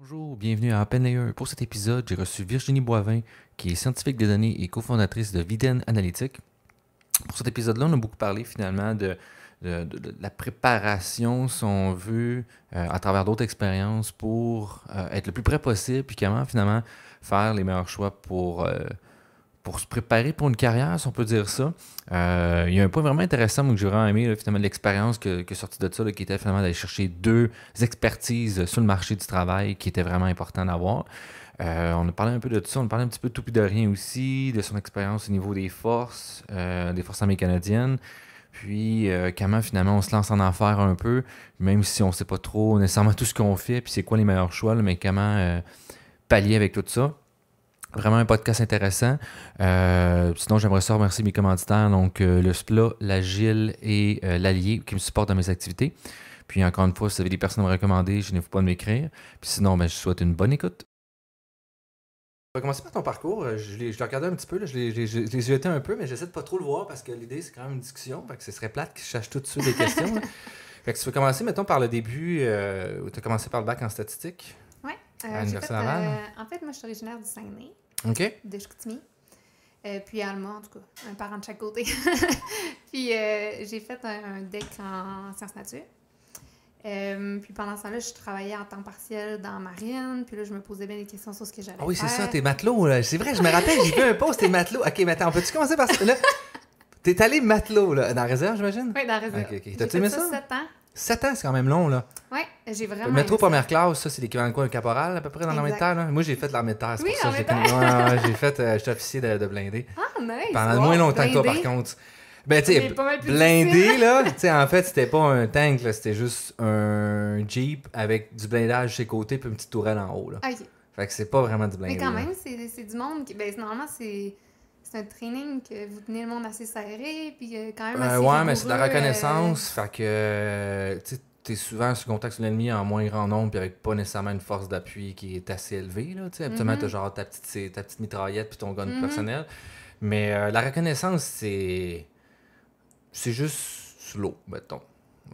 Bonjour, bienvenue à OpenAI. Pour cet épisode, j'ai reçu Virginie Boivin, qui est scientifique des données et cofondatrice de Viden Analytics. Pour cet épisode-là, on a beaucoup parlé finalement de la préparation, si on veut, euh, à travers d'autres expériences pour euh, être le plus près possible, puis comment finalement faire les meilleurs choix pour, euh, pour se préparer pour une carrière, si on peut dire ça. Euh, il y a un point vraiment intéressant que j'ai vraiment aimé, finalement, l'expérience que, que sortie de ça, qui était finalement d'aller chercher deux expertises sur le marché du travail qui était vraiment important d'avoir. Euh, on a parlé un peu de tout ça, on a parlé un petit peu de tout puis de rien aussi, de son expérience au niveau des forces, euh, des forces armées canadiennes. Puis comment finalement on se lance en affaires un peu, même si on sait pas trop nécessairement tout ce qu'on fait, puis c'est quoi les meilleurs choix, mais comment pallier avec tout ça. Vraiment un podcast intéressant. Euh, sinon, j'aimerais ça remercier mes commanditaires, donc euh, le SPLA, l'Agile et euh, l'Allier qui me supportent dans mes activités. Puis encore une fois, si vous avez des personnes à me recommander, je n'ai pas de m'écrire. Puis sinon, ben, je vous souhaite une bonne écoute. On va commencer par ton parcours. Euh, Je l'ai regardé un petit peu, là. je l'ai je l'ai- je l'ai jeté un peu, mais j'essaie de pas trop le voir parce que l'idée, c'est quand même une discussion. Fait que ce serait plate que je cherche tout de suite des questions. là. Fait que tu veux commencer, mettons, par le début, euh, où tu as commencé par le bac en statistique. Oui. À l'Université Laval? euh, en fait, moi, je suis originaire du Saguenay, OK? de Chicoutimi. Euh, puis allemand, en tout cas, un parent de chaque côté. puis euh, j'ai fait un, un DEC en sciences nature. Euh, puis pendant ce temps-là, je travaillais en temps partiel dans la marine. Puis là, je me posais bien des questions sur ce que j'allais Ah oui, c'est faire. ça, t'es matelot. là. C'est vrai, je me rappelle, j'ai vu un post, t'es matelot. OK, mais attends, peux-tu commencer par ça? Là, t'es allé matelot, là, dans la réserve, j'imagine? Oui, dans la réserve. Ok, ok. J'ai T'as-tu aimé ça ça? 7 ans. 7 ans, c'est quand même long, là. Oui, j'ai vraiment. Le métro première classe, ça, c'est l'équivalent de quoi, un caporal, à peu près, dans l'armée de terre, là? Moi, j'ai fait de l'armée de terre, c'est Oui, pour ça que j'ai connu- j'ai fait, euh, j'étais officier de, de blindé. Ah, nice. Pendant wow, moins longtemps que toi, par contre. Ben, tu sais, blindé, là, tu sais, en fait, c'était pas un tank, là, c'était juste un Jeep avec du blindage les côtés puis une petite tourelle en haut, là. Ok. Fait que c'est pas vraiment du blindé. Mais quand même, c'est c'est du monde qui. Ben, normalement, c'est. C'est un training que vous tenez le monde assez serré, puis euh, quand même Euh, assez ouais, mais c'est de la rigoureux, euh, reconnaissance. Fait que, tu t'es souvent sur contact de l'ennemi en moins grand nombre, puis avec pas nécessairement une force d'appui qui est assez élevée, là, tu sais. Mhm. t'as genre ta petite, ta petite mitraillette puis ton gun Mhm. personnel. Mais euh, la reconnaissance, c'est... C'est juste slow, mettons.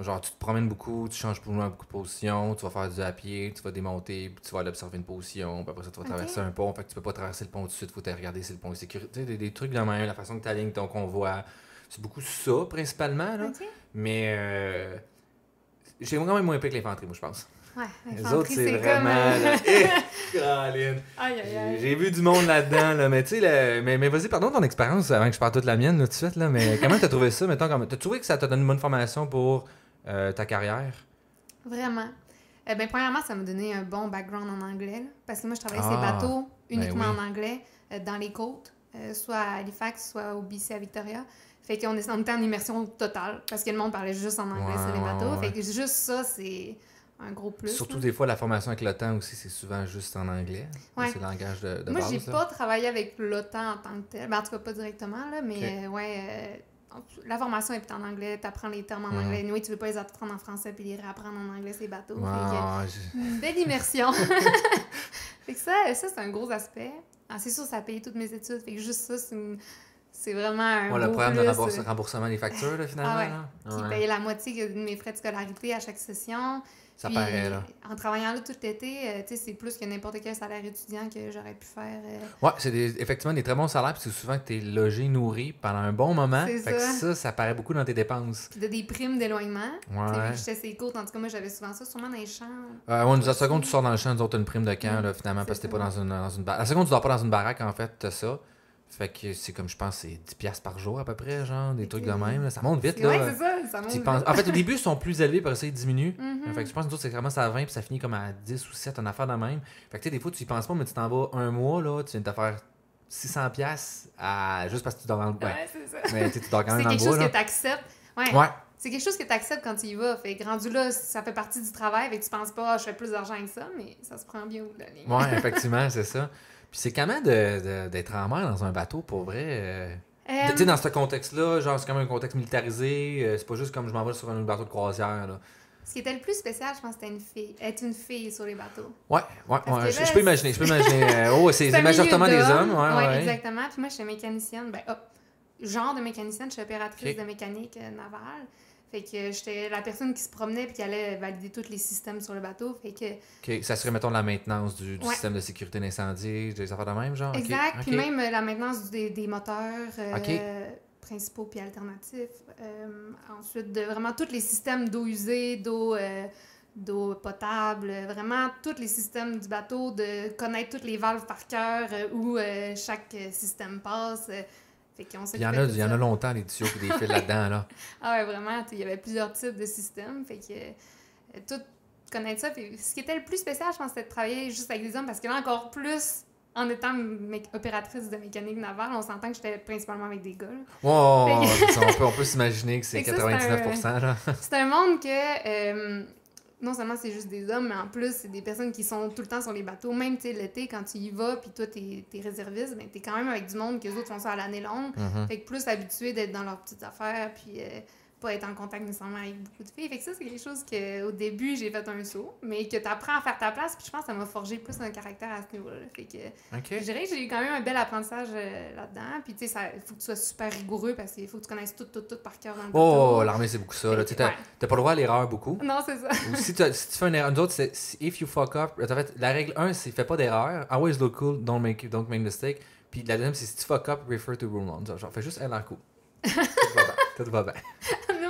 Genre, tu te promènes beaucoup, tu changes beaucoup de position, tu vas faire du à pied, tu vas démonter, puis tu vas aller observer une position, puis après ça, tu vas traverser un pont, fait que tu peux pas traverser le pont tout de suite, faut te regarder si le pont est sais, des, des trucs de même, la façon que tu alignes ton convoi. C'est beaucoup ça, principalement, là. Mais euh, j'ai quand même moins pire que l'infanterie, moi, je pense. Ouais, Les autres, c'est vraiment. J'ai vu du monde là-dedans, là, mais tu sais, mais, mais vas-y, pardon ton expérience avant que je parle toute la mienne, là, tout de suite, là, mais comment t'as trouvé ça, mettons, comme... t'as trouvé que ça t'a donné une bonne formation pour euh, ta carrière? Vraiment. Euh, ben, premièrement, ça m'a donné un bon background en anglais. là, parce que moi, je travaillais sur Ah, les bateaux uniquement oui. en anglais, euh, dans les côtes, euh, soit à Halifax, soit au BC à Victoria. Fait qu'on est- on était en immersion totale, parce que le monde parlait juste en anglais Ouais, sur les bateaux. ouais. Fait que juste ça, c'est un gros plus. Surtout là. des fois, la formation avec l'OTAN aussi, c'est souvent juste en anglais. Ouais. C'est le langage de, de Moi, j'ai pas travaillé avec l'OTAN en tant que tel. Ben, en tout cas, pas directement, là, mais Ok. euh, ouais. La formation est en anglais, t'apprends les termes en Mhm. anglais. Oui, tu veux pas les apprendre en français puis les réapprendre en anglais, ces bateaux. Ouais, Fait que, une belle immersion. fait que ça, ça c'est un gros aspect. Ah, c'est sûr, ça a payé toutes mes études. Fait que juste ça, c'est une- c'est vraiment un Ouais, le programme de rembourse- euh, remboursement des factures, là, finalement. Ah ouais. là. qui Ouais. payait la moitié de mes frais de scolarité à chaque session. Ça Puis, paraît, là. En travaillant là tout l'été, euh, sais, c'est plus que n'importe quel salaire étudiant que j'aurais pu faire. euh, Ouais, c'est des- effectivement des très bons salaires, puis c'est souvent que tu es logé, nourri pendant un bon moment. C'est Fait que ça. ça, ça paraît beaucoup dans tes dépenses. Puis de des primes d'éloignement. Tu sais, vu Ouais. que J'étais côtes, en tout cas, moi, j'avais souvent ça, sûrement dans les champs. Euh, ouais, nous, la seconde, tu sors dans le champ, nous autres, une prime de camp, là, finalement, parce que t'es ça. pas dans une, dans une baraque. La seconde, tu dors pas dans une baraque, en fait, t'as ça. Fait que c'est comme, je pense, c'est 10$ piastres par jour, à peu près, genre, des trucs de même. là. Ça monte vite, C'est- là. Ouais, c'est ça, ça monte vite. penses- En fait, au début, ils sont plus élevés, pour essayer de diminuer. Mhm. Fait que je pense que nous autres, c'est commence à 20 puis ça finit comme à 10 ou 7, une affaire de même. Fait que tu sais, des fois, tu y penses pas, mais tu t'en vas un mois, là, tu viens de te faire 600$ piastres à... juste parce que tu dors dans le. Ouais. Ouais, c'est ça. Mais tu dors quand C'est même dans le quelque chose bois, que tu acceptes. Ouais. Ouais. C'est quelque chose que tu acceptes quand tu y vas. Fait que rendu là, ça fait partie du travail. Fait que tu penses pas, Ah, je fais plus d'argent que ça, mais ça se prend bien au bout de la ligne. Ouais, effectivement, c'est ça. Puis c'est comment de- de- d'être en mer dans un bateau, pour vrai? euh, Euh, Tu sais, dans ce contexte-là, genre, c'est quand même un contexte militarisé, euh, c'est pas juste comme je m'en vais sur un bateau de croisière, là. Ce qui était le plus spécial, je pense, c'était une fille. Être une fille sur les bateaux. Ouais, ouais, Je, là, je peux imaginer, je peux imaginer. euh, oh, c'est majoritairement des hommes, ouais, Ouais, ouais. exactement. Puis moi, je suis mécanicienne. Ben, hop, genre de mécanicienne, je suis opératrice de mécanique euh, navale. Fait que j'étais la personne qui se promenait puis qui allait valider tous les systèmes sur le bateau. Fait que... Ça serait, mettons, la maintenance du, du Ouais. système de sécurité d'incendie, des affaires de même, genre? Exact. Puis même euh, la maintenance des, des moteurs euh, principaux puis alternatifs. Euh, ensuite, de vraiment tous les systèmes d'eau usée, d'eau euh, d'eau potable, vraiment tous les systèmes du bateau, de connaître toutes les valves par cœur, euh, où euh, chaque système passe. euh, fait Il y en a, il y en a longtemps, les tuyaux et des fils là-dedans, là. Ah ouais, vraiment, il y avait plusieurs types de systèmes. Fait que euh, tout connaître ça. Puis ce qui était le plus spécial, je pense, c'était de travailler juste avec des hommes parce que là, encore plus, en étant opératrice de mécanique navale, on s'entend que j'étais principalement avec des gars. Wow, on peut, s'imaginer que c'est Fait que ça, c'est 99%, là. C'est un monde que euh, non seulement c'est juste des hommes, mais en plus, c'est des personnes qui sont tout le temps sur les bateaux. Même, tu sais, l'été, quand tu y vas, puis toi, t'es es réserviste, ben, t'es quand même avec du monde que les autres font ça à l'année longue. Mhm. Fait que plus habitué d'être dans leurs petites affaires, puis euh, pas être en contact nécessairement avec beaucoup de filles. Fait que ça, c'est quelque chose que au début, j'ai fait un saut, mais que tu apprends à faire ta place, puis je pense que ça m'a forgé plus un caractère à ce niveau-là. Fait que je dirais que j'ai eu quand même un bel apprentissage euh, là-dedans. Puis tu sais, il faut que tu sois super rigoureux parce qu'il faut que tu connaisses tout, tout, tout par cœur dans le Oh, bateau. l'armée, c'est beaucoup ça, Tu t'as ouais. pas le droit à l'erreur beaucoup. Non, c'est ça. Ou si, tu si tu fais une erreur, nous autres, c'est si- if you fuck up, en fait, la règle 1, c'est fais pas d'erreur. Always look cool, don't make, don't make mistake. Puis la deuxième, c'est si tu fuck up, refer to rule 1. Genre, fais juste un l'air cool. tout va bien. Tout va bien.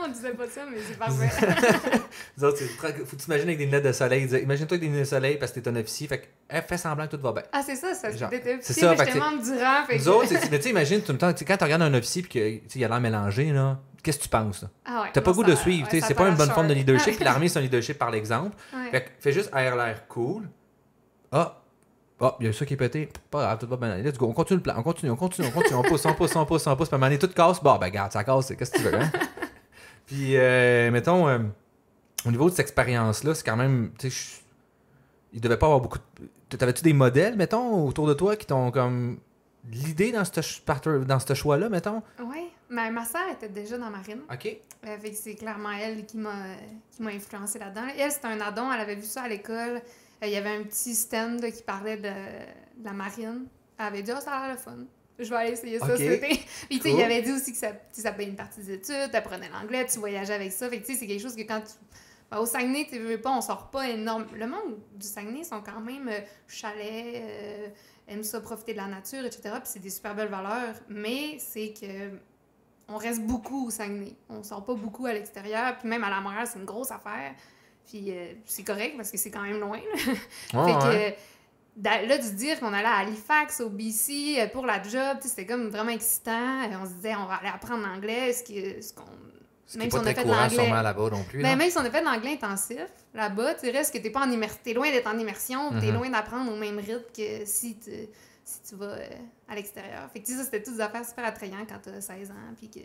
On disait pas ça, mais c'est parfait. Nous autres, c'est très- faut t'imaginer avec des lunettes de soleil. Imagine-toi avec des lunettes de soleil parce que t'es un officier. Fait que, eh, fais semblant que tout va bien. ah, c'est ça, ça petit, ça, mais que j'étais membre Nous que- autres, mais tu sais, imagine tout le temps, tu quand tu regardes un officier et qu'il a l'air mélangé, là, qu'est-ce que tu penses? là? Ah ouais, T'as pas non, goût ça- de suivre, ouais, tu c'est pas une bonne forme de leadership, puis l'armée c'est un leadership par l'exemple. Ouais. Fait que fais juste avoir l'air cool. Ah, ah, il y a ça qui est pété. Pas grave, tout va bien. Let's go. On continue le plan. On continue, on continue, on continue. On pousse, on pousse, on pousse, on pousse. Puis à un moment donné, tout casse. Bon, ben, regarde, ça casse. Qu'est-ce que tu veux, hein? Puis, euh, mettons, euh, au niveau de cette expérience-là, c'est quand même. Tu sais, il devait pas avoir beaucoup de. T'avais-tu des modèles, mettons, autour de toi qui t'ont comme. L'idée dans ce dans ce choix-là, mettons? Ouais, mais ma sœur était déjà dans Marine. OK. Euh, fait que c'est clairement elle qui m'a qui m'a influencé là-dedans. Elle, c'était un addon, elle avait vu ça à l'école. Euh, Il y avait un petit stand qui parlait de, de la marine. Elle avait dit Ah, ça a l'air le fun. Je vais aller essayer ça Ok. cet été. Puis tu sais, il avait dit aussi que ça, ça payait une partie des études, tu apprenais l'anglais, tu voyageais avec ça. Fait que tu sais, c'est quelque chose que quand tu. ben, au Saguenay, tu veux pas, on sort pas énorme. Le monde du Saguenay sont quand même euh, chalets, euh, aiment ça profiter de la nature, etc. Puis c'est des super belles valeurs. Mais c'est que on reste beaucoup au Saguenay. On sort pas beaucoup à l'extérieur. Puis même à la Montréal, c'est une grosse affaire. Puis euh, c'est correct parce que c'est quand même loin. Ouais, fait que là, de se dire qu'on allait à Halifax, au BC, euh, pour la job, c'était comme vraiment excitant. Euh, On se disait, on va aller apprendre l'anglais. Ce qu'on Ce même si pas on a fait l'anglais. là-bas non plus. ben, là. même si on a fait de l'anglais intensif, là-bas, tu restes que t'es pas en immersion. T'es loin d'être en immersion, t'es Mhm. loin d'apprendre au même rythme que si tu, si tu vas euh, à l'extérieur. Fait que ça, c'était toutes des affaires super attrayantes quand t'as 16 ans, puis que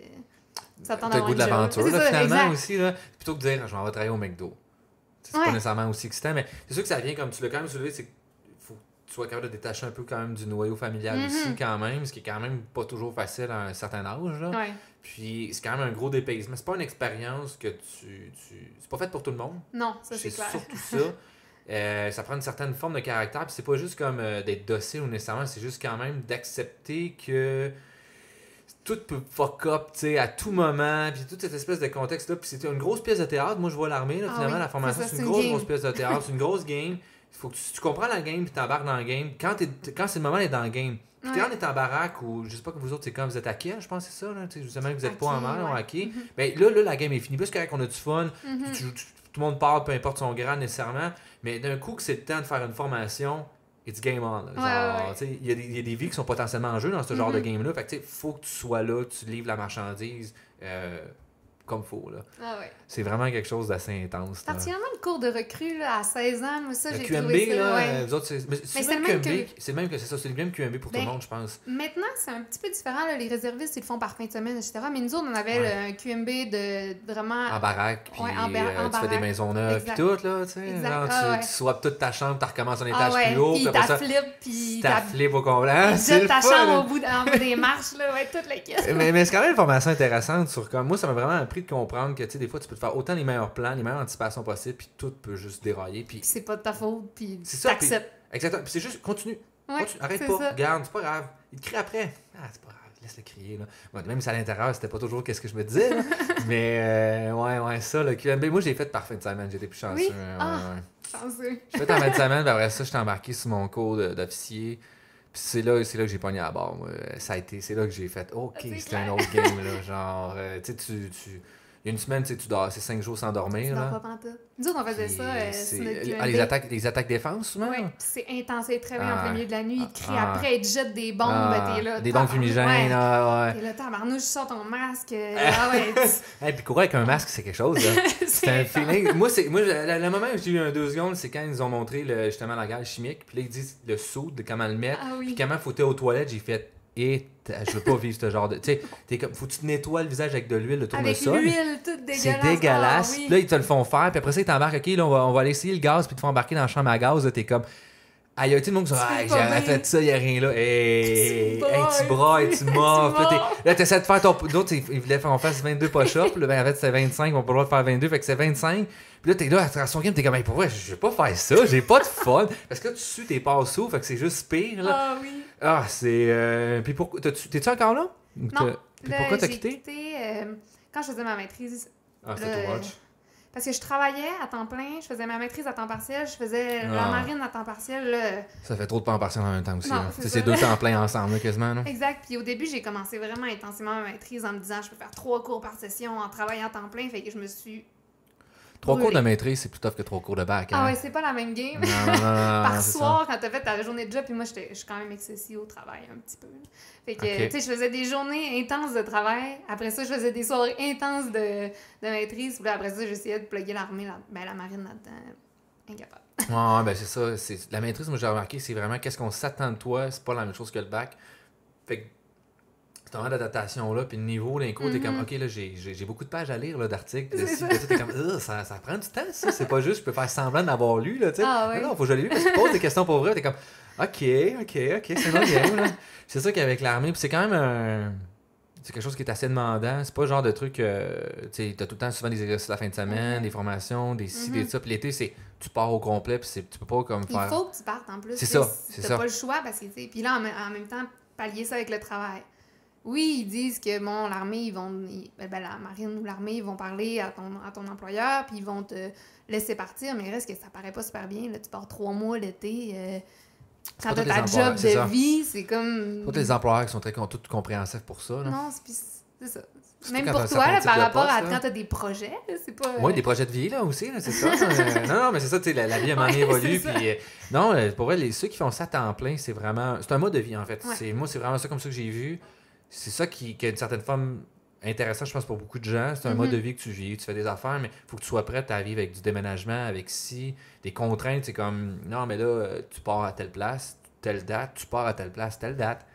ça t'en le goût de l'aventure, finalement, aussi. Là. Plutôt que de dire, je m'en vais travailler au McDo. C'est pas nécessairement aussi excitant, mais c'est sûr que ça vient, comme tu l'as quand même soulevé, c'est que tu sois capable de détacher un peu quand même du noyau familial Mhm. aussi, quand même, ce qui est quand même pas toujours facile à un certain âge. Là. Ouais. Puis c'est quand même un gros dépaysement. C'est pas une expérience que tu. tu... C'est pas fait pour tout le monde. Non, ça c'est C'est clair. surtout ça. Euh, ça prend une certaine forme de caractère. Puis c'est pas juste comme euh, d'être docile ou nécessairement, c'est juste quand même d'accepter que tout peut fuck up, tu sais, à tout moment. Puis toute cette espèce de contexte-là. Puis c'était une grosse pièce de théâtre. Moi, je vois l'armée, Ah finalement, oui, la formation, c'est une une grosse, grosse pièce de théâtre. c'est une grosse game. Il faut que tu, tu comprends la game puis t'embarques dans la game. Quand, quand c'est le moment d'être dans la game. Puis quand on est en baraque ou je sais pas que vous autres, c'est quand vous êtes à quai, je pense que c'est ça, là. Justement, que vous êtes pas en mer ou à quai. Ben là, là, la game est finie. Plus correct qu'on a du fun. Mhm. Tu tu- tout le monde parle, peu importe son grade nécessairement. Mais d'un coup, que c'est le temps de faire une formation, it's game on. Genre, Ouais, ouais, Il y, a des- il y a des vies qui sont potentiellement en jeu dans ce genre de Mhm. game-là. Fait que, faut que tu sois là, tu livres la marchandise euh, comme faut. Là. Ah ouais. C'est vraiment quelque chose d'assez intense. Particulièrement le cours de recrue là, à 16 ans, moi ça Le j'ai QMB, trouvé ça. là, ouais. euh, vous autres, c'est mais c'est même que- C'est le même que c'est ça, c'est le même QMB pour tout Ben, le monde, je pense. Maintenant, c'est un petit peu différent. là, Les réservistes, ils le font par fin de semaine, etc. Mais nous autres, on avait Ouais. le- un QMB de vraiment. En baraque, puis en bar- euh, en tu fais des maisons neuves, puis tout, là, tu sais. Exact. Genre, Ah tu, tu swaps toute ta chambre, tu recommences un étage ah ouais, plus haut, puis après ça, puis ta flip au complet. Le ta chambre au bout, des marches, là, ouais, toute la mais c'est quand même une formation intéressante sur comme moi ça m'a vraiment appris de comprendre que tu sais des fois tu peux te faire autant les meilleurs plans les meilleures anticipations possibles puis tout peut juste dérailler puis c'est pas de ta faute, puis t'acceptes. exactement puis c'est juste continue, Ouais, continue arrête pas ça. garde c'est pas grave il te crie après ah c'est pas grave laisse-le crier. Là. Bon, même si à l'intérieur, c'était pas toujours qu'est-ce que je me disais. là. mais euh, ouais, ouais, ça, le QMB. Moi, j'ai fait par fin de semaine. J'étais plus chanceux. Oui? ouais, Ah. ouais. Chanceux. J'ai fait en fin de semaine, puis après ça, j'étais embarqué sur mon cours d'officier. Puis c'est là, c'est là que j'ai pogné à bord. moi. Ça a été, c'est là que j'ai fait, OK, C'est c'est un autre game, là. Genre, euh, tu sais, tu. Tu- Il y a une semaine, tu dors, c'est cinq jours sans dormir, dors là. pas pantoute. Nous autres, on faisait Puis ça euh, sur notre ah, les attaques, les attaques défense, souvent? Puis c'est intense, très bien en Ah. plein milieu de la nuit. Ils te crient Ah. après, ils te jettent des bombes, Ah, t'es là. Des bombes fumigènes, ouais. ah, ouais. T'es là, tabarnouche, sors ton masque. euh, ah ouais, Hey, puis courir avec un masque, c'est quelque chose, là. C'est un feeling. Moi, c'est, moi le, le moment où j'ai eu un deux secondes, c'est quand ils ont montré le, justement la gage chimique. Puis là, ils disent le saut, de comment le mettre. Ah Puis oui. comment faut aux toilettes, j'ai fait. Et je veux pas vivre ce genre de. Tu sais, t'es comme, faut que tu te nettoies le visage avec de l'huile de Avec tournesol. l'huile toute dégueulasse. C'est dégueulasse. Ah, oui. Là, ils te le font faire. Puis après ça, ils t'embarquent. OK, là, on va, on va aller essayer le gaz. Puis te font embarquer dans la chambre à gaz. Là, t'es comme. Aïe, aïe, tout le monde qui dit, Tu j'aurais bien. fait ça, y a rien là. Hey, Tu hey, tu brailles. tu Tu. Puis là. Là, t'essaies de faire ton. D'autres, ils voulaient qu'on fasse 22 push-ups. Là, ben, en fait, c'est 25. Ils ont pas le droit de faire 22. Fait que c'est 25. Puis là, t'es là, à son game, t'es comme, hey, pour vrai, je vais pas faire ça. J'ai pas de fun. Parce que là, tu sues tes passes sous. Fait que c'est juste pire, là. Ah oui. Ah, c'est. Euh... Puis pourquoi. T'es-tu encore là? Non. Puis pourquoi t'as j'ai quitté? euh, quand je faisais ma maîtrise. Ah, c'était too much. Parce que je travaillais à temps plein, je faisais ma maîtrise à temps partiel, je faisais la Ah. marine à temps partiel. là. Ça fait trop de temps partiel en même temps aussi. Non, c'est deux temps plein ensemble, là, quasiment. Là. Exact. Puis au début, j'ai commencé vraiment intensément ma maîtrise en me disant je peux faire trois cours par session en travaillant à temps plein. Fait que je me suis. Trois cours de maîtrise, c'est plus tough que trois cours de bac. Ah hein. ouais, c'est pas la même game. Par soir, quand t'as fait ta journée de job, puis moi, je suis quand même excessive au travail un petit peu. Fait que, tu sais, je faisais des journées intenses de travail. Après ça, je faisais des soirées intenses de, de maîtrise. Puis après ça, j'essayais de plugger l'armée, ben, la marine là-dedans. Incapable. Ouais, ouais, ben c'est ça. La maîtrise, moi, j'ai remarqué, c'est vraiment qu'est-ce qu'on s'attend de toi. C'est pas la même chose que le bac. Fait que c'est un moment d'adaptation là. Puis le niveau d'un cours, t'es comme, Mhm. OK, là, j'ai beaucoup de pages à lire d'articles. de ci. T'es comme, ça, ça prend du temps, ça. C'est pas juste, je peux faire semblant d'avoir lu, là, tu sais. Ah ouais. Non, faut que je l'ai lu parce que tu poses des questions pour vrai. T'es comme, OK, OK, OK, c'est bon, game, là. C'est ça qu'avec l'armée, puis c'est quand même un. C'est quelque chose qui est assez demandant. C'est pas le genre de truc. euh, tu sais, t'as tout le temps souvent des exercices la fin de semaine, Mhm. des formations, des ci, Mhm. des ça. Puis l'été, c'est tu pars au complet, puis c'est- tu peux pas comme Il faire. faut que tu partes en plus. C'est ça, T'as pas le choix parce que, tu sais, puis là, en même temps, pallier ça avec le travail. Oui, ils disent que, bon, l'armée, ils vont, ils- ben, ben, la marine ou l'armée, ils vont parler à ton, à ton employeur, puis ils vont te laisser partir, mais reste que ça paraît pas super bien. Là, tu pars trois mois l'été. euh, quand pas t'as ta job ça. de vie, c'est comme. Pas tous les employeurs qui sont très tous compréhensifs pour ça. Là. Non, c'est ça. Même pour toi, là, par rapport à poste, quand t'as des projets, c'est pas. Oui, euh, des projets de vie, là, aussi, c'est ça. Euh, non, non, mais c'est ça, tu sais, la, la vie, à un Ouais, évolue. Puis, euh, non, euh, pour vrai, les, ceux qui font ça à temps plein, c'est vraiment. C'est un mode de vie, en fait. Ouais. Moi, c'est vraiment ça comme ça que j'ai vu. C'est ça qui, qui a une certaine forme intéressant, je pense, pour beaucoup de gens. C'est un mode de vie que tu vis, tu fais des affaires, mais il faut que tu sois prête à vivre avec du déménagement, avec si, des contraintes. C'est comme, non, mais là, tu pars à telle place, telle date, tu pars à telle place, telle date.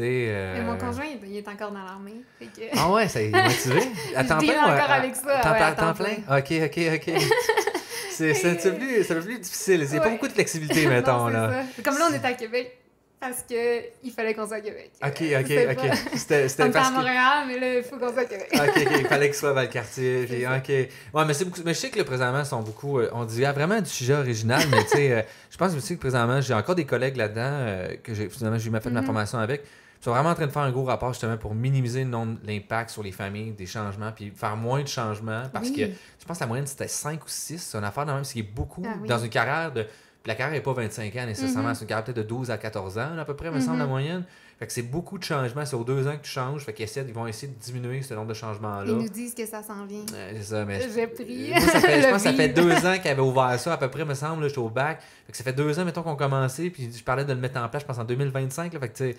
Euh, Mais mon conjoint, il, est encore dans l'armée. Que. Ah ouais, ça est motivé. À temps plein, encore à- avec ça, temps, ouais, à temps plein? Ok, ok, ok. c'est plus, plus difficile. Il n'y a pas beaucoup de flexibilité, mettons. là. ça. Comme là, on était à Québec parce que il fallait qu'on soit à Québec. Ok, ok, c'était ok. C'était On c'était était parce à que. Montréal, mais là, il faut qu'on soit à Québec. Ok, ok, il fallait que ce soit Valcartier. C'est Puis, ça. ok. Ouais, mais c'est beaucoup. Mais je sais que là, présentement, sont beaucoup. euh, on dit ah, vraiment du sujet original, mais tu sais, euh, je pense aussi que présentement, j'ai encore des collègues là-dedans euh, que j'ai finalement, j'ai fait de ma Mhm. formation avec. Ils sont vraiment en train de faire un gros rapport justement pour minimiser le l'impact sur les familles des changements, puis faire moins de changements parce Oui. que je pense que la moyenne c'était 5 ou 6. C'est une affaire dans même, ce qui est beaucoup Ah oui. dans une carrière de. Puis la carrière n'est pas 25 ans nécessairement, Mhm. c'est une carrière peut-être de 12 à 14 ans, là, à peu près, me semble, la Mhm. moyenne. Fait que c'est beaucoup de changements. C'est aux deux ans que tu changes. Fait qu'ils ils vont essayer de diminuer ce nombre de changements-là. Ils nous disent que ça s'en vient. C'est ça, mais. J'ai pris. Moi, ça fait, je pense que ça fait deux ans qu'ils avaient ouvert ça, à peu près, me semble. J'étais au bac. Fait que ça fait deux ans, mettons, qu'on commençait. Puis je parlais de le mettre en place, je pense, en 2025. Là, fait que, tu sais,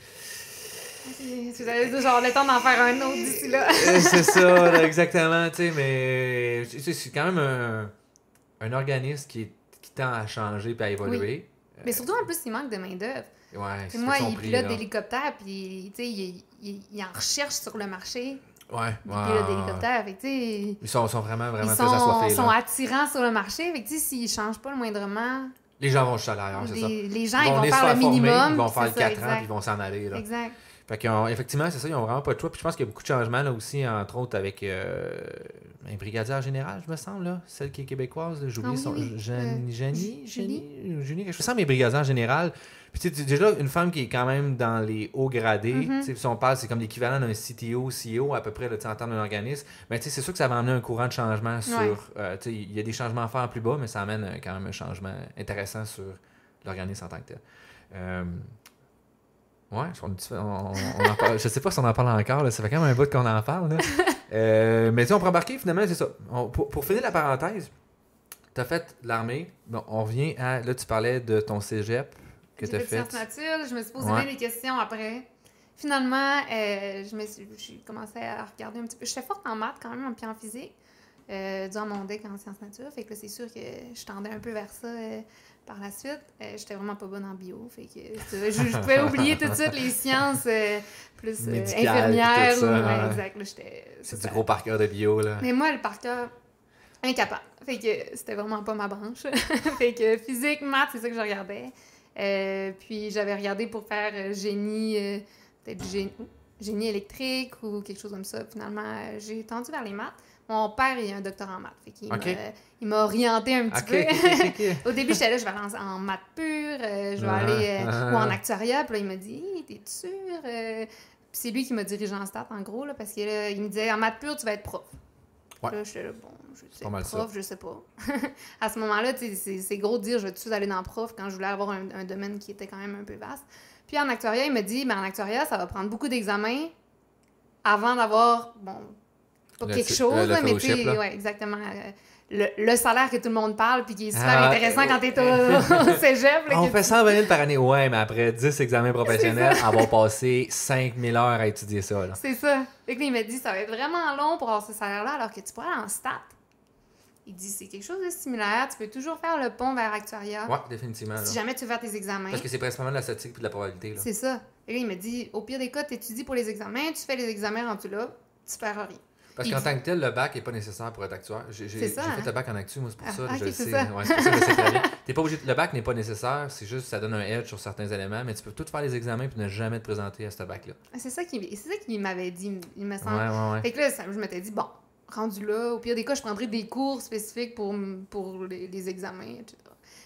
dire, genre, le temps d'en faire un autre d'ici là. euh, c'est ça, là, exactement. Tu sais, mais tu sais, c'est quand même un, un organisme qui, est- à changer puis à évoluer. Mais surtout, en plus, il manque de main-d'œuvre. Ouais, Puis Moi, il pilote là. d'hélicoptères, puis, il, il, il en recherche sur le marché. Ouais, Il ouais, pilote ouais. d'hélicoptères. Fait que, tu sais, Ils sont, sont vraiment, vraiment ils très sont, assoiffés. sont attirants sur le marché. Fait que, s'ils changent pas le moindrement, Les gens vont cher à c'est ça. les, gens, Ils ils vont faire le former, minimum. Ils vont faire ça, 4 ans, exact. puis ils vont s'en aller. Là. Exact. Fait qu'effectivement, c'est ça, ils n'ont vraiment pas de choix. Puis je pense qu'il y a beaucoup de changements là aussi, entre autres avec euh, un brigadier général, je me semble, là, celle qui est québécoise. J'ai oublié son. Euh, Jeannie, Julie? Quelque chose. Je me semble, brigadier général. Puis tu sais, déjà, une femme qui est quand même dans les hauts gradés, Mhm. tu sais, si on parle, c'est comme l'équivalent d'un CTO, CEO à peu près, là, en termes d'un organisme. Mais tu sais, c'est sûr que ça va amener un courant de changement sur. Ouais. euh, tu sais, il y a des changements à faire plus bas, mais ça amène euh, quand même un changement intéressant sur l'organisme en tant que tel. Ouais, on, on- on en parle- je sais pas si on en parle encore, là, ça fait quand même un bout qu'on en parle. là. Euh, mais tu sais, on peut embarquer finalement, c'est ça. On- pour, pour finir la parenthèse, tu as fait l'armée. Bon, on revient à. Là, tu parlais de ton cégep que tu as fait fait. sciences naturelles, je me suis posé Ouais. bien des questions après. Finalement, euh, je me suis, j'ai commencé à regarder un petit peu. J'étais forte en maths quand même, puis en physique, euh, durant mon deck en sciences naturelles. Fait que là, c'est sûr que je tendais un peu vers ça euh, par la suite. Euh, J'étais vraiment pas bonne en bio. Fait que je, je pouvais oublier tout de suite les sciences euh, plus euh, infirmières. puis tout ça, ou- ouais, exact. C'est du gros par cœur de bio, là. mais moi, le par cœur, incapable. Fait que c'était vraiment pas ma branche. fait que physique, maths, c'est ça que je regardais. Puis j'avais regardé pour faire génie, peut-être génie, génie électrique ou quelque chose comme ça. Finalement, j'ai tendu vers les maths. Mon père, il a un doctorat en maths. Fait qu'il m'a- il m'a orienté un petit peu. Au début, j'étais là, je vais aller en, en maths pure, euh, je vais Ah, aller euh, ah. ou en actuariat. Puis là, il m'a dit, Hi, t'es sûr? Euh, c'est lui qui m'a dirigé en stats, en gros, là, parce que là, il me disait, en maths pure, tu vas être prof. Ouais. Là, j'étais là, bon, je sais, pas prof, je sais pas. à ce moment-là, c'est gros de dire, je vais tout aller dans prof quand je voulais avoir un, un domaine qui était quand même un peu vaste. Puis en actuariat, il m'a dit, ben, en actuariat, ça va prendre beaucoup d'examens avant d'avoir, bon, pas Le quelque chose, le- le là, mais tu ouais, exactement. euh, Le, le salaire que tout le monde parle, puis qui est super Ah, intéressant euh, quand t'es au, au cégep. là, On fait tu- 120 000 par année. Ouais, mais après 10 examens professionnels, on va passer 5000 heures à étudier ça. Là. C'est ça. Fait que il m'a dit, ça va être vraiment long pour avoir ce salaire-là, alors que tu pourrais aller en stats. Il dit, c'est quelque chose de similaire, tu peux toujours faire le pont vers actuariat. Ouais, définitivement. là. Si jamais tu veux faire tes examens. Parce que c'est principalement de la statistique et de la probabilité. Là. C'est ça. Et là, il m'a dit, au pire des cas, tu étudies pour les examens, tu fais les examens rendus là, tu perds rien. Parce qu'en tant que tel, le bac n'est pas nécessaire pour être actuaire. J'ai j'ai- C'est ça, j'ai fait hein? le bac en actu, moi, c'est pour Ah, ça. ah, je ok, le c'est sais. ça. Ouais, c'est pour ça que je le sais très bien. T'es pas obligé, le bac n'est pas nécessaire, c'est juste ça donne un edge sur certains éléments, mais tu peux tout faire les examens puis ne jamais te présenter à ce bac-là. Ah, C'est ça qu'il m'avait dit, il me semble. ouais, ouais. Fait que là, ça- je m'étais dit, bon, rendu là, au pire des cas, je prendrais des cours spécifiques pour, pour les, les examens, etc.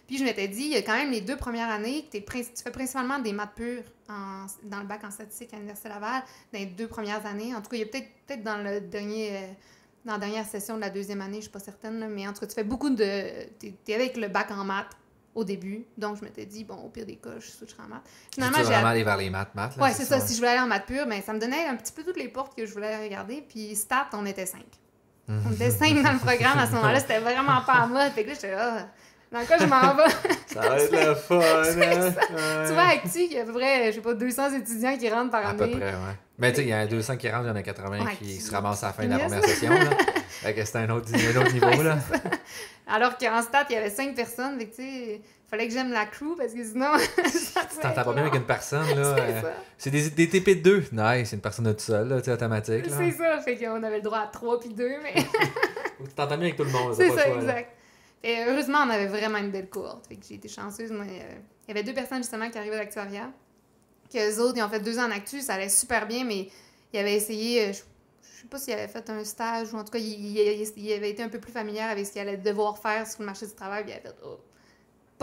Puis je m'étais dit, il y a quand même les deux premières années, que tu fais principalement des maths pures en- dans le bac en statistique à l'Université Laval, dans les deux premières années. En tout cas, il y a peut-être peut-être dans le dernier... euh, dans la dernière session de la deuxième année, je suis pas certaine, là, mais en tout cas, tu fais beaucoup de... T'es es avec le bac en maths au début, donc je m'étais dit, bon, au pire des cas, je switcherai en maths. Tu veux vraiment aller vers les maths, maths. Ouais, c'est ça. Si je voulais aller en maths pure, ben, ça me donnait un petit peu toutes les portes que je voulais regarder. Puis stats, on était cinq. On était cinq dans le programme à ce moment-là. C'était vraiment pas en mode. Fait que là, j'étais là, dans quoi je m'en vais? Ça va être le fun, hein? tu vois, Actu, il y a à peu près, je sais pas, 200 étudiants qui rentrent par À peu année. près, ouais. Mais tu sais, il y en a 200 qui rentrent, il y en a 80 Ouais, qui qui- se ramassent à la fin de la première session. Là. Fait que c'était un autre, un autre niveau, là. Alors qu'en stats, il y avait cinq personnes. Fait que, tu sais, fallait que j'aime la crew parce que sinon. Tu t'entends pas bien avec une personne, là. C'est euh, ça. C'est des, des TP de 2. Nice, c'est une personne de tout seul, là, tu sais, automatique. C'est ça. Fait qu'on avait le droit à trois puis deux, mais. Faut que tu t'entends bien avec tout le monde, C'est ça, le là. Et heureusement, on avait vraiment une belle cohorte. Fait que j'ai été chanceuse. Moi, euh, il y avait deux personnes justement qui arrivaient d'actuariat. Qu'eux autres, ils ont fait deux ans en ça allait super bien, mais ils avaient essayé, euh, je, je sais pas s'ils avaient fait un stage ou en tout cas, ils, avaient été un peu plus familières avec ce qu'ils allaient devoir faire sur le marché du travail. Ils avaient fait, oh,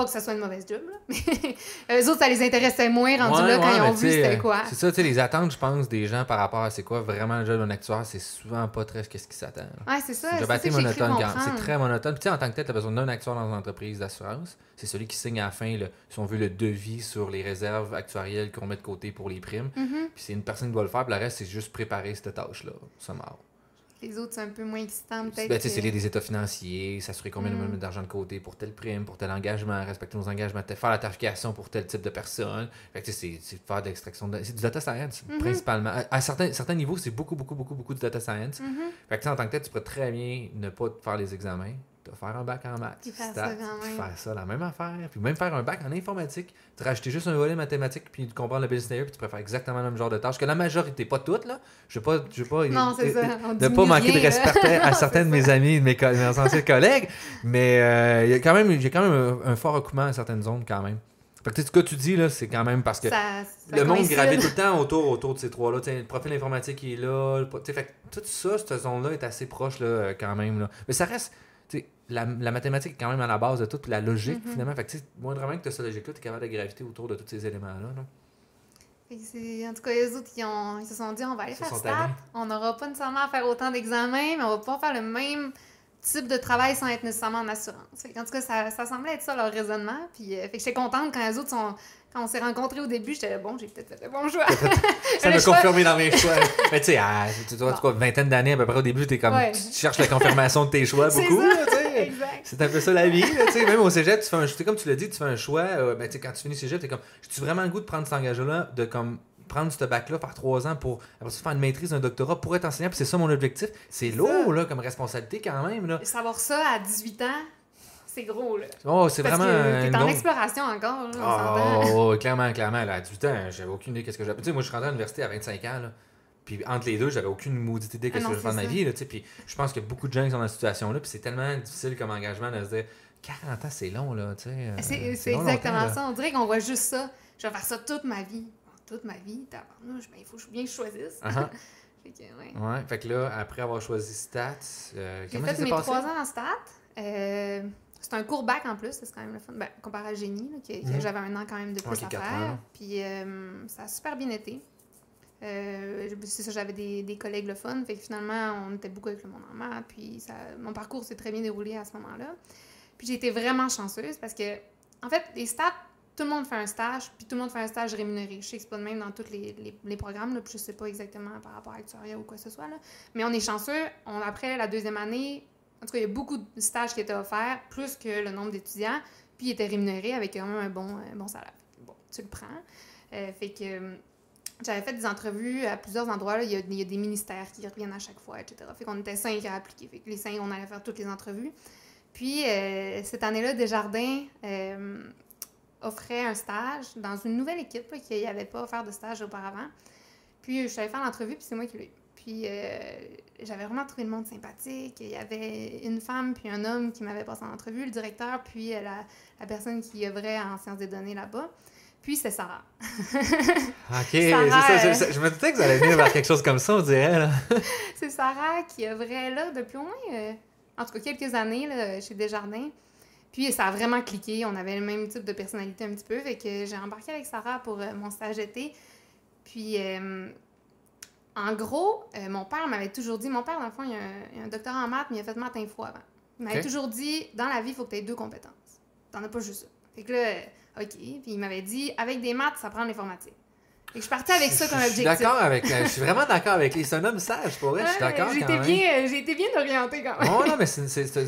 pas que ça soit une mauvaise job, là, mais eux autres, ça les intéressait moins rendu Ouais, là quand ouais, ils ont vu c'était euh, quoi. C'est ça, tu sais, les attentes, je pense, des gens par rapport à c'est quoi vraiment le job d'un actuaire, c'est souvent pas très ce qu'est-ce qui s'attend. là. Ouais, c'est ça. C'est assez monotone quand C'est très monotone. Puis, tu sais, en tant que tel, tu as besoin d'un actuaire dans une entreprise d'assurance. C'est celui qui signe à la fin, le- si on veut, le devis sur les réserves actuarielles qu'on met de côté pour les primes. Mhm. Puis c'est une personne qui doit le faire, puis le reste, c'est juste préparer cette tâche-là. Ça marche. Les autres, c'est un peu moins excitant, peut-être. Ben, c'est les des états financiers, s'assurer combien Mm. d'argent de côté pour telle prime, pour tel engagement, respecter nos engagements, faire la tarification pour tel type de personne. Fait que c'est c'est faire de l'extraction de... C'est du data science, Mhm. principalement. À, à certains, certains niveaux, c'est beaucoup, beaucoup, beaucoup, beaucoup de data science. Mhm. Fait que tu sais, en tant que tel, tu pourrais très bien ne pas te faire les examens, te faire un bac en maths, Puis faire stats, ça quand puis faire ça, la même affaire, puis même faire un bac en informatique, te rajouter juste un volet mathématique, puis de comprendre le business layer, puis tu pourrais faire exactement le même genre de tâches que la majorité, pas toutes, là. Je veux pas... Je veux pas Non, c'est ça. on de pas manquer de rien, respect à Non, certains de mes ça. amis, de mes, co- mes anciens collègues, mais euh, il y a quand même, j'ai quand même un, un fort recoupement à certaines zones quand même. Fait que, tu sais, ce que tu dis, là, c'est quand même parce que Ça, ça le monde gravite tout le temps autour, autour de ces trois-là. Le profil informatique qui est là. le fait que tout ça, cette zone-là est assez proche là, euh, quand même. Là. Mais ça reste. La, la mathématique est quand même à la base de tout, puis la logique, Mhm. finalement. Fait que, moindrement que tu as cette logique-là, tu es capable de graviter autour de tous ces éléments-là. En tout cas, les autres, ils, ont, ils se sont dit, on va aller Ils faire tannés. On n'aura pas nécessairement à faire autant d'examens, mais on va pouvoir faire le même type de travail sans être nécessairement en assurance. En tout cas, ça, ça semblait être ça leur raisonnement. Puis, euh, fait que j'étais contente quand les autres sont... Quand on s'est rencontrés au début, j'étais bon, j'ai peut-être fait le bon choix. Ça m'a confirmé dans mes choix. Mais tu sais, à- tu vois, tu vois, vingtaine d'années à peu près au début, es comme, Ouais. tu cherches la confirmation de tes choix beaucoup. C'est un peu ça la vie. là. Même au cégep, tu fais un, comme tu l'as dit, tu fais un choix. euh, ben, quand tu finis cégep, tu es comme, j'ai-tu vraiment le goût de prendre cet engagement-là, de comme prendre ce bac-là, faire trois ans pour après ça, faire une maîtrise, un doctorat pour être enseignant, puis c'est ça mon objectif? C'est lourd là, comme responsabilité quand même. Là. Savoir ça à 18 ans, c'est gros, là. Oh, c'est vraiment. que t'es en longue- exploration encore, là, on Ah, s'entend. oh, oh, clairement, clairement. Là, à 18 ans, j'avais aucune idée qu'est-ce que j'avais. Tu sais, moi, je suis rentré à l'université à 25 ans. Là. Puis entre les deux, j'avais aucune maudite idée qu'est-ce Ah que je vais faire de ma vie. Là, tu sais. puis je pense a beaucoup de gens qui sont dans cette situation-là. Puis c'est tellement difficile comme engagement de se dire 40 ans, c'est long. là, tu sais. euh, C'est c'est long, exactement ça. On dirait qu'on voit juste ça. Je vais faire ça toute ma vie. Toute ma vie, tabarnouche, ben, il faut bien que je choisisse. Ah. Fait que, ouais. Ouais, fait que là, après avoir choisi Stats, euh, comment fait ça s'est mes passé? trois ans en stat. Euh, c'est un court bac en plus, c'est quand même le fun. Ben, comparé à génie, là, que, que Mhm. j'avais un an quand même de plus Ok, à faire. Puis euh, ça a super bien été. Euh, c'est ça, j'avais des, des collègues le fun. Fait que finalement, on était beaucoup avec le monde en maths. Puis ça, mon parcours s'est très bien déroulé à ce moment-là. Puis j'ai été vraiment chanceuse parce que, en fait, les stats, tout le monde fait un stage, puis tout le monde fait un stage rémunéré. Je sais que c'est pas le même dans tous les, les, les programmes, là, puis je sais pas exactement par rapport à Actuaria ou quoi que ce soit. Là. Mais on est chanceux. On, après la deuxième année, en tout cas, il y a beaucoup de stages qui étaient offerts, plus que le nombre d'étudiants, puis ils étaient rémunérés avec quand même un bon, bon salaire. Bon, tu le prends. Euh, fait que euh, j'avais fait des entrevues à plusieurs endroits. là. Il, y a, il des ministères qui reviennent à chaque fois, etc. Fait qu'on était cinq à appliquer. Fait que les cinq, on allait faire toutes les entrevues. Puis, euh, cette année-là, Desjardins offrait un stage dans une nouvelle équipe là, qui n'avait pas offert de stage auparavant. Puis, je suis allée faire l'entrevue, puis c'est moi qui l'ai eu. Puis, euh, j'avais vraiment trouvé le monde sympathique. Il y avait une femme puis un homme qui m'avaient passé en entrevue, le directeur, puis euh, la, la personne qui œuvrait en sciences des données là-bas. Puis, c'est Sarah. Ok, c'est Sarah, ça, euh, je, je me doutais que vous allez venir vers quelque chose comme ça, on dirait. Là. C'est Sarah qui œuvrait là depuis au moins, euh, en tout cas, quelques années là, chez Desjardins. Puis ça a vraiment cliqué. On avait le même type de personnalité un petit peu. Fait que j'ai embarqué avec Sarah pour euh, mon stage d'été. Puis, euh, en gros, euh, mon père m'avait toujours dit... Mon père, dans le fond, il a un, il a un doctorat en maths, mais il a fait maths info avant. Il m'avait toujours dit, dans la vie, il faut que tu aies deux compétences. T'en as pas juste ça. Fait que là, euh, OK. Puis il m'avait dit, avec des maths, ça prend l'informatique. Que je partais avec ça comme Je- Je suis objectif. d'accord avec. euh, Je suis vraiment d'accord avec lui. C'est un homme sage, pour vrai. Je suis d'accord. J'étais quand même. bien, j'ai été bien orientée quand même. Oh non, mais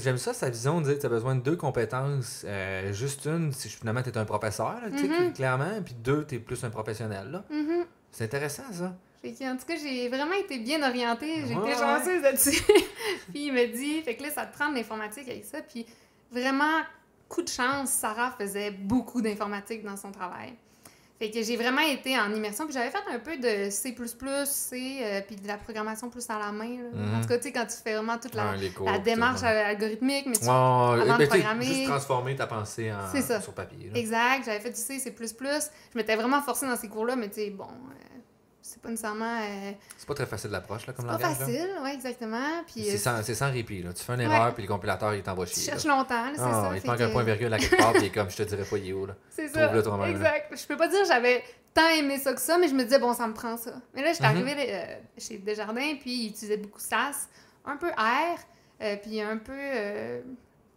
j'aime ça, sa vision de dire que tu as besoin de deux compétences. Euh, juste une, si finalement tu es un professeur, là, Mhm. clairement, puis deux, tu es plus un professionnel. là. Mhm. C'est intéressant, ça. Fait que, en tout cas, j'ai vraiment été bien orientée. J'ai Ouais, été chanceuse là-dessus. puis il me dit, fait que là, ça te prend de l'informatique avec ça. Puis vraiment, coup de chance, Sarah faisait beaucoup d'informatique dans son travail. Fait que j'ai vraiment été en immersion. Puis j'avais fait un peu de C++, C, euh, puis de la programmation plus à la main. là. Mhm. En tout cas, tu sais, quand tu fais vraiment toute la, Ouais, les cours, la tout, démarche algorithmique, mais tu avant de ben, programmer- Juste transformer ta pensée en, sur papier. là. Exact, j'avais fait du C, C++. Je m'étais vraiment forcée dans ces cours-là, mais tu sais, bon, euh, c'est pas nécessairement... euh, C'est pas très facile l'approche là, comme pas langage. là. facile, ouais, exactement. Puis C'est sans, c'est sans répit. Là. Tu fais une Ouais. erreur, puis le compilateur, il t'envoie tu chier. cherches là. longtemps, là, c'est Ah, ça. il te manque un point virgule à quelque part, puis comme je te dirais pas, il est où. Là? C'est ça, là. exact. Je peux pas dire que j'avais tant aimé ça que ça, mais je me disais, bon, ça me prend ça. Mais là, j'étais Mhm. arrivée euh, chez Desjardins, puis ils utilisaient beaucoup SAS, un peu R, euh, puis un peu... je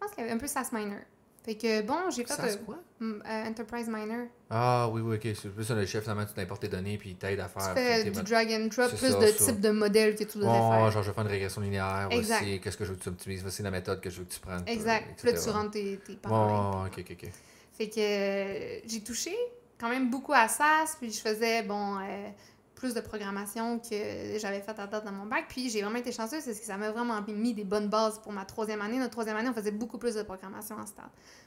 pense qu'il y avait un peu SAS Miner. Fait que, bon, j'ai fait... Ça, euh, quoi? euh, Enterprise Miner. Ah oui, oui, ok. C'est plus un chef, finalement, tu t'importes tes données, puis il t'aide à Tu faire. fais tes du drag and drop, plus ça, de ça. type de modèle que tu devrais Ouais, faire. genre je vais faire une régression linéaire, Exact. voici qu'est-ce que je veux que tu optimises, voici la méthode que je veux que tu prennes. Exact. Puis là, tu rentres tes, tes paramètres. Ouais, ok, ok, ok. Fait que euh, j'ai touché quand même beaucoup à SAS, puis je faisais, bon, euh, plus de programmation que j'avais fait à date dans mon bac. Puis j'ai vraiment été chanceuse parce que ça m'a vraiment mis des bonnes bases pour ma troisième année. Notre troisième année, on faisait beaucoup plus de programmation en stade.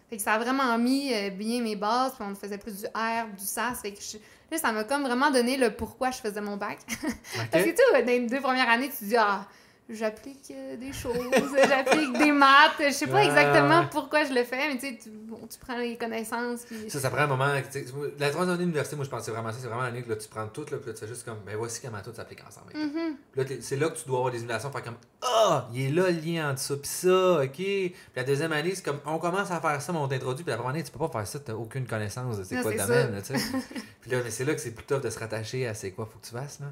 Fait que ça a vraiment mis euh, bien mes bases, puis on faisait plus du R, du SAS. Fait que je- là, ça m'a comme vraiment donné le pourquoi je faisais mon bac. Parce que tu sais, dans les deux premières années, tu te dis, ah, j'applique euh, des choses, j'applique des maths, je sais pas exactement pourquoi je le fais, mais tu sais, tu, bon, tu prends les connaissances, puis... Ça, ça prend un moment. La troisième année d'université, moi, je pensais vraiment ça. C'est vraiment l'année que là, tu prends tout, là, puis là, tu fais juste comme, ben voici comment tout s'applique ensemble. Mhm. Puis là, c'est là que tu dois avoir des simulations, faire comme, ah, il est là le lien entre ça, puis ça, ok. Puis la deuxième année, c'est comme, on commence à faire ça, mais on t'introduit, puis la première année, tu peux pas faire ça, t'as aucune connaissance de c'est quoi le domaine, là, tu sais. puis là, mais c'est là que c'est plus tough de se rattacher à c'est quoi, faut que tu fasses, là.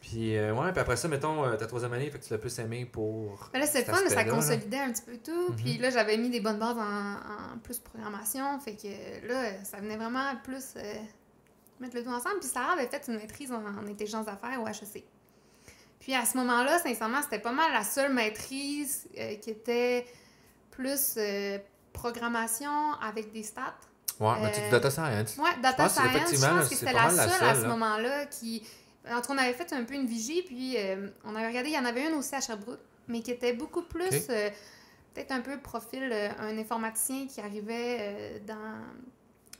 Puis, euh, ouais, puis après ça, mettons, euh, ta troisième année, fait que tu l'as plus aimé pour. Mais là, c'est fun, ça là. consolidait un petit peu tout. Mhm. Puis là, j'avais mis des bonnes bases en, en plus programmation. Fait que là, ça venait vraiment plus euh, mettre le tout ensemble. Puis Sarah avait fait une maîtrise en, en intelligence d'affaires au HEC. Puis à ce moment-là, sincèrement, c'était pas mal la seule maîtrise qui était plus programmation avec des stats. Ouais, mais tu data science. Ouais, data science, je pense que c'était la la seule à ce là. moment-là qui... Entre on avait fait un peu une vigie, puis euh, on avait regardé, il y en avait une aussi à Sherbrooke, mais qui était beaucoup plus, euh, peut-être un peu profil, euh, un informaticien qui arrivait euh, dans...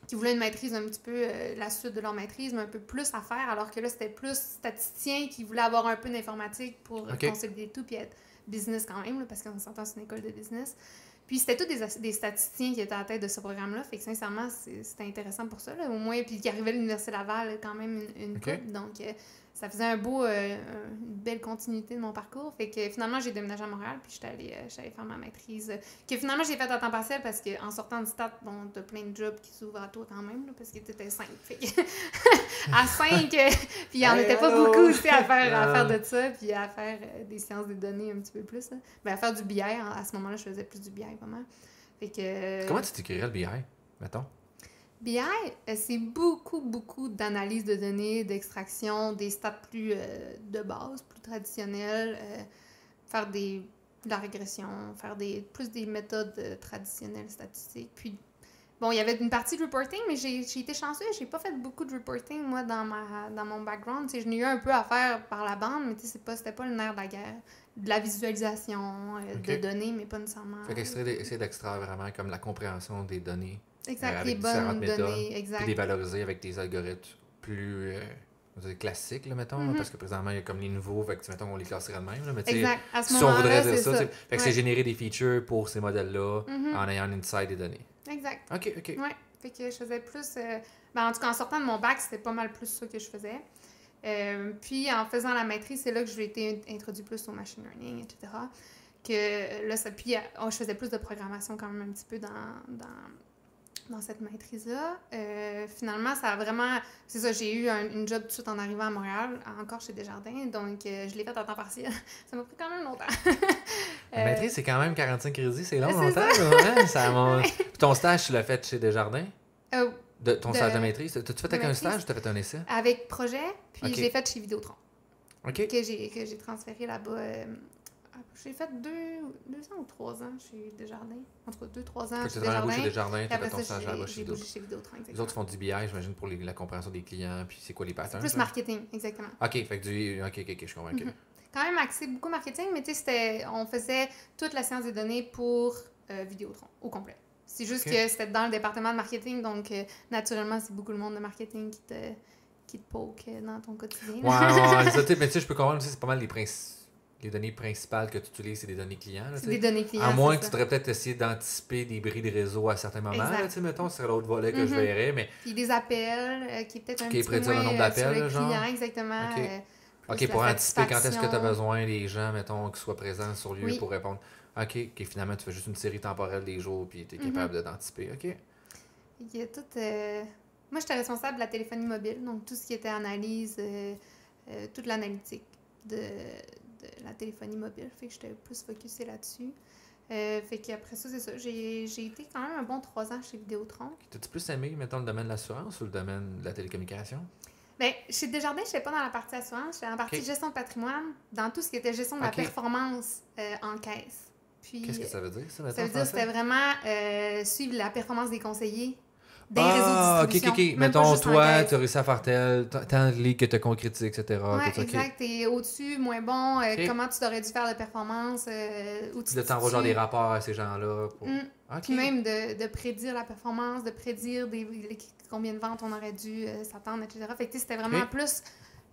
qui voulait une maîtrise un petit peu, euh, la suite de leur maîtrise, mais un peu plus à faire, alors que là, c'était plus statisticien qui voulait avoir un peu d'informatique pour consolider tout, puis être business quand même, là, parce qu'on s'entend, c'est une école de business. Puis c'était tous des, statisticiens qui étaient à la tête de ce programme-là. Fait que sincèrement, c'est- c'était intéressant pour ça. Là, au moins, puis qui arrivait à l'Université Laval, quand même une, une Ok. couple. Donc, euh, ça faisait un beau, euh, un- une belle continuité de mon parcours. Fait que finalement, j'ai déménagé à Montréal, puis j'étais allée, euh, allée faire ma maîtrise. euh, que finalement, j'ai faite à temps partiel parce qu'en sortant du stade, bon, t'as plein de jobs qui s'ouvrent à toi quand même, là, parce que t'étais cinq. Fait que à cinq, euh, puis il n'y en Hey, était pas beaucoup aussi à faire, à faire de ça, puis à faire des sciences des données un petit peu plus. là. Ben, à faire du BI, à ce moment-là, je faisais plus du BI pas mal. Fait que, Comment tu t'écrirais le BI, mettons? BI, euh, c'est beaucoup, beaucoup d'analyse de données, d'extraction, des stats plus euh, de base, plus traditionnelles, euh, faire des, de la régression, faire des, plus des méthodes traditionnelles statistiques. Puis, bon, il y avait une partie de reporting, mais j'ai été chanceuse, j'ai pas fait beaucoup de reporting, moi, dans, ma, dans mon background. Je n'ai eu un peu à faire par la bande, mais tu sais, c'est pas- c'était pas le nerf de la guerre. De la visualisation euh, de données, mais pas nécessairement... Fait qu'extraire des- essayer d'extraire vraiment comme la compréhension des données, Exact, euh, les avec bonnes méthodes, données, exact. puis les valoriser avec des algorithmes plus euh, classiques, là, mettons, Mhm. parce que présentement, il y a comme les nouveaux, fait que, mettons, on les classerait de même, là, mais Exact. À ce si on voudrait dire ça, fait que c'est générer des features pour ces modèles-là Mhm. en ayant un insight des données. Exact. Ok, ok. Ouais. Fait que je faisais plus. euh, ben, en tout cas, en sortant de mon bac, c'était pas mal plus ça que je faisais. Euh, puis en faisant la maîtrise, c'est là que j'ai été introduit plus au machine learning, etc. Que là, ça, puis oh, je faisais plus de programmation quand même un petit peu dans, dans, dans cette maîtrise-là. Euh, finalement, ça a vraiment. C'est ça, j'ai eu un- une job tout de suite en arrivant à Montréal, encore chez Desjardins. Donc, euh, je l'ai faite à temps partiel. ça m'a pris quand même longtemps. La Euh, maîtrise, c'est quand même 45 crédits, c'est long, longtemps, ça. hein? Ça Puis ton stage, tu l'as fait chez Desjardins? De, ton De- stage de maîtrise? T'as-tu fait avec un stage ou t'as fait un essai? avec projet, puis Ok. je l'ai faite chez Vidéotron. Ok. que j'ai que j'ai transféré là-bas. J'ai fait deux, deux ans ou trois ans chez Desjardins. En tout cas, deux, trois ans chez tu travailles chez Desjardins. Desjardins, t'as fait ton stage là-bas chez Vidéotron. Les autres font du BI, j'imagine, pour les- la compréhension des clients, puis c'est quoi les patterns? Plus là? marketing, exactement. Ok, fait que du. Ok, ok, je suis convaincu. Mhm. Quand même axé beaucoup marketing, mais tu sais, on faisait toute la science des données pour euh, Vidéotron, au complet. C'est juste que c'était dans le département de marketing, donc euh, naturellement, c'est beaucoup le monde de marketing qui te, qui te poke euh, dans ton quotidien. Ouais, ouais, ouais, c'est ça, tu sais, mais tu sais, je peux comprendre c'est pas mal les, princi- les données principales que tu utilises, c'est des données clients. là, c'est des données clients. À moins c'est que tu devrais peut-être essayer d'anticiper des bris de réseau à certains moments. Là, mettons, ce serait l'autre volet que je Mhm. verrais, mais Puis des appels, euh, qui est peut-être un Qui petit peu prédire le moins nombre euh, d'appels, genre? client, exactement. Ok. euh, pour anticiper quand est-ce que tu as besoin des gens, mettons, qui soient présents sur lieu Oui. pour répondre. OK, OK, finalement, tu fais juste une série temporelle des jours, puis tu es Mhm. capable d'anticiper. OK. Il y a tout. euh, Moi, j'étais responsable de la téléphonie mobile, donc tout ce qui était analyse, toute l'analytique de, de la téléphonie mobile. Fait que j'étais plus focusée là-dessus. Euh, fait qu'après ça, c'est ça. J'ai j'ai été quand même un bon trois ans chez Vidéotron. T'as-tu plus aimé, mettons, le domaine de l'assurance ou le domaine de la télécommunication? Ben, chez Desjardins, je n'étais pas dans la partie assurance, j'étais la partie gestion de patrimoine, dans tout ce qui était gestion de la performance euh, en caisse. Qu'est-ce que ça veut dire, ça, Ça veut en dire que c'était vraiment euh, suivre la performance des conseillers des ah, réseaux de ok, ok, ok. Mettons, toi, tu as réussi à faire tel, tant de que tu as concrétisé, etc. Ouais, tout exact. T'es au-dessus, moins bon. euh. Comment tu aurais dû faire la performance? Euh, où tu Puis là, te t'envoies genre situes? des rapports à ces gens-là. Pour... Mm. Ok. Puis même de, de prédire la performance, de prédire des, les- combien de ventes on aurait dû euh, s'attendre, etc. Fait que c'était vraiment plus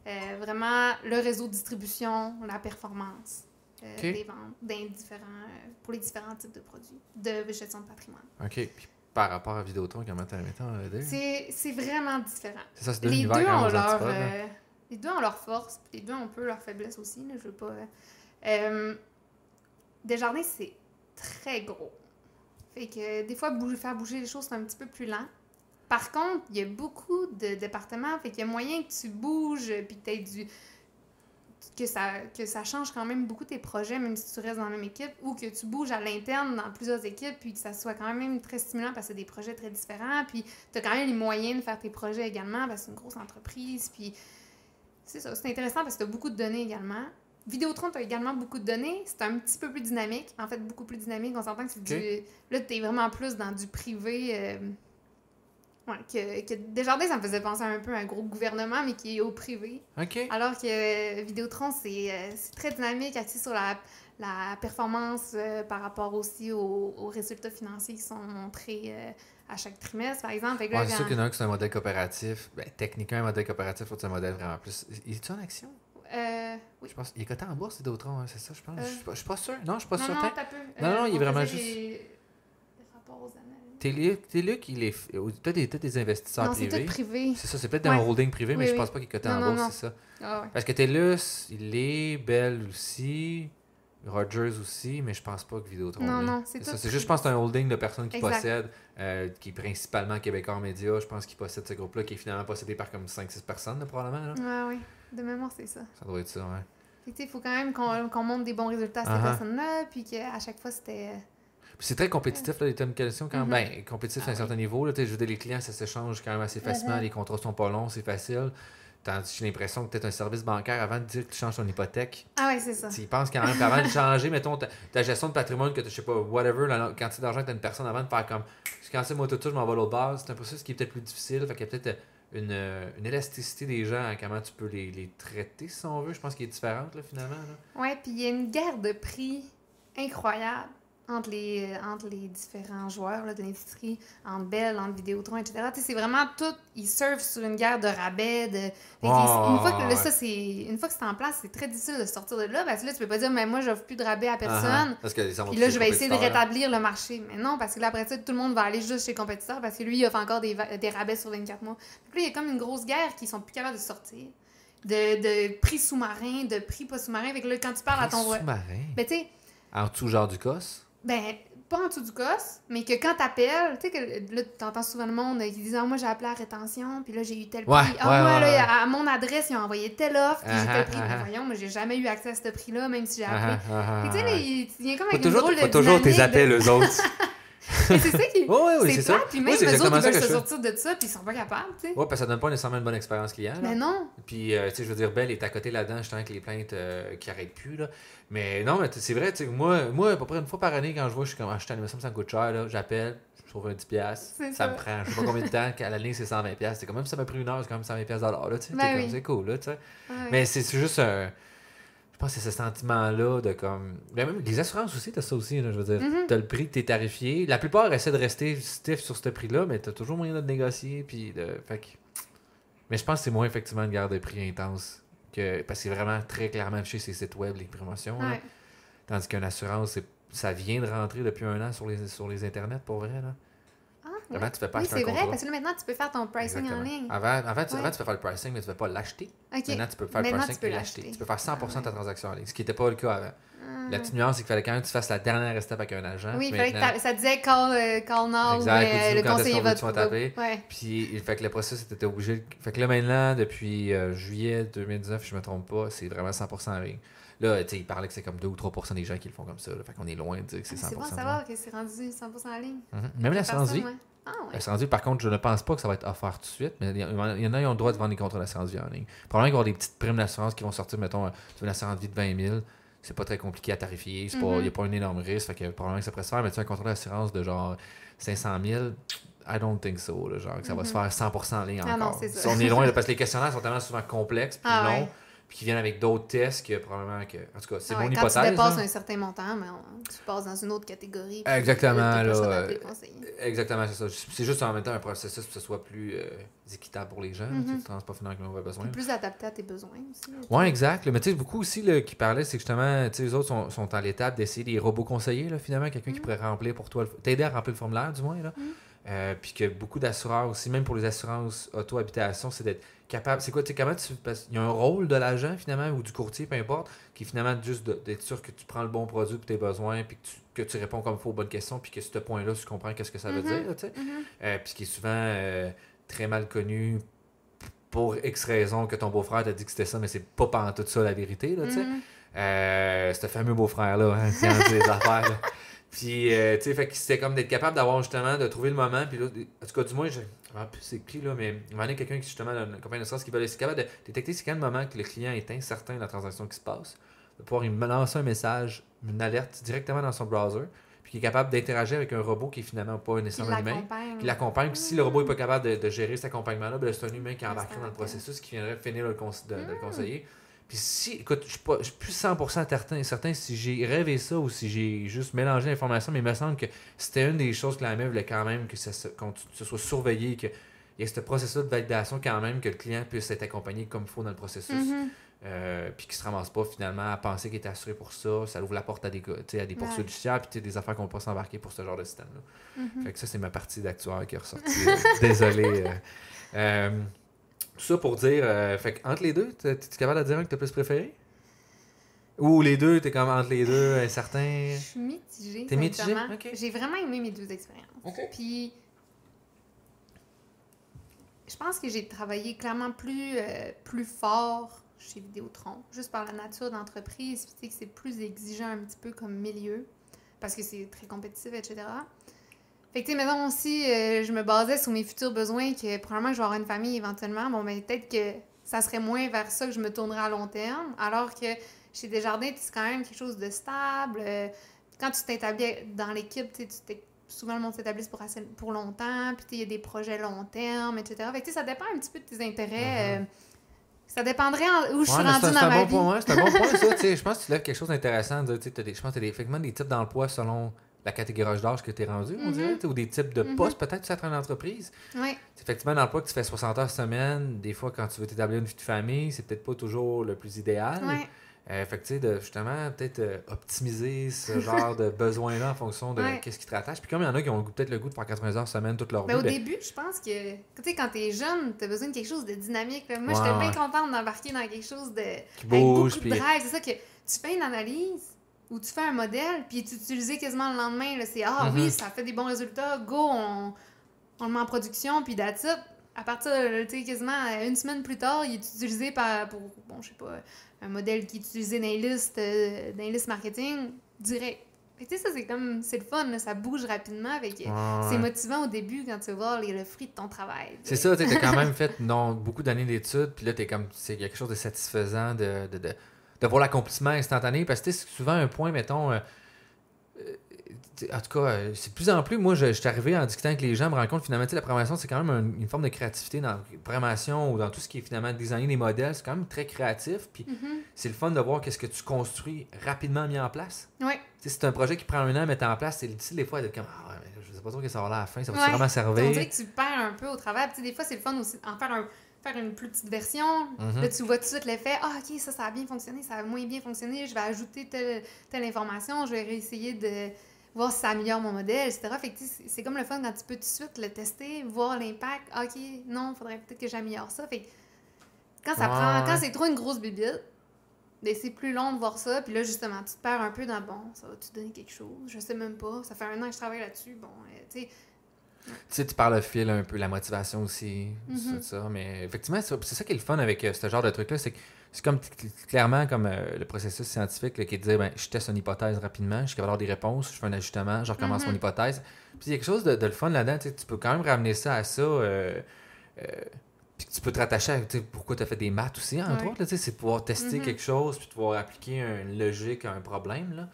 euh, vraiment le réseau de distribution, la performance. euh, des ventes différents, euh, pour les différents types de produits de gestion de patrimoine. OK. Puis par rapport à Vidéotron, comment t'as mis en? C'est c'est vraiment différent. C'est ça, c'est deux Les deux, univers ont leur, euh, les deux ont leur force, puis les deux ont un peu leur faiblesse aussi. Là, je veux pas. euh, euh, Desjardins, c'est très gros. Fait que des fois, bouger- faire bouger les choses, c'est un petit peu plus lent. Par contre, il y a beaucoup de départements, fait qu'il y a moyen que tu bouges, puis que tu du. Que ça, que ça change quand même beaucoup tes projets, même si tu restes dans la même équipe, ou que tu bouges à l'interne dans plusieurs équipes, puis que ça soit quand même très stimulant parce que c'est des projets très différents, puis tu as quand même les moyens de faire tes projets également, parce que c'est une grosse entreprise, puis c'est ça, c'est intéressant parce que tu as beaucoup de données également. Vidéotron, tu as également beaucoup de données, c'est un petit peu plus dynamique, en fait, beaucoup plus dynamique, on s'entend que c'est du... Là, tu es vraiment plus dans du privé... euh, Ouais, que, que Desjardins, ça me faisait penser un peu à un gros gouvernement, mais qui est au privé. Alors que euh, Vidéotron, c'est euh, c'est très dynamique, axé sur la, la performance euh, par rapport aussi aux, aux résultats financiers qui sont montrés euh, à chaque trimestre, par exemple. Ouais, c'est sûr qu'il y en a un qui c'est un modèle coopératif. Ben, techniquement, un modèle coopératif, c'est un modèle vraiment plus. Il est-tu en action? Euh, oui. Je pense. Il est coté en bourse, Vidéotron, hein, c'est ça, je pense. Je suis pas- je suis pas sûr. Non, je suis pas non, sûr. non. Non, non, il est vraiment juste- des- des rapports aux analyses. T'es Luc, t'es Luc, il est. T'as des, t'as des investisseurs Non, c'est tout privés. privé. C'est ça, c'est peut-être un holding privé, mais Oui, je pense pas qu'il est coté en bourse, c'est ça. Ah ouais. Parce que TELUS, il est, Bell aussi, Rogers aussi, mais je pense pas que Vidéotron. Non, non, c'est ça. tout C'est juste, je pense, que c'est un holding de personnes qui Exact. possèdent, euh, qui est principalement Québécois Média, je pense, qui possède ce groupe-là, qui est finalement possédé par comme 5-6 personnes, là, probablement. Là. Ouais, oui. De mémoire, c'est ça. Ça doit être ça, ouais. Il faut quand même qu'on qu'on montre des bons résultats à ces ah. personnes-là, puis qu'à chaque fois, c'était. C'est très compétitif, là, les thèmes de question, quand même. Ben, compétitif Ah à un oui. certain niveau. Là, je veux dire, les clients, ça s'échange quand même assez facilement. Mhm. Les contrats sont pas longs, c'est facile. Tandis que j'ai l'impression que peut-être un service bancaire, avant de dire que tu changes ton hypothèque, Ah ouais, c'est ça. Tu penses quand même qu'avant de changer, mettons, ta, ta gestion de patrimoine, que tu je sais pas, whatever, la quantité d'argent que tu as une personne avant de faire comme, je cancelle moi tout ça, je m'en vais à l'autre base, c'est un processus qui est peut-être plus difficile, fait qu'il y a peut-être une, euh, une élasticité des gens à comment tu peux les, les traiter, si on veut, je pense qu'il est différente, là, finalement. Là. Ouais, puis il y a une guerre de prix incroyable entre les, entre les différents joueurs là, de l'industrie, entre Bell, entre Vidéotron, etc. C'est vraiment tout, ils surfent sur une guerre de rabais. De... Qu'ils- une fois que là, ça, c'est une fois que c'est en place, c'est très difficile de sortir de là parce que là, tu peux pas dire, mais moi, j'offre plus de rabais à personne. Ah, ah, parce que Puis là, je les vais essayer de compétiteurs, rétablir le marché. Mais non, parce que là, après ça, tout le monde va aller juste chez le compétiteur parce que lui, il offre encore des, des rabais sur 24 mois. Donc là, il y a comme une grosse guerre qui sont plus capables de sortir. De, de prix sous-marins, de prix pas sous-marins. Fait que là, quand tu parles à ton. Sous-marin. Ben, tu sais, En dessous, genre du COS? Ben, pas en dessous du COS, mais que quand t'appelles, tu sais, que là, t'entends souvent le monde qui dit Ah, moi, j'ai appelé à rétention, puis là, j'ai eu tel prix. Ouais, ah, ouais, moi, ouais, là, à mon adresse, ils ont envoyé telle offre, puis j'ai Ah, tel prix. ah, Mais ah. voyons, moi, j'ai jamais eu accès à ce prix-là, même si j'ai appelé. Ah, ah, ah, que, tu sais, ah. il vient comme Faut avec une toujours, drôle de faut toujours tes appels, eux autres. Mais c'est ça qui. Oui, oui, oui, c'est plate, puis même Oui, eux autres, ils veulent se sortir de ça, puis ils sont pas capables, tu sais. Ouais, parce que ça donne pas nécessairement une bonne expérience client. là. Mais non. Puis, euh, tu sais, je veux dire, Belle est à côté là-dedans, justement, avec les plaintes euh, qui arrêtent plus, là. Mais non, mais c'est vrai, tu sais, moi, moi, à peu près une fois par année, quand je vois, je suis comme, ah, je t'anime, ça me ça me coûte cher, là, j'appelle, je trouve un 10$, piastres, C'est ça ça. me prend, je sais pas combien de temps, qu'à la ligne, c'est 120$, piastres. c'est quand même, ça m'a pris une heure, c'est quand même 120$ piastres dollars, là, tu sais, Ben oui. c'est cool, là, tu sais. Mais c'est c'est juste un. Je pense que c'est ce sentiment-là de comme. Même les assurances aussi, t'as ça aussi, là, je veux dire. Mhm. T'as le prix t'es tarifié. La plupart essaient de rester stiff sur ce prix-là, mais t'as toujours moyen de négocier. Puis de... fait que- Mais je pense que c'est moins effectivement une guerre de prix intense. Que... Parce que c'est vraiment très clairement affiché sur les sites web, les promotions. Ouais. Tandis qu'une assurance, ça vient de rentrer depuis un an sur les, sur les internets, pour vrai. Là. Ah, ouais. tu fais pas Oui, acheter un c'est vrai, parce que là, maintenant, tu peux faire ton pricing Exactement. en ligne. Avant, avant, tu, Ouais. avant, tu peux faire le pricing, mais tu ne peux pas l'acheter. Maintenant, tu peux faire le pricing tu peux et l'acheter. Tu peux faire 100% de ta Ah, transaction en ligne, ce qui n'était pas le cas avant. Ah. La petite nuance, c'est qu'il fallait quand même que tu fasses la dernière step avec un agent. Oui, il fallait que ça disait call, euh, call now, Exact, mais ou dis-nous le conseiller va te taper. Ouais. Puis, il fait que le processus était obligé. de- Fait que là, maintenant, depuis euh, juillet 2019, si je me trompe pas, c'est vraiment 100% en ligne. Là, tu sais, il parlait que c'est comme 2 ou 3% des gens qui le font comme ça. là. Fait qu'on est loin de dire que c'est 100%. C'est bon de savoir que c'est rendu 100% en ligne. Mhm. Même l'assurance vie. Ouais. Ah ouais. L'assurance vie, par contre, je ne pense pas que ça va être offert tout de suite, mais il y, en a qui ont le droit de vendre des contrats d'assurance vie en ligne. Probablement qu'il va y avoir des petites primes d'assurance qui vont sortir, mettons, euh, tu une assurance vie de 20 000, c'est pas très compliqué à tarifier, pas- il n'y a pas un énorme risque, fait que probablement que ça pourrait se faire, mais tu as un contrat d'assurance de genre 500 000, I don't think so, là, genre que ça va se Mhm. faire 100% en ligne Ah non, encore. c'est ça. on est loin, parce que les questionnaires sont tellement souvent complexes puis Ah longs ouais. Puis qui viennent avec d'autres tests que probablement que. En tout cas, c'est ouais, mon quand hypothèse. tu dépasses là. un certain montant, mais on- tu passes dans une autre catégorie. Exactement, là, euh. Exactement, c'est ça. C'est juste en même temps un processus pour que ce soit plus euh, équitable pour les gens. Tu ne transportes pas finalement avec leurs besoins. Plus adapté à tes besoins aussi. Oui, exact. là. Mais tu sais, beaucoup aussi là, qui parlaient, c'est que justement, tu sais, les autres sont, sont à l'étape d'essayer des robots conseillers, là, finalement, quelqu'un qui Mhm. pourrait remplir pour toi, le- t'aider à remplir le formulaire, du moins. Là. Mhm. Euh, puis que beaucoup d'assureurs aussi, même pour les assurances auto-habitation, c'est d'être capable. C'est quoi, tu sais, comment tu. Parce qu'il y a un rôle de l'agent, finalement, ou du courtier, peu importe, qui est finalement juste d'être sûr que tu prends le bon produit pour tes besoins, puis que tu, que tu réponds comme il faut aux bonnes questions, puis que ce point-là, tu comprends qu'est-ce que ça veut Mhm. dire, tu sais. Mhm. Euh, puis ce qui est souvent euh, très mal connu pour X raison que ton beau-frère t'a dit que c'était ça, mais c'est pas pendant tout ça la vérité, là, tu sais. Mhm. Euh, ce fameux beau-frère-là, hein, qui a dit les affaires, là. Puis, euh, tu sais, fait que c'était comme d'être capable d'avoir justement, de trouver le moment, puis là, en tout cas, du moins, je plus c'est qui, là, mais il m'a donné quelqu'un qui, justement, dans une compagnie d'assurance qui veut être capable de détecter c'est quand le moment que le client est incertain de la transaction qui se passe, de pouvoir lui lancer un message, une alerte directement dans son browser, puis qui est capable d'interagir avec un robot qui est finalement pas Qui nécessairement un humain qui l'accompagne. Puis si le robot n'est pas capable de, de gérer cet accompagnement-là, ben, c'est un humain qui est Ouais, embarqué dans le un processus qui viendrait finir de le, de- de le Mm. conseiller. Puis si, écoute, je suis pas- je suis plus 100% certain, certain si j'ai rêvé ça ou si j'ai juste mélangé l'information, mais il me semble que c'était une des choses que la MF voulait quand même que ça, se- soit surveillé, qu'il y ait ce processus de validation quand même, que le client puisse être accompagné comme il faut dans le processus. Mhm. Euh, puis qui se ramasse pas finalement à penser qu'il est assuré pour ça, ça ouvre la porte à des, go- tu sais, à des poursuites judiciaires, puis des affaires qu'on peut pas s'embarquer pour ce genre de système-là. Mhm. Fait que ça, c'est ma partie d'actuaire qui est ressortie. euh, Désolé. euh. Euh, tout ça pour dire, euh, fait entre les deux, t'es capable de dire un que t'as plus préféré? Ou les deux, t'es comme entre les deux, incertain? Je suis mitigée. T'es mitigée? J'ai vraiment aimé mes deux expériences. Ok. Puis, je pense que j'ai travaillé clairement plus, euh, plus fort chez Vidéotron, juste par la nature d'entreprise, puis tu sais que c'est plus exigeant un petit peu comme milieu, parce que c'est très compétitif, etc. Fait que, tu sais, maintenant aussi, euh, je me basais sur mes futurs besoins, que probablement je vais avoir une famille éventuellement. Bon, ben, peut-être que ça serait moins vers ça que je me tournerais à long terme, alors que chez Desjardins, c'est quand même quelque chose de stable. euh, quand tu t'établis dans l'équipe, tu sais, souvent le monde s'établit pour, assez- pour longtemps, puis il y a des projets long terme, etc. Fait que, tu sais, ça dépend un petit peu de tes intérêts. euh, ça dépendrait en- où je suis un- dans un ma bon vie. c'est un bon point, ça. Je pense que tu lèves quelque chose d'intéressant. des- Je pense que tu as effectivement des types d'emploi selon la catégorie d'âge que tu es rendu, on Mhm. dirait, tu sais, ou des types de Mhm. postes, peut-être, tu travers une entreprise. C'est effectivement un emploi que tu fais 60 heures semaine. Des fois, quand tu veux t'établir une vie de famille, c'est peut-être pas toujours le plus idéal. Ouais. Euh, fait que, tu sais, de justement, peut-être euh, optimiser ce genre de besoin-là en fonction de Ouais. qu'est-ce qui te rattache. Puis comme il y en a qui ont le peut-être le goût de faire 80 heures semaine toute leur Ben, vie, au ben, début, je pense que, tu sais, quand t'es jeune, t'as besoin de quelque chose de dynamique. là. Moi, Ouais, j'étais bien contente d'embarquer dans quelque chose de. qui avec bouge. beaucoup Puis... de drive. C'est ça que tu fais une analyse ou tu fais un modèle, puis tu utilisais quasiment le lendemain. C'est Ah Mhm. oui, ça fait des bons résultats, go, on, on le met en production, puis that's it. À partir de, tu sais, quasiment euh, une semaine plus tard, il est utilisé par, pour, bon, je sais pas, un modèle qui est utilisé dans les listes, euh, dans les listes marketing, direct. Fait tu sais, ça, c'est comme, c'est le fun, là, ça bouge rapidement, Ouais, c'est motivant au début quand tu vas voir les- le fruit de ton travail. C'est ça, tu as quand même fait non, beaucoup d'années d'études, puis là, t'es comme, c'est il y a quelque chose de satisfaisant de, de, de, de voir l'accomplissement instantané, parce que c'est souvent un point, mettons, euh, euh, en tout cas, euh, c'est de plus en plus, moi, je, je suis arrivé en discutant avec les gens, me rends compte, finalement, la programmation, c'est quand même un- une forme de créativité dans la programmation ou dans tout ce qui est finalement designer des modèles, c'est quand même très créatif, puis Mhm. c'est le fun de voir qu'est-ce que tu construis rapidement mis en place. C'est un projet qui prend un an à mettre en place, c'est difficile des fois d'être comme, ah ouais, mais je sais pas trop que ça va là à la fin, ça va Ouais. vraiment On servir. dirait que tu perds un peu au travail. Puis, des fois, c'est le fun aussi en faire, un, faire une plus petite version. Mhm. Là, tu vois tout de suite l'effet. Ah, OK, ça, ça a bien fonctionné, ça a moins bien fonctionné. Je vais ajouter telle, telle information. Je vais réessayer de voir si ça améliore mon modèle, etc. Fait que, c'est- comme le fun quand tu peux tout de suite le tester, voir l'impact. Ah, OK, non, il faudrait peut-être que j'améliore ça. Fait que quand ça Ouais, prend, quand c'est trop une grosse bibite, ben, c'est plus long de voir ça. Puis là, justement, tu te perds un peu dans bon, ça va-tu donner quelque chose? Je sais même pas. Ça fait un an que je travaille là-dessus. Bon, euh, tu sais, Tu sais, tu parles le fil un peu, la motivation aussi, Mhm. tout ça. Mais effectivement, c'est ça qui est le fun avec euh, ce genre de truc-là, c'est que c'est comme cl- cl- clairement comme euh, le processus scientifique là, qui est de dire ben, je teste une hypothèse rapidement, je suis capable d'avoir des réponses, je fais un ajustement, je recommence Mhm. mon hypothèse. Puis il y a quelque chose de, de le fun là-dedans, tu peux quand même ramener ça à ça. euh, puis tu peux te rattacher à pourquoi tu as fait des maths aussi, entre Ouais. autres. C'est pouvoir tester Mhm. quelque chose, puis pouvoir appliquer une logique à un problème. Là.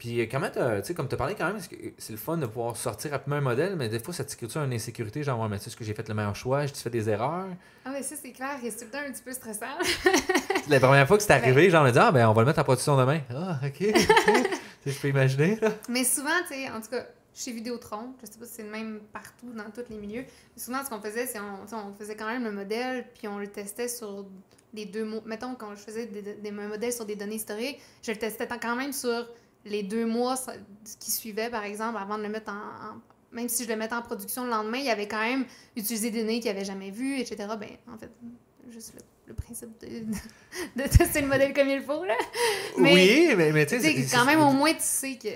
Puis comment t'as, tu sais, comme tu parlé quand même, c'est le fun de pouvoir sortir rapidement un modèle, mais des fois, ça te crée une insécurité, genre, ouais, mais tu sais, est-ce que j'ai fait le meilleur choix, j'ai fait des erreurs? Ah, mais ça, c'est clair, c'est tout le temps un petit peu stressant. la première fois que c'est arrivé, genre, on a dit, ah, ben, on va le mettre en production demain. Ah, ok. je peux imaginer, là. Mais souvent, tu sais, en tout cas, chez Vidéotron, je sais pas si c'est le même partout dans tous les milieux, mais souvent, ce qu'on faisait, c'est on, on faisait quand même le modèle, puis on le testait sur les deux mots. Mettons, quand je faisais des, des, modèles sur des données historiques, je le testais quand même sur les deux mois qui suivaient, par exemple, avant de le mettre en, même si je le mettais en production le lendemain, il y avait quand même utilisé des données qu'il n'avait jamais vues, etc. Ben, en fait, juste le, principe de, de, tester le modèle comme il faut, là. oui, mais, mais tu sais... Quand même, au moins, tu sais que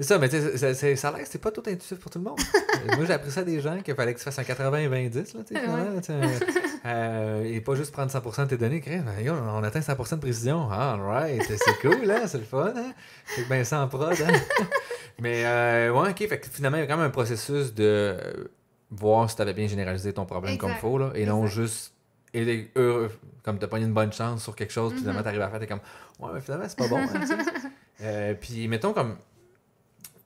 c'est ça, mais c'est, ça a l'air que c'est pas tout intuitif pour tout le monde. Moi, j'ai appris ça des gens qu'il fallait que tu fasses un 80-20-10, là, tu sais, euh, et pas juste prendre 100% de tes données. On atteint 100% de précision. Ah, right, c'est cool, hein, c'est le fun. Hein? C'est bien sans prod. Hein? mais, euh, ouais, OK, fait que finalement, il y a quand même un processus de voir si tu avais bien généralisé ton problème comme il faut, là, et non juste et heureux, comme tu as pas une bonne chance sur quelque chose, puis finalement, mm-hmm. tu arrives à faire, tu es comme, ouais, mais finalement, c'est pas bon. Hein, euh, puis, mettons, comme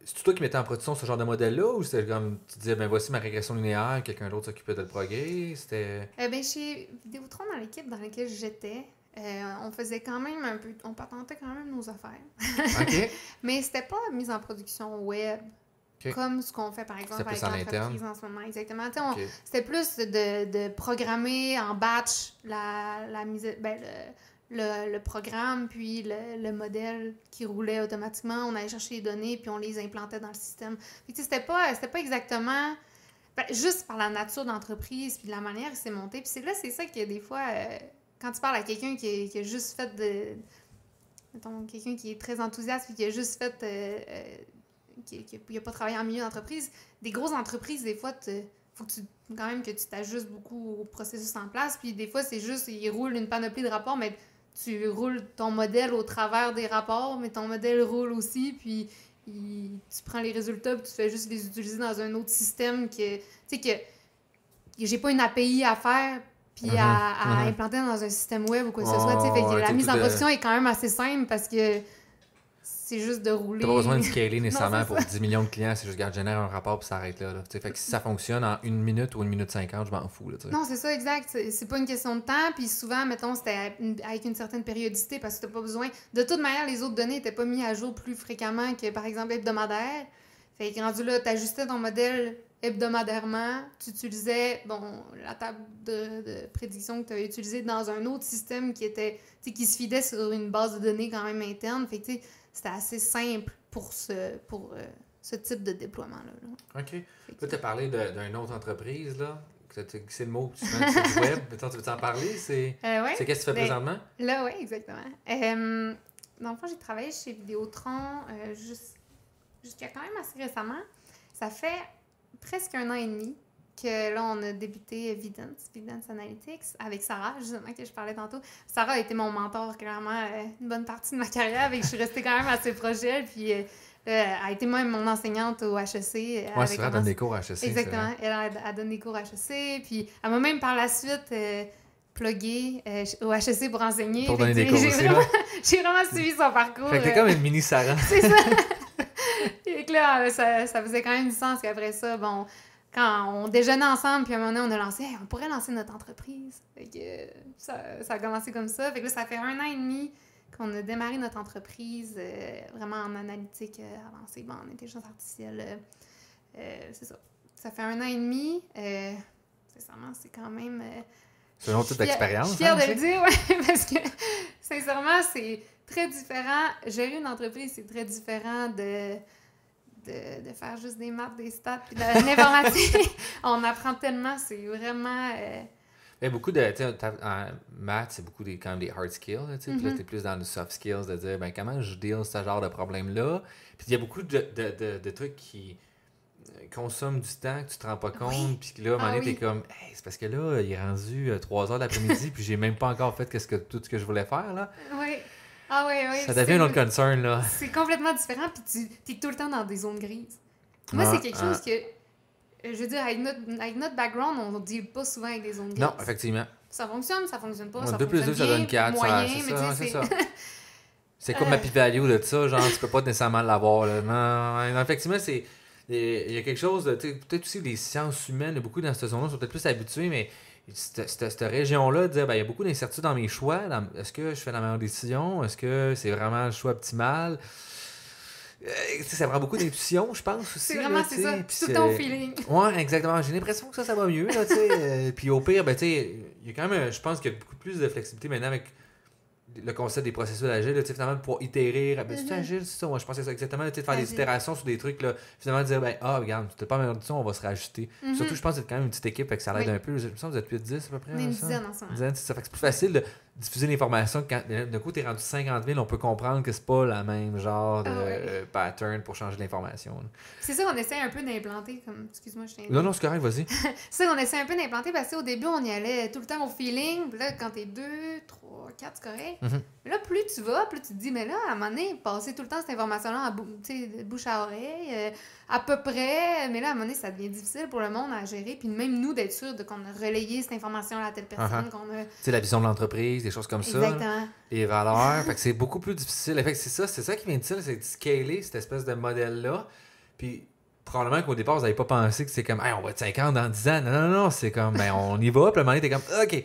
c'est toi qui mettais en production ce genre de modèle-là ou c'était comme tu disais, ben voici ma régression linéaire, quelqu'un d'autre s'occupait de le progrès? C'était. Eh ben, chez Vidéotron, dans l'équipe dans laquelle j'étais, euh, on faisait quand même un peu. On patentait quand même nos affaires. OK. Mais c'était pas mise en production web. Comme ce qu'on fait par exemple avec l'entreprise en ce moment. Exactement. C'était plus de, de, programmer en batch la, la mise. Ben, le, le, programme, puis le, modèle qui roulait automatiquement. On allait chercher les données, puis on les implantait dans le système. C'était pas, pas exactement... Ben, juste par la nature d'entreprise, puis de la manière que c'est monté. Puis c'est là, c'est ça que des fois, euh, quand tu parles à quelqu'un qui, qui, a juste fait de... Mettons, quelqu'un qui est très enthousiaste, puis qui a juste fait... Euh, euh, qui n'a pas travaillé en milieu d'entreprise, des grosses entreprises, des fois, il faut que tu quand même que tu t'ajustes beaucoup au processus en place. Puis des fois, c'est juste, ils roulent une panoplie de rapports, mais tu roules ton modèle au travers des rapports, mais ton modèle roule aussi, puis tu prends les résultats, puis tu fais juste les utiliser dans un autre système que, tu sais, que j'ai pas une API à faire, puis à, mm-hmm. Mm-hmm. implanter dans un système web ou quoi que ce soit. fait la mise en production est quand même assez simple parce que c'est juste de rouler. T'as pas besoin de scaler nécessairement pour 10 millions de clients, c'est juste, regarde, génère un rapport puis ça arrête là. Fait que si ça fonctionne en une minute ou une minute cinquante, je m'en fous. Là, non, c'est ça, exact. C'est pas une question de temps, puis souvent, mettons, c'était avec une certaine périodicité parce que t'as pas besoin. De toute manière, les autres données étaient pas mises à jour plus fréquemment que, par exemple, hebdomadaire. Fait que rendu là, t'ajustais ton modèle hebdomadairement, tu utilisais bon, la table de, prédiction que tu avais utilisée dans un autre système qui était qui se fidait sur une base de données quand même interne. Fait que, c'était assez simple pour ce, pour, euh, ce type de déploiement-là. OK. Là, tu as parlé d'une autre entreprise, là. C'est le mot que tu mets, c'est du web. tu veux en parler? C'est euh, ouais. qu'est-ce que tu fais ben, présentement? Là, oui, exactement. Euh, dans le fond, j'ai travaillé chez Vidéotron euh, jusqu'à quand même assez récemment. Ça fait presque un an et demi que là, on a débuté Evidence, Evidence Analytics, avec Sarah, justement, que je parlais tantôt. Sarah a été mon mentor, clairement, euh, une bonne partie de ma carrière, avec je suis restée quand même à ses projets, puis euh, elle a été même mon enseignante au HEC. Oui, c'est vrai, elle donne des cours à HEC. Exactement, elle a, donné des cours à HEC, puis elle m'a même par la suite euh, plugué au HEC pour enseigner. Pour donner des cours J'ai vraiment suivi son parcours. Fait que t'es comme une mini Sarah. c'est ça. Et là, ça, ça faisait quand même du sens qu'après ça, bon, quand on déjeunait ensemble, puis à un moment donné, on a lancé, on pourrait lancer notre entreprise. Fait que, ça, ça, a commencé comme ça. Fait que là, ça fait un an et demi qu'on a démarré notre entreprise euh, vraiment en analytique euh, avancée, bon, en intelligence artificielle. Euh, c'est ça. Ça fait un an et demi. sincèrement, c'est quand même. c'est une autre d'expérience. Je suis fière hein, de le dire, oui, parce que sincèrement, c'est très différent. Gérer une entreprise, c'est très différent de de, de, faire juste des maths, des stats, puis de l'informatique. on apprend tellement, c'est vraiment... Euh... A beaucoup de. En maths, c'est beaucoup des, quand même des hard skills. Là, tu mm-hmm. es plus dans le soft skills de dire ben, comment je deal ce genre de problème-là? Puis il y a beaucoup de, de, de, trucs qui consomment du temps que tu te rends pas compte. Puis là, à un moment ah donné, t'es comme hey, c'est parce que là, il est rendu 3 euh, heures l'après-midi, puis j'ai même pas encore fait ce que, tout ce que je voulais faire. là. Oui. Ah oui, oui. Ça devient un autre concern, là. C'est complètement différent, puis tu es tout le temps dans des zones grises. Moi, c'est quelque chose que, je veux dire, avec notre, avec notre background, on ne dit pas souvent avec des zones grises. Non, effectivement. Ça fonctionne, ça fonctionne pas. 2 plus 2, ça donne 4. Moyen, c'est ça, c'est ça. Comme Euh. ma p-value de ça, genre, tu peux pas nécessairement l'avoir. là. Non, non, effectivement, c'est. Il y a quelque chose de. Peut-être aussi les sciences humaines, beaucoup dans cette zone-là sont peut-être plus habitués, mais cette, région-là, ben, il y a beaucoup d'incertitudes dans mes choix. Est-ce que je fais la meilleure décision? Est-ce que c'est vraiment le choix optimal? Euh, ça prend beaucoup d'intuition, je pense. aussi, C'est vraiment, c'est ça. Puis tout c'est- feeling. Ouais, exactement. J'ai l'impression que ça, ça va mieux, là, tu sais. Euh, puis au pire, ben, il y a quand même, je pense qu'il y a beaucoup plus de flexibilité maintenant avec le concept des processus agiles, là, tu finalement, pour itérer. Ben, c'est Mhm. agile, c'est ça. Moi, je pense que c'est ça exactement, tu de faire des itérations sur des trucs, là. Finalement, dire, ben, ah, regarde, c'était pas meilleur de ça, on va se rajuster. Mhm. Surtout, je pense que c'est quand même une petite équipe, fait que ça l'aide Oui. un peu. Je me sens que vous êtes 8-10 à peu près. Une dizaine en ce moment. Dizaine, c'est ça. Fait que c'est plus facile de diffuser l'information quand d'un coup, t'es rendu 50 000, on peut comprendre que c'est pas la même genre de Ah ouais. pattern pour changer l'information. C'est ça qu'on essaie un peu d'implanter, comme, excuse-moi, je Non, non, c'est correct, vas-y. C'est ça qu'on essaie un peu d'implanter parce qu'au début, on y allait tout le temps au feeling. Puis là, quand t'es 2, 3, 4, c'est correct. Mhm. Mais là, plus tu vas, plus tu te dis, mais là, à un moment donné, passer tout le temps cette information-là bou- tu bouche à oreille, euh, à peu près. Mais là, à un moment donné, ça devient difficile pour le monde à gérer. Puis même nous, d'être sûr de qu'on a relayé cette information-là à telle personne. Uh-huh. qu'on a... Tu sais, la vision de l'entreprise, des choses comme ça. là. Exactement. les valeurs. fait que c'est beaucoup plus difficile. Fait que c'est ça, c'est ça qui vient de ça, c'est de scaler cette espèce de modèle-là. Puis probablement qu'au départ, vous n'avez pas pensé que c'est comme, hey, on va être 50 dans 10 ans. Non, non, non, c'est comme, ben, on y va. Puis à un moment donné, t'es comme, OK.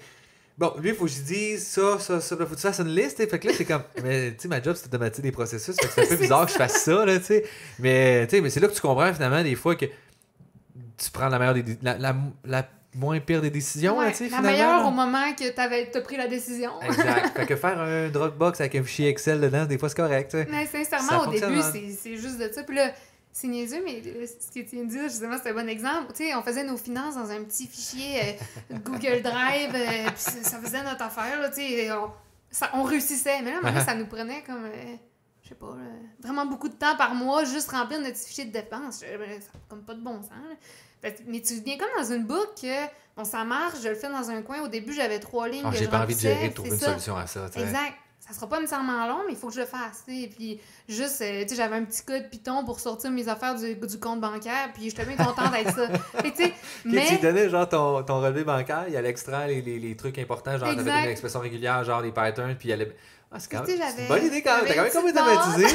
Bon, lui, il faut que je dise ça, ça, ça. Là, faut que tu fasses une liste. et Fait que là, c'est comme, mais tu sais, ma job, c'est d'automatiser des processus. Fait que c'est un peu bizarre que je fasse ça, là, tu sais. Mais, tu sais, mais c'est là que tu comprends finalement des fois que tu prends la meilleure des. La, la, la moins pire des décisions, tu sais, la finalement. meilleure là. au moment que t'avais as pris la décision. Exact. fait que faire un Dropbox avec un fichier Excel dedans, des fois, c'est correct, tu sais. Mais Ça sincèrement, au fonctionne, début, hein. c'est c'est juste de ça. Puis là, c'est niaiseux, mais euh, ce que tu viens de dire, justement, c'est un bon exemple. Tu sais, on faisait nos finances dans un petit fichier euh, Google Drive, euh, puis ça faisait notre affaire, là, tu sais. On, ça- on réussissait. Mais là, maintenant, ça nous prenait comme, euh, je sais pas, là, vraiment beaucoup de temps par mois, juste remplir notre fichier de dépenses. Ben, Ça comme pas de bon sens, là. Fait Mais tu viens comme dans une boucle que, bon, ça marche, je le fais dans un coin. Au début, j'avais trois lignes. Que J'ai pas envie de gérer, de trouver une ça. solution à ça. Exact. Ça sera pas nécessairement long, mais il faut que je le fasse. tu sais. Puis juste, euh, tu sais, j'avais un petit code Python pour sortir mes affaires du, du compte bancaire, puis j'étais bien contente avec ça. Fait que, tu mais donnais genre ton, ton relevé bancaire, il allait extraire les, les, les trucs importants, genre t'avais une expression régulière, genre des patterns, puis il allait. Ah, c'est quand même une bonne idée quand même. T'as quand même comme automatisé.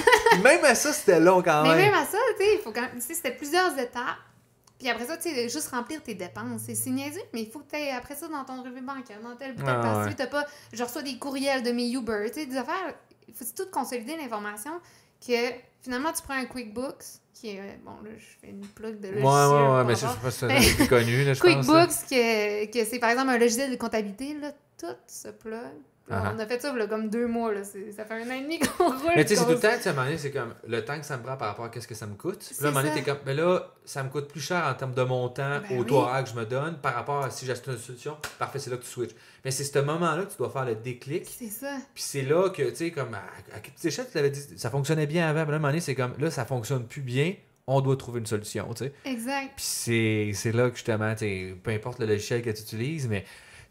Même à ça, c'était long quand mais même. même à ça, tu sais, il faut quand tu sais, c'était plusieurs étapes. Puis après ça, tu sais, juste remplir tes dépenses. C'est niaiseux, mais il faut que tu aies après ça dans ton relevé bancaire, dans tel tel Ah, parce ouais. pas. Je reçois des courriels de mes Uber, tu sais, des affaires. Il faut tout consolider l'information que finalement tu prends un QuickBooks qui est. euh, Bon, là, je fais une plug de Ouais, logiciel. ouais, ouais, par mais je sais pas si c'est plus connu, là, je pense. là. QuickBooks, que, que c'est par exemple un logiciel de comptabilité, là, tout se plug. Là, Uh-huh. On a fait ça là, comme deux mois, là. c'est- Ça fait un an et demi qu'on roule. Mais tu sais, c'est tout le temps, tu sais, à un moment donné, c'est comme le temps que ça me prend par rapport à ce que ça me coûte. Puis là, à un moment donné, t'es comme, mais là, ça me coûte plus cher en termes de montant Ben au oui. que je me donne par rapport à si j'achète une solution. Parfait, c'est là que tu switches. Mais c'est ce moment-là que tu dois faire le déclic. C'est ça. Puis c'est là que, tu sais, comme à, à petite échelle, tu l'avais dit, ça fonctionnait bien avant. Mais là, à un moment donné, c'est comme, là, ça fonctionne plus bien. On doit trouver une solution, tu sais. Exact. Puis c'est, c'est là que justement, tu sais, peu importe le logiciel que tu utilises, mais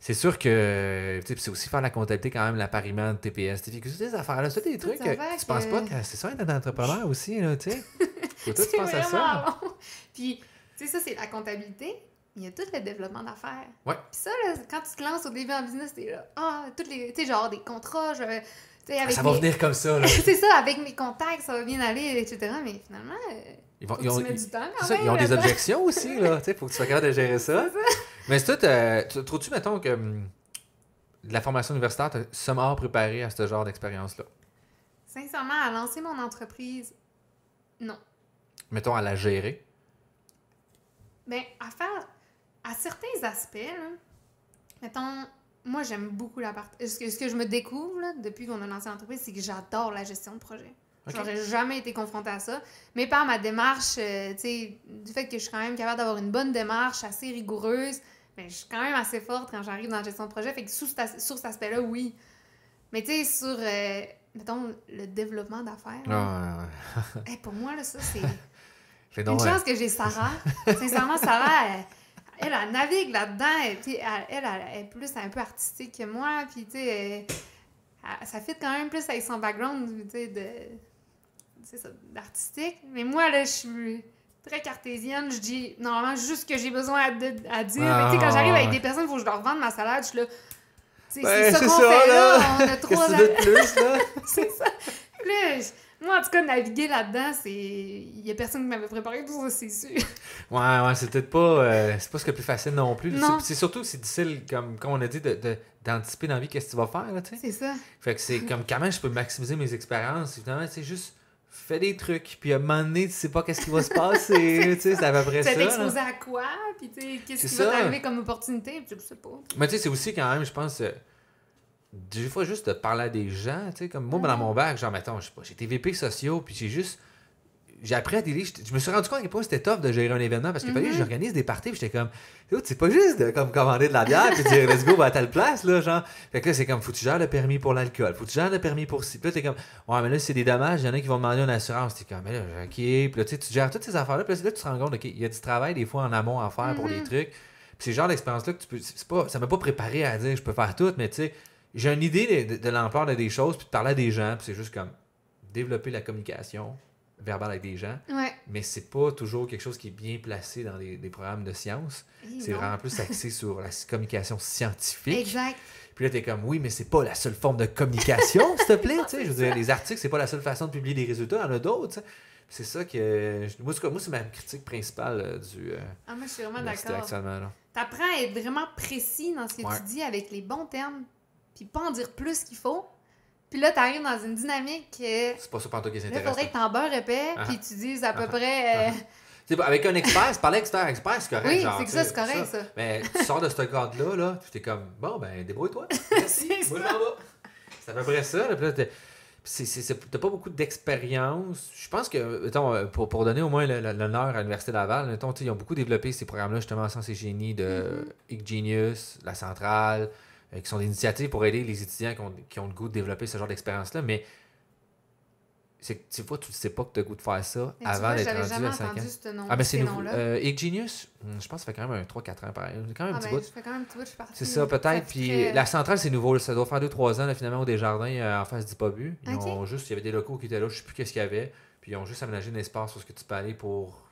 c'est sûr que, c'est aussi faire la comptabilité quand même, l'appariement de TPS, ces affaires-là, c'est des trucs que tu penses pas que c'est ça être un entrepreneur aussi, là, tu sais? Faut tout penser à ça. long. Puis, tu sais, ça, c'est la comptabilité. Il y a tout le développement d'affaires. Ouais. Puis ça, là, quand tu te lances au début en business, t'es là, ah, toutes les, tu sais, genre des contrats, je, avec Ça va venir comme ça, là. c'est ça, avec mes contacts, ça va bien aller, etc. Mais finalement, Ils, vont, ils ont, tu mets ils- du temps quand ça, même. ils ont des objections aussi, là. Tu sais, faut que tu sois capable de gérer ça. Mais c'est tout, euh, tu- trouves-tu, mettons, que hum, la formation universitaire, t'as sommaire préparé à ce genre d'expérience-là? Sincèrement, à lancer mon entreprise, non. Mettons, à la gérer? Ben, à faire, à certains aspects, là, mettons, moi, j'aime beaucoup la partie. Ce que, ce que je me découvre, là, depuis qu'on a lancé l'entreprise, c'est que j'adore la gestion de projet. Ok. J'aurais jamais été confrontée à ça. Mais par ma démarche, euh, tu sais, du fait que je suis quand même capable d'avoir une bonne démarche assez rigoureuse, ben, je suis quand même assez forte quand j'arrive dans la gestion de projet. Fait que sous sur cet aspect-là, oui. Mais tu sais, sur, euh, mettons, le développement d'affaires, Ah, hey, pour moi, là, ça, c'est. Une euh, chance que j'ai Sarah. Sincèrement, Sarah, elle, elle, elle navigue là-dedans. Elle, elle, elle, est plus un peu artistique que moi. Puis, tu sais, elle- ça fit quand même plus avec son background, tu sais, de. D'artistique. Mais moi, là, je suis très cartésienne. Je dis normalement juste ce que j'ai besoin à, de- à dire. Ah, Mais tu sais, quand j'arrive avec des personnes, il faut que je leur vende ma salade. Je suis là. Ben, c'est ça qu'on fait là. là. On a trois que de plus, là? c'est ça. Là, moi, en tout cas, naviguer là-dedans, c'est. Il y a personne qui m'avait préparé pour ça, c'est sûr. Ouais, ouais, c'est peut-être pas, euh, c'est pas ce le plus facile non plus. C'est- surtout que c'est difficile, comme, comme on a dit, de- de- d'anticiper dans la vie qu'est-ce que tu vas faire, là, tu sais. C'est ça. Fait que c'est comme comment je peux maximiser mes expériences. Évidemment, c'est juste fais des trucs, puis à un moment donné, tu sais pas qu'est-ce qui va se passer, tu sais, c'est à peu près Tu ça. là. t'exposer à quoi? Puis, tu sais, qu'est-ce qui va t'arriver comme opportunité? Puis, je sais pas. Mais tu sais, c'est aussi quand même, je pense, euh, des fois juste de parler à des gens, tu sais, comme moi, dans mon bac, genre, mettons, je sais pas, j'étais VP sociaux, puis j'ai juste. J'ai appris à délire. Je me suis rendu compte à quel point c'était tough de gérer un événement parce qu'il fallait que Mhm. j'organise des parties, j'étais comme, c'est pas juste de comme, commander de la bière puis dire let's go, va à telle place, là, genre. Fait que là, c'est comme, faut que tu gères le permis pour l'alcool, faut que tu gères le permis pour ci. Puis là, t'es comme, ouais, mais là, c'est des dommages, il y en a qui vont demander une assurance. T'es comme, mais là, ok. Puis là, tu sais, tu gères toutes ces affaires-là, puis là, tu te rends compte, ok, il y a du travail des fois en amont à faire pour des Mhm. trucs. Puis c'est genre d'expérience-là que tu peux. pas, ça m'a pas préparé à dire je peux faire tout, mais tu sais, j'ai une idée de, de- de l'ampleur de des choses, puis de parler à des gens, puis c'est juste comme développer la communication verbale avec des gens, Ouais. mais c'est pas toujours quelque chose qui est bien placé dans des, des programmes de sciences. C'est vraiment plus axé sur la communication scientifique. Exact. Puis là, t'es comme, oui, mais c'est pas la seule forme de communication, s'il te plaît. Je veux dire, les articles, c'est pas la seule façon de publier des résultats, il y en a d'autres. C'est ça que. Moi, c'est ma critique principale euh, du. euh, Ah, moi, je suis vraiment d'accord. T'apprends à être vraiment précis dans ce que Ouais. tu dis avec les bons termes, puis pas en dire plus qu'il faut. Puis là, t'arrives dans une dynamique que. C'est pas ça pour toi qui est Là, intéressant. faudrait que t'en beurres épais, Ah. puis tu dises à peu Ah. près. euh, Tu sais, avec un expert, c'est parler expert, expert, c'est correct. Oui, c'est que ça, c'est correct, ça. Mais tu sors de ce cadre-là, là, tu t'es comme, bon, ben, débrouille-toi. Merci, C'est ça. C'est à peu près ça. Là, puis T'as pas beaucoup d'expérience. Je pense que, mettons, euh, pour, pour donner au moins l'honneur à l'Université Laval, mettons, ils ont beaucoup développé ces programmes-là, justement, en sciences et génie, de Genius, la centrale, euh, qui sont des initiatives pour aider les étudiants qui ont, qui ont le goût de développer ce genre d'expérience-là. Mais c'est que, tu vois, tu sais pas que tu as le goût de faire ça mais avant d'être rendu à 5 ans. entendu ce nom, Ah, ben c'est ces nouveau. Euh, Genius, hmm, je pense que ça fait quand même un 3-4 ans pareil. C'est quand même un Ah, petit ben, bout. je fais quand même un petit bout, je suis partie. C'est ça, peut-être. fait Puis très- la centrale, c'est nouveau. Ça doit faire 2-3 ans, là, finalement, au Desjardins, euh, en face d'Ipabu. Ils Ok. ont juste, il y avait des locaux qui étaient là, je sais plus qu'est-ce qu'il y avait. Puis ils ont juste aménagé un espace où ce que tu peux aller pour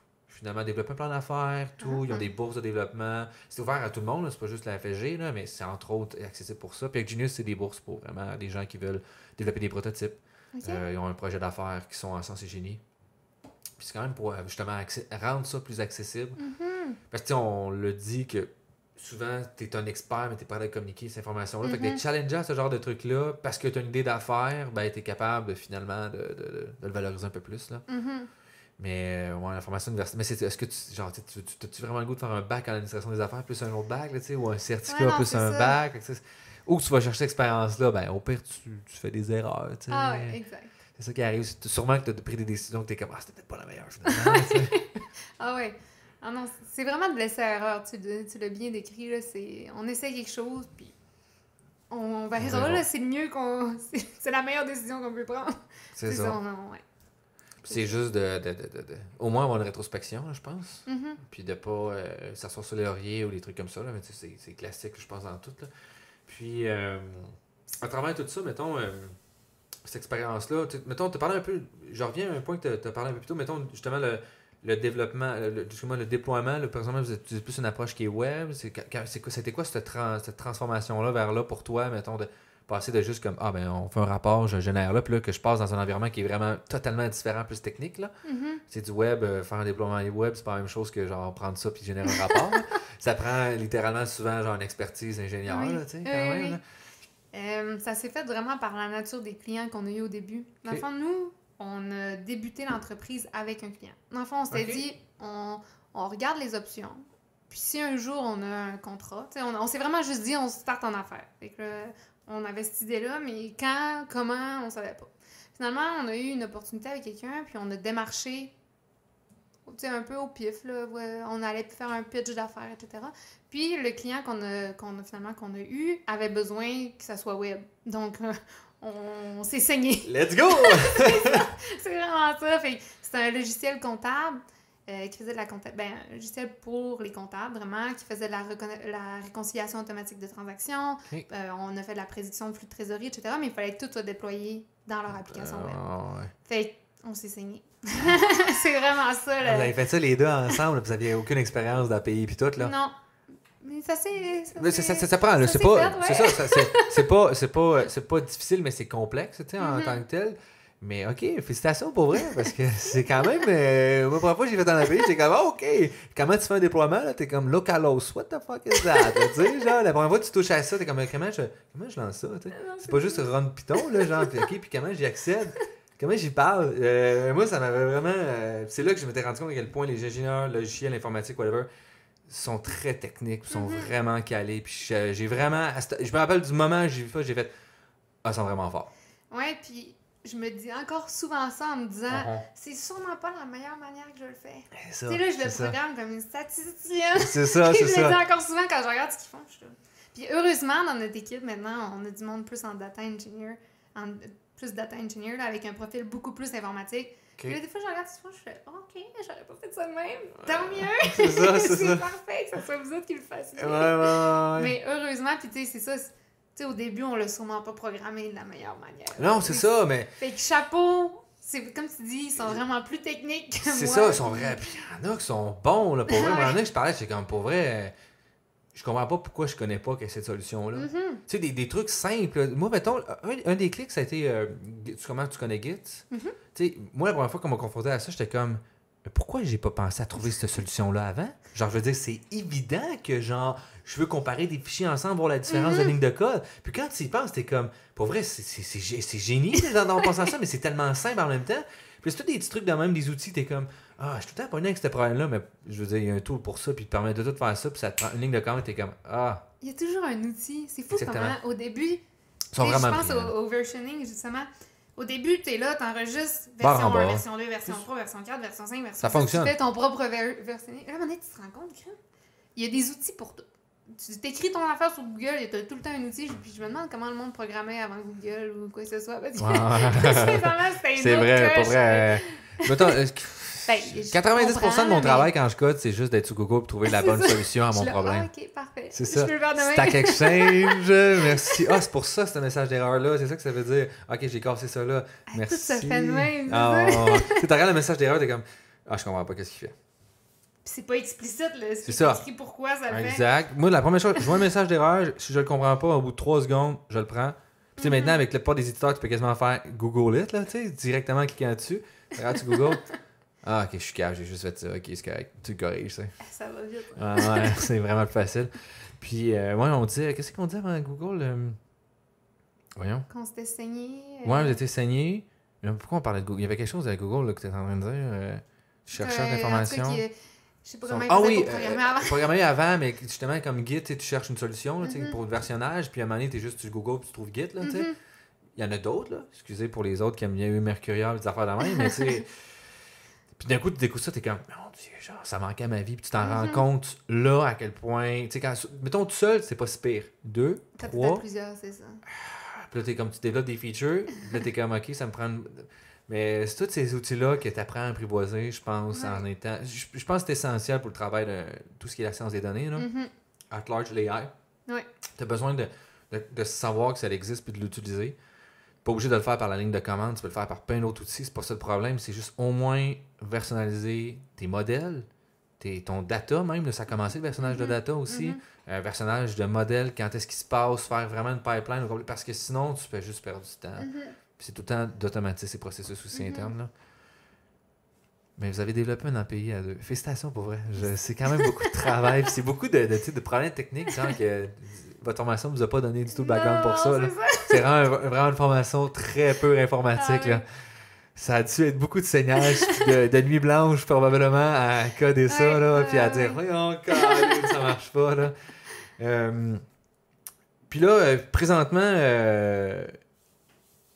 finalement développer un plan d'affaires, tout. Ils ont Ah. des bourses de développement. C'est ouvert à tout le monde, là, c'est pas juste la FSG, là, mais c'est entre autres accessible pour ça. Puis avec Genius, c'est des bourses pour vraiment des gens qui veulent développer des prototypes. Euh, ils ont un projet d'affaires qui sont en sciences et génie. Puis c'est quand même pour euh, justement rendre ça plus accessible. Mhm. Parce que on le dit que souvent, tu es un expert, mais tu pas de communiquer cette information-là. Fait que d'être challengé à ce genre de truc-là, parce que tu as une idée d'affaires, ben, tu es capable finalement de, de- de- le valoriser un peu plus. Là. Mais euh, ouais, la formation universitaire. Mais est-ce que tu, genre, tu, tu, tu- as-tu vraiment le goût de faire un bac en administration des affaires plus un autre bac, là, ou un certificat Ouais, non, plus un ça. bac? Fait que Ou tu vas chercher cette expérience-là, ben, au pire, tu, tu fais des erreurs. tu sais. Ah ouais, exact. C'est ça qui arrive. C'est Sûrement que tu as pris des décisions que tu es comme, ah, c'était peut-être pas la meilleure finalement. Ah ouais. Ah non, c'est vraiment de laisser erreur. Tu, tu l'as bien décrit, là. C'est, on essaie quelque chose, puis on verra, verra. là. C'est le mieux qu'on... C'est, la meilleure décision qu'on peut prendre. c'est ça. on- ouais. C'est juste de, de, de, de- Au moins avoir une rétrospection, là, je pense. Mhm. Puis de pas euh, s'asseoir sur les lauriers ou des trucs comme ça. Là, mais tu sais, c'est, classique, je pense, dans tout. Là. Puis, euh, à travers tout ça, mettons, euh, cette expérience-là, mettons, tu parlé un peu. Je reviens à un point que tu as parlé un peu plus tôt. Mettons, justement, le, le développement, le, le- déploiement. Là, par exemple, vous utilisez plus une approche qui est web. C'est quoi, c'était quoi cette, tran- cette transformation-là vers là pour toi, mettons, de passer de juste comme Ah, ben, on fait un rapport, je génère là, puis là, que je passe dans un environnement qui est vraiment totalement différent, plus technique, là. Mhm. C'est du web, euh, faire un déploiement web, c'est pas la même chose que genre prendre ça puis générer un rapport. ça prend littéralement souvent genre une expertise ingénieur, Oui. là, tu sais, quand Oui, même. là. Euh, ça s'est fait vraiment par la nature des clients qu'on a eu au début. Dans le fond, nous, on a débuté l'entreprise avec un client. Dans le fond, on s'était Ok. dit, on, on regarde les options. Puis si un jour on a un contrat, tu sais, on, on s'est vraiment juste dit, on start en affaires. Fait que, on avait cette idée-là, mais quand, comment, on savait pas. Finalement, on a eu une opportunité avec quelqu'un, puis on a démarché un peu au pif. Là, on allait faire un pitch d'affaires, etc. Puis le client qu'on a, qu'on a finalement qu'on a eu avait besoin que ça soit web. Donc, euh, on, s'est saigné. Let's go! c'est vraiment ça. Fait c'est un logiciel comptable euh, qui faisait de la compta- ben, un logiciel pour les comptables, vraiment, qui faisait de la, la réconciliation automatique de transactions. Euh, on a fait de la prédiction de flux de trésorerie, etc. Mais il fallait que tout soit déployé dans leur application web. Ouais. Fait qu'on s'est saigné. c'est vraiment ça. Vous le- avez fait ça les deux ensemble, vous aviez aucune expérience d'API puis tout, là? Non. Mais ça c'est. Ça, ça, ça, ça prend, là. C'est pas, fait, ouais. c'est ça, c'est, pas, pas, pas difficile, mais c'est complexe, tu sais, en Mhm. tant que tel. Mais ok, félicitations pour vrai, parce que c'est quand même. Euh, moi, première fois que j'ai fait en API, j'étais comme, ah, ok, comment tu fais un déploiement, là? T'es comme localos, what the fuck is that? tu sais, genre, la première fois que tu touches à ça, t'es comme, comment je, comment je lance ça? C'est pas juste run Python, là, genre, puis, ok, puis comment j'y accède? Comment j'y parle? Euh, moi, ça m'avait vraiment. euh, c'est là que je m'étais rendu compte à quel point les ingénieurs logiciels, informatiques, whatever, sont très techniques, sont Mhm. vraiment calés. Puis j'ai vraiment. Je me rappelle du moment où j'ai vu ça, j'ai fait, ah, ils sont vraiment forts. Ouais, puis je me dis encore souvent ça en me disant, Mhm. c'est sûrement pas la meilleure manière que je le fais. C'est Tu sais, là, je le ça. programme comme une statisticienne. C'est ça, c'est je le dis ça. encore souvent quand je regarde ce qu'ils font. Je suis là. Puis heureusement, dans notre équipe, maintenant, on a du monde plus en data engineer, en, plus data engineer, là, avec un profil beaucoup plus informatique. Ok. Puis là, des fois, je regarde ce qu'ils font, je fais, OK, j'aurais pas fait ça de même. Tant mieux. C'est ça, c'est ça. parfait que ce soit vous autres qui le fassiez. Ouais, ouais, ouais, ouais. Mais heureusement, puis tu sais, c'est ça. Sais, au début, on l'a sûrement pas programmé de la meilleure manière. Non, c'est ça, mais Fait que chapeau, c'est comme tu dis, ils sont vraiment plus techniques que moi. c'est ça, ils sont vrais. Puis il y en a qui sont bons, là, pour vrai. Il y en a que je parlais, c'est comme, pour vrai, je comprends pas pourquoi je connais pas cette solution-là. Mhm. Tu sais, des, des trucs simples. Moi, mettons, un, un des clics, ça a été. euh, tu, comment tu connais Git? Mhm. Tu sais, moi, la première fois qu'on m'a confronté à ça, j'étais comme. Mais pourquoi j'ai pas pensé à trouver cette solution-là avant? Genre, je veux dire, c'est évident que, genre, je veux comparer des fichiers ensemble, voir la différence de Mhm. ligne de code. Puis quand tu y penses, t'es comme, pour vrai, c'est- c'est c'est gé- c'est génie dans, dans pensant ça, mais c'est tellement simple en même temps. Puis c'est tous des petits trucs de même, des outils, t'es comme, ah, je suis tout le temps pas avec ce problème-là, mais je veux dire, il y a un tool pour ça, puis te permet de tout faire ça, puis ça te prend une ligne de commande, t'es comme, ah, Il y a toujours un outil. C'est fou Exactement. comment, au début, je pense au versioning, justement. Au début, tu es là, tu enregistres Barre version en 1, bas. version 2, version 3, version 4, version 5, version Ça 6. fonctionne. Tu fais ton propre ver versionning. Là, à un moment donné, tu te rends compte que il y a des outils pour tout. Tu t'écris ton affaire sur Google et tu as tout le temps un outil. Puis je me demande comment le monde programmait avant Google ou quoi que ce soit. Parce que Ouais. sincèrement, c'était une C'est autre vrai, pour coche. vrai. euh, mettons, Ben, je 90% comprends, de mon mais- travail quand je code, c'est juste d'être sur Google pour trouver la bonne ça. solution à mon problème. Ah, ok, parfait. C'est Je ça. peux le faire de même. Stack Exchange, merci. Ah, c'est pour ça, ce message d'erreur-là. C'est ça que ça veut dire. Ok, j'ai cassé ça là. Ah, Merci. Tout se fait de même. c'est ça. ouais. tu regardé le message d'erreur, t'es comme. Ah, je comprends pas qu'est-ce qu'il fait. C'est pas explicite, là. C'est ça. écrit pourquoi ça le fait. Exact. Moi, la première chose, je vois un message d'erreur, si je le comprends pas, au bout de 3 secondes, je le prends. Puis tu sais, Mhm. maintenant, avec le pas des éditeurs, tu peux quasiment faire Google It, là, tu sais, directement en cliquant dessus. Regarde, tu Google? Ah, ok, je suis calme, j'ai juste fait ça. Ok, c'est correct. Tu le corriges, ça. Ça va vite. Ah, ouais, c'est vraiment facile. Puis, euh, ouais, on dit, qu'est-ce qu'on dit avant Google euh, Voyons. Qu'on s'était saigné. euh, Ouais, vous étiez saigné. Mais pourquoi on parlait de Google? Il y avait quelque chose à Google là, que tu étais en train de dire. Euh, chercheur euh, qui- Je sais pas comment Ah oui, pour programmer avant. euh, programmer avant, mais justement, comme Git, tu cherches une solution là, Mhm. pour le versionnage, puis à un moment donné, tu es juste, tu Google, puis tu trouves Git. Là. Mhm. Il y en a d'autres, là. Excusez pour les autres qui aiment bien eu Mercurial, des affaires de même, mais tu sais. Puis d'un coup, tu découvres ça, t'es comme, mon Dieu, genre, ça manquait à ma vie, puis tu t'en Mhm. rends compte là à quel point. Tu sais, quand. Mettons tout seul, c'est pas si pire. Deux, T'as trois, plusieurs, c'est ça. puis là, t'es comme, tu développes des features, puis là, t'es comme, ok, ça me prend. une- Mais c'est tous ces outils-là que tu apprends à apprivoiser, je pense, Ouais. en étant. Je, je pense que c'est essentiel pour le travail de tout ce qui est la science des données, là. Mhm. At large, l'AI. Ouais. Tu as besoin de, de, de savoir que ça existe puis de l'utiliser. Pas obligé de le faire par la ligne de commande, tu peux le faire par plein d'autres outils, c'est pas ça le problème. C'est juste au moins personnaliser tes modèles, tes, ton data même, là, ça a commencé le versionnage de Mhm. data aussi. Mhm. Un versionnage de modèles, quand est-ce qu'il se passe, faire vraiment une pipeline, parce que sinon tu peux juste perdre du temps. Mhm. Puis c'est tout le temps d'automatiser ces processus aussi internes. Là. Mais vous avez développé un API à deux. Félicitations pour vrai. C'est quand même beaucoup de travail. c'est beaucoup de, de, de problèmes techniques, genre que votre formation ne vous a pas donné du tout le background pour ça. là. c'est vraiment, vraiment une formation très peu informatique. Ah là. ouais. Ça a dû être beaucoup de saignage, de, de nuit blanche probablement à coder ça, là, puis à dire, voyons, calme, ça marche pas. Là. Euh, puis là, euh, présentement, euh,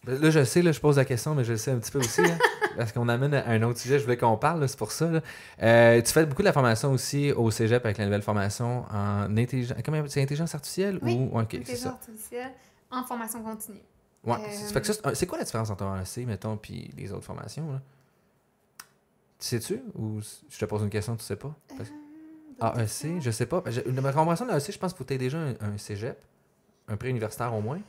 ben là, je sais, là, je pose la question, mais je le sais un petit peu aussi, là, parce qu'on amène à un autre sujet, je voulais qu'on parle, c'est pour ça. là. Euh, tu fais beaucoup de la formation aussi au cégep avec la nouvelle formation en intelligence, c'est intelligence artificielle Oui, ou ok, c'est Intelligence artificielle en formation continue. Ouais, Euh, c'est- quoi la différence entre un AEC, mettons, puis les autres formations là? Tu sais-tu ou je te pose une question, tu sais pas? Parce- Euh, AEC, je sais pas. Ma compréhension de l'AEC, je pense qu'il faut que déjà un, un cégep, un pré-universitaire au moins.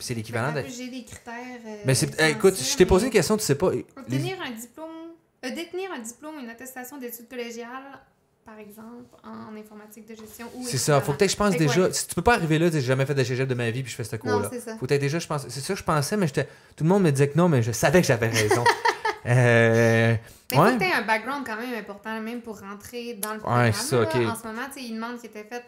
c'est l'équivalent de- J'ai des critères. euh, Mais eh, écoute, je t'ai posé une question, tu sais pas. les- Obtenir un diplôme, détenir un diplôme, une attestation d'études collégiales par exemple, en informatique de gestion C'est ça. Faut peut-être que je pense Fait que déjà. ouais. Si tu peux pas arriver là, j'ai jamais fait de cégep de ma vie puis je fais ce cours-là. c'est ça. Faut peut-être déjà, je pense. C'est ça que je pensais, mais j'étais. Tout le monde me disait que non, mais je savais que j'avais raison. euh, Mais ouais. que un background quand même important, même pour rentrer dans le Ouais, programme. c'est ça, là. En ce moment, tu sais, ils demandent qui était faite.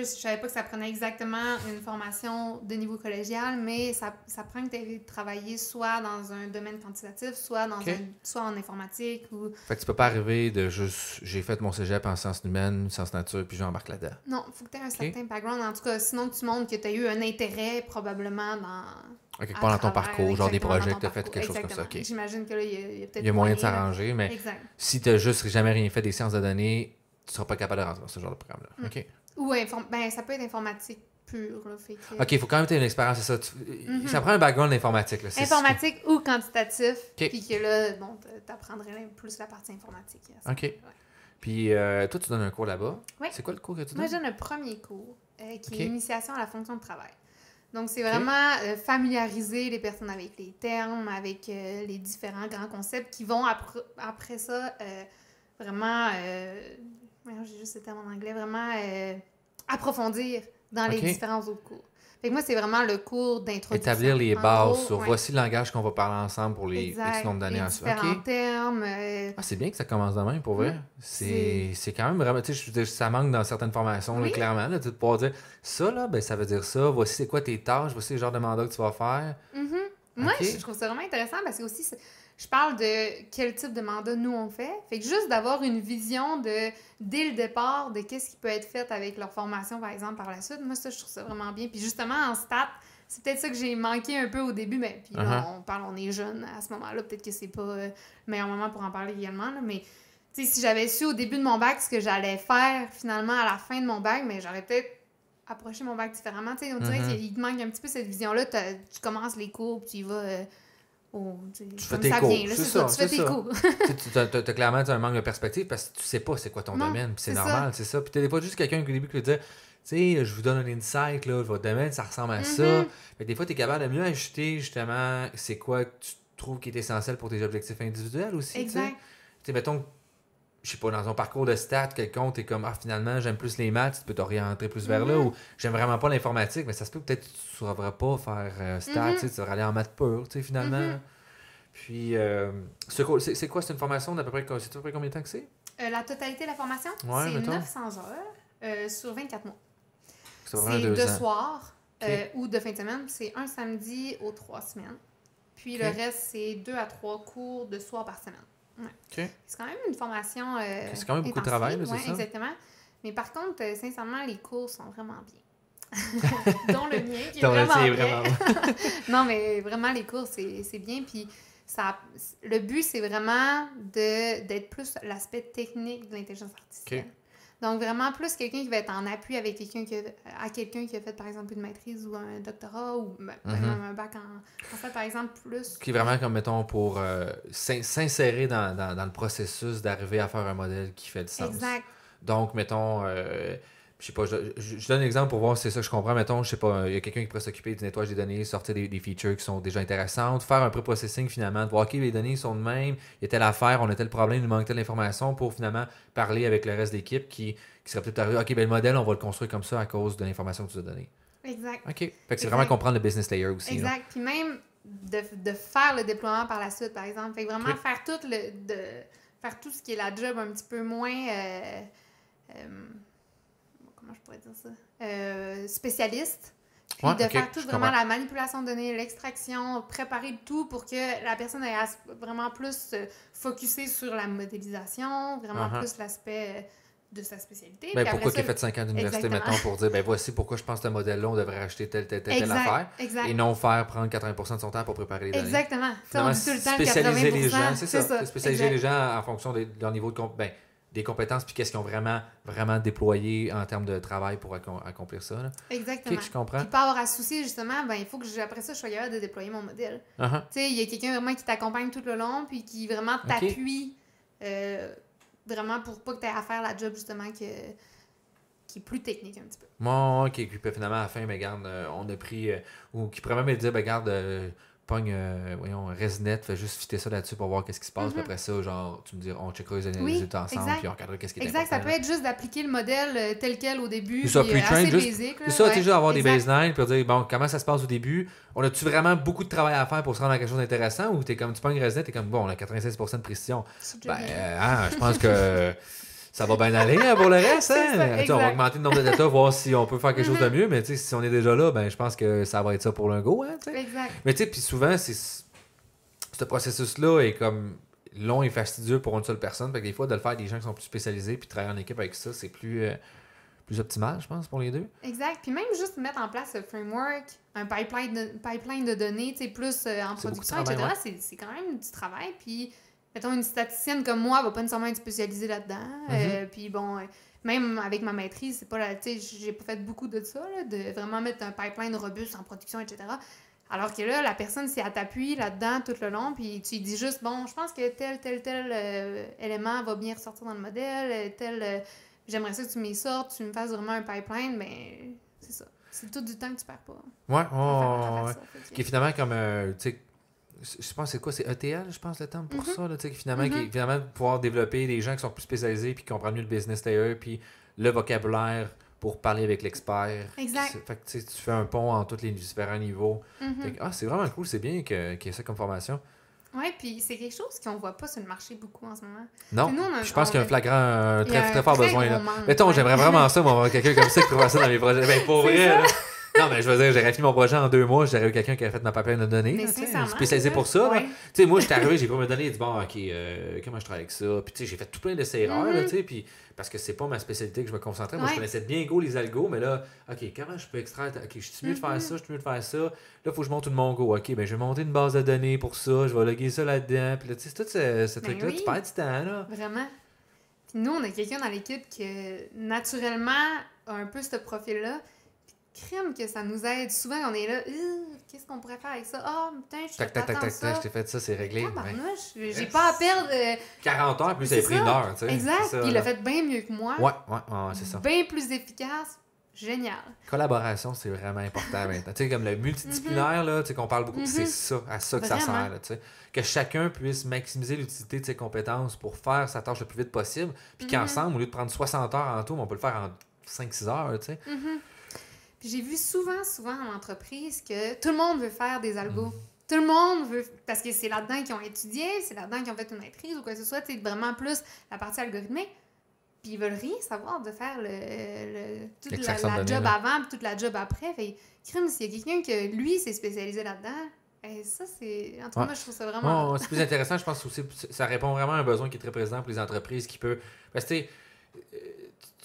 Plus, je savais pas que ça prenait exactement une formation de niveau collégial, mais ça, ça prend que tu aies travaillé soit dans un domaine quantitatif, soit, dans un, soit en informatique ou. Fait que tu peux pas arriver de juste. J'ai fait mon cégep en sciences humaines, sciences nature, puis j'embarque là-dedans. Non, faut que tu aies un certain background. En tout cas, sinon que tu montres que tu as eu un intérêt probablement dans. À quelque part dans ton parcours, genre des projets que tu as fait, quelque chose comme ça. Exactement. ok. J'imagine que là, il y a, il y a peut-être. Il y a moyen de là. s'arranger, mais Exact. si tu juste jamais rien fait des sciences de données, tu seras pas capable de rentrer dans ce genre de programme-là. Mm. OK. Ou inform- ben, ça peut être informatique pure. Là, fait que- OK, il faut quand même que tu aies une expérience, c'est ça. Tu- Mhm. Ça prend un background d'informatique. là, Informatique ou quantitatif. Ok. Puis que là, bon, t'apprendrais plus la partie informatique. Ok. ouais. Puis euh, toi, tu donnes un cours là-bas. Oui. C'est quoi le cours que tu Moi, donnes? je donne un premier cours euh, qui est Initiation à la fonction de travail. Donc, c'est vraiment euh, familiariser les personnes avec les termes, avec euh, les différents grands concepts qui vont apr- après ça euh, vraiment. J'ai juste ce terme en anglais, vraiment approfondir dans les différents autres cours. Fait que moi, c'est vraiment le cours d'introduction. Établir les bases gros, sur ouais. voici le langage qu'on va parler ensemble pour les Exact. X nombre d'années ensuite. différents OK. termes. euh, Ah, c'est bien que ça commence de même, pour vrai. C'est c'est quand même vraiment, tu sais, je ça manque dans certaines formations, là, Oui. clairement, là, tu de pouvoir dire, ça, là, ben, ça veut dire ça, voici c'est quoi tes tâches, voici le genre de mandat que tu vas faire. Mhm. Moi, Ok. je trouve ça vraiment intéressant parce que aussi, je parle de quel type de mandat nous on fait. Fait que juste d'avoir une vision de, dès le départ, de qu'est-ce qui peut être fait avec leur formation, par exemple, par la suite, moi, ça, je trouve ça vraiment bien. Puis justement, en stats, c'est peut-être ça que j'ai manqué un peu au début, mais puis là, Uh-huh. on parle, on est jeune à ce moment-là, peut-être que c'est pas euh, le meilleur moment pour en parler également, là, mais tu sais, si j'avais su au début de mon bac ce que j'allais faire finalement à la fin de mon bac, mais j'aurais peut-être approché mon bac différemment. Tu sais, on dirait qu'il te manque un petit peu cette vision-là. T'as- Tu commences les cours, puis tu y vas. euh, au- tu fais tes ça cours, c'est ça, ça, tu fais tes ça. cours. tu as, clairement tu as un manque de perspective parce que tu sais pas c'est quoi ton Non, domaine, c'est normal, c'est ça. Puis des fois juste quelqu'un qui au début qui veut dire, tu sais, je vous donne un insight, là, votre domaine, ça ressemble à ça. Mhm. Fait que des fois, tu es capable de mieux ajuster justement c'est quoi que tu trouves qui est essentiel pour tes objectifs individuels aussi. exact. Tu sais, mettons, je sais pas, dans ton parcours de stats, quelconque, t'es comme, ah, finalement, j'aime plus les maths, tu peux t'orienter plus vers là, Mhm. ou j'aime vraiment pas l'informatique, mais ça se peut peut-être que tu ne sauras pas faire euh, stats, Mhm. tu vas aller en maths pur, tu sais, finalement. Mhm. Puis, euh, c'est quoi, c'est une formation d'à peu près, c'est à peu près combien de temps que c'est? Euh, la totalité de la formation, Ouais, c'est mettons. 900 heures euh, sur 24 mois. C'est deux de ans. soir Ok. euh, ou de fin de semaine. C'est un samedi aux trois semaines. Puis le reste, c'est deux à trois cours de soir par semaine. Ouais. C'est quand même une formation. euh, C'est quand même beaucoup de travail, c'est ouais, ça? exactement. Mais par contre, euh, sincèrement, les cours sont vraiment bien. Dont le mien, qui est vraiment, bien. vraiment- non, mais vraiment, les cours, c'est bien. Puis ça, le but, c'est vraiment de- d'être plus l'aspect technique de l'intelligence artificielle. Donc, vraiment, plus quelqu'un qui va être en appui avec quelqu'un qui a, à quelqu'un qui a fait, par exemple, une maîtrise ou un doctorat ou ben, Mhm. même un bac en, en fait, par exemple, plus. qui est vraiment comme, mettons, pour euh, s'in- s'insérer dans, dans- dans le processus d'arriver à faire un modèle qui fait du sens. Exact. Donc, mettons, euh, je sais pas, je, je- je donne un exemple pour voir si c'est ça que je comprends. Mettons, je sais pas, il y a quelqu'un qui pourrait s'occuper du nettoyage des données, sortir des, des features qui sont déjà intéressantes, faire un pré-processing finalement, de voir, OK, les données sont de même, il y a telle affaire, on a tel problème, il nous manque telle information pour finalement parler avec le reste de l'équipe qui, qui serait peut-être arrivé, OK, ben le modèle, on va le construire comme ça à cause de l'information que tu as donnée. Exact. OK. Fait que c'est vraiment comprendre le business layer aussi. là. Exact. Puis même de, de faire le déploiement par la suite, par exemple. Fait que vraiment faire tout le de faire tout ce qui est la job un petit peu moins euh, euh, comment je pourrais dire ça? Euh, spécialiste. Puis Ouais, de faire tout vraiment comprends. la manipulation de données, l'extraction, préparer tout pour que la personne ait vraiment plus se focuser sur la modélisation, vraiment Uh-huh. plus l'aspect euh, de sa spécialité. Ben, pourquoi après qu'il a ça- fait 5 ans d'université maintenant pour dire, ben voici pourquoi je pense que ce modèle-là, on devrait acheter telle, telle, telle, telle exact, affaire. exact. Et non faire prendre 80% de son temps pour préparer les données. Exactement. Tu on dit tout le temps spécialiser les 80%, gens, c'est ça. ça. Spécialiser exact. les gens en fonction de leur niveau de comp- ben, des compétences puis qu'est-ce qu'ils ont vraiment, vraiment déployé en termes de travail pour accom- accomplir ça. Là. Exactement. Ok, je comprends. Puis pas avoir à soucier, justement, ben, il faut que je- après ça, je sois capable de déployer mon modèle. Uh-huh. Tu sais, il y a quelqu'un vraiment qui t'accompagne tout le long, puis qui vraiment t'appuie euh, vraiment pour pas que tu aies à faire la job, justement, que, qui est plus technique un petit peu. Bon, ok, puis finalement, à la fin, ben, garde, euh, on a pris, euh, ou qui pourrait même me dire, ben, garde, euh, pogne, euh, voyons, ResNet, fais juste fitter ça là-dessus pour voir qu'est-ce qui se passe. Puis Mhm. après ça, genre, tu me dis, on checkera les Oui, résultats ensemble, exact. puis on regardera qu'est-ce qui est Exact, ça peut être juste d'appliquer le modèle euh, tel quel au début. Ça, puis, euh, assez juste- basic, là, ça, ouais. juste avoir des Exact. baselines, puis dire, bon, comment ça se passe au début? On a-tu vraiment beaucoup de travail à faire pour se rendre à quelque chose d'intéressant? Ou t'es comme, tu pognes ResNet, t'es comme, bon, on a 96% de précision. Ben, euh, hein, je pense que ça va bien aller hein, pour le reste. Hein? ça, on va augmenter le nombre de data, voir si on peut faire quelque chose de Mhm. mieux. Mais si on est déjà là, ben, je pense que ça va être ça pour le go. Hein. Exact. mais tu sais, puis souvent, c'est ce processus-là est comme long et fastidieux pour une seule personne. Fait que des fois, de le faire avec des gens qui sont plus spécialisés puis travailler en équipe avec ça, c'est plus, euh, plus optimal, je pense, pour les deux. Exact. Puis même juste mettre en place ce framework, un pipeline de, pipeline de données, plus euh, en production, etc., c'est- c'est quand même du travail. Puis, mettons, une statisticienne comme moi va pas nécessairement être spécialisée là-dedans. Mm-hmm. Euh, puis bon, euh, même avec ma maîtrise, c'est pas la, tu sais, j'ai pas fait beaucoup de ça, là, de vraiment mettre un pipeline robuste en production, etc. Alors que là, la personne, si elle t'appuie là-dedans tout le long, puis tu lui dis juste, bon, je pense que tel, tel, tel euh, élément va bien ressortir dans le modèle, tel, j'aimerais ça que tu m'y sortes, tu me fasses vraiment un pipeline, mais c'est ça. C'est tout du temps que tu perds pas. Ouais, à à que- Qui est finalement comme, tu sais, je pense c'est quoi, c'est ETL, je pense, le terme pour Mhm. ça, là, finalement, qui est Mhm. finalement pouvoir développer des gens qui sont plus spécialisés puis qui comprennent mieux le business layer puis le vocabulaire pour parler avec l'expert. Exact. Fait que tu fais un pont en tous les différents niveaux. Mhm. Que, ah, c'est vraiment cool, c'est bien qu'il y ait ça comme formation. Ouais, puis c'est quelque chose qu'on voit pas sur le marché beaucoup en ce moment. Non, nous, on a- je pense qu'il y a un flagrant, a très, très fort besoin. Là. Mettons, j'aimerais vraiment ça, moi, avoir quelqu'un comme ça qui pourrait ça dans mes projets. Ben, pour vrai. Non, mais je veux dire, j'aurais fini mon projet en deux mois, j'aurais eu quelqu'un qui a fait ma pipeline de données. Mais là, spécialisé pour ça. ouais. Tu sais, moi, j'étais arrivé, j'ai pris mes données, j'ai dit, bon, ok, euh, comment je travaille avec ça? Puis, tu sais, j'ai fait tout plein d'essais-erreurs, Mhm. tu sais, puis parce que c'est pas ma spécialité que je me concentrais. Moi, je connaissais bien Go, les algos, mais là, ok, comment je peux extraire? Ok, je suis mieux de faire Mhm. ça, je suis mieux de faire ça. Là, il faut que je monte tout mon Go. Ok, ben, je vais monter une base de données pour ça, je vais loguer ça là-dedans. Puis là, tu sais, tout ce, ce Ben truc-là, oui. tu perds du temps, là. Vraiment. Puis nous, on a quelqu'un dans l'équipe qui, naturellement, a un peu ce profil-là. Crime que ça nous aide. Souvent, on est là, Euh, qu'est-ce qu'on pourrait faire avec ça? Ah, putain, je Tac, tac, tac, tac, tac, je ça. t'ai fait ça, c'est réglé. Ouais. Tabarnouche, j'ai pas à perdre. euh, 40 heures, plus ça a pris ça. une heure, tu sais. exact. ça, Puis il l'a fait bien mieux que moi. Ouais, ouais, ouais, ouais, c'est ça. Bien plus efficace. Génial. Collaboration, c'est vraiment important maintenant. Tu sais, comme le multidisciplinaire, là, tu sais, qu'on parle beaucoup, Mhm. c'est ça, à ça que ça sert, là, tu sais. Que chacun puisse maximiser l'utilité de ses compétences pour faire sa tâche le plus vite possible, puis Mhm. qu'ensemble, au lieu de prendre 60 heures en tout, on peut le faire en 5-6 heures, tu sais. Puis j'ai vu souvent, souvent en entreprise que tout le monde veut faire des algos. Tout le monde veut, parce que c'est là-dedans qu'ils ont étudié, c'est là-dedans qu'ils ont fait une maîtrise ou quoi que ce soit, sais, vraiment plus la partie algorithmique. Puis ils veulent rien savoir de faire le, le- toute la, données, job là. avant puis toute la job après. Fait crime, s'il y a quelqu'un que lui s'est spécialisé là-dedans, eh, ça c'est. En tout cas, Ouais. moi je trouve ça vraiment. Ouais, c'est plus intéressant, je pense aussi, ça répond vraiment à un besoin qui est très présent pour les entreprises qui peut. Parce que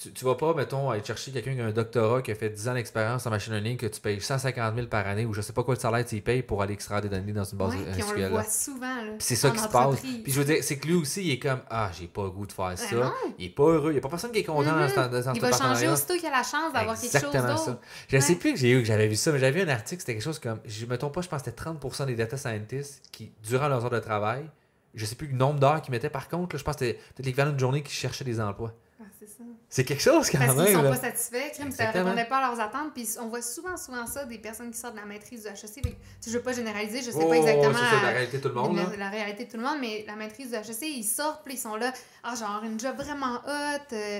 tu tu, vas pas, mettons, aller chercher quelqu'un qui a un doctorat qui a fait 10 ans d'expérience en machine learning que tu payes 150 000 par année ou je sais pas quoi le salaire tu y payes pour aller extraire des données dans une base Ouais, on le SQL. voit souvent. Là, Puis c'est ça qui se passe. Puis je veux dire, c'est que lui aussi, il est comme Ah, j'ai pas le goût de faire ça. non. Il est pas heureux. Il n'y a pas personne qui est content dans ce, dans Il va changer aussitôt qu'il a la chance d'avoir quelque chose d'autre. ça. Je Ouais. sais plus que j'ai eu que j'avais vu ça, mais j'avais vu un article, c'était quelque chose comme, je me trompe pas, je pense que c'était 30% des data scientists qui, durant leurs heures de travail, je sais plus le nombre d'heures qu'ils mettaient par contre, là, je pense que c'était peut-être l'équivalent d'une journée qui cherchaient des emplois. C'est ça. C'est quelque chose quand Parce qu'ils même. sont là. pas satisfaits, crime, ça répondait pas à leurs attentes. Puis on voit souvent, souvent ça, des personnes qui sortent de la maîtrise du HEC. Fait je veux pas généraliser, je sais Oh, pas exactement c'est la réalité de tout le monde. la, la réalité de tout le monde, mais la maîtrise du HEC, ils sortent, puis ils sont là, ah, genre une job vraiment hot. euh,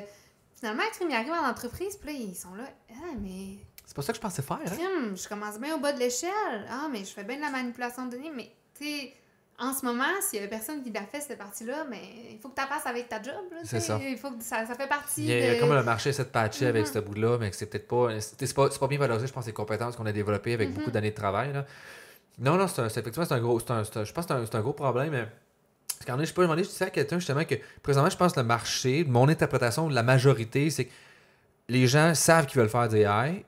finalement, crime, ils arrivent en entreprise, puis là, ils sont là, ah, mais C'est pas ça que je pensais faire. Hein? crime, je commence bien au bas de l'échelle. Ah, mais je fais bien de la manipulation de données, mais tu sais. En ce moment, s'il y a personne qui l'a fait cette partie-là, mais il faut que tu la fasses avec ta job. C'est ça. Il faut que ça, ça fait partie Il y a, il y a de... comme le marché essaie de patcher avec Mhm. ce bout-là, mais que c'est peut-être pas, c'est pas. Pas bien valorisé, je pense, les compétences qu'on a développées avec Mhm. beaucoup d'années de travail. Là. Non, non, c'est effectivement, c'est un gros. un- un- je pense que c'est un, un gros problème. mais- Parce qu'en je pas demander, je disais à quelqu'un justement que présentement, je pense que le marché, mon interprétation de la majorité, c'est que les gens savent qu'ils veulent faire des AI,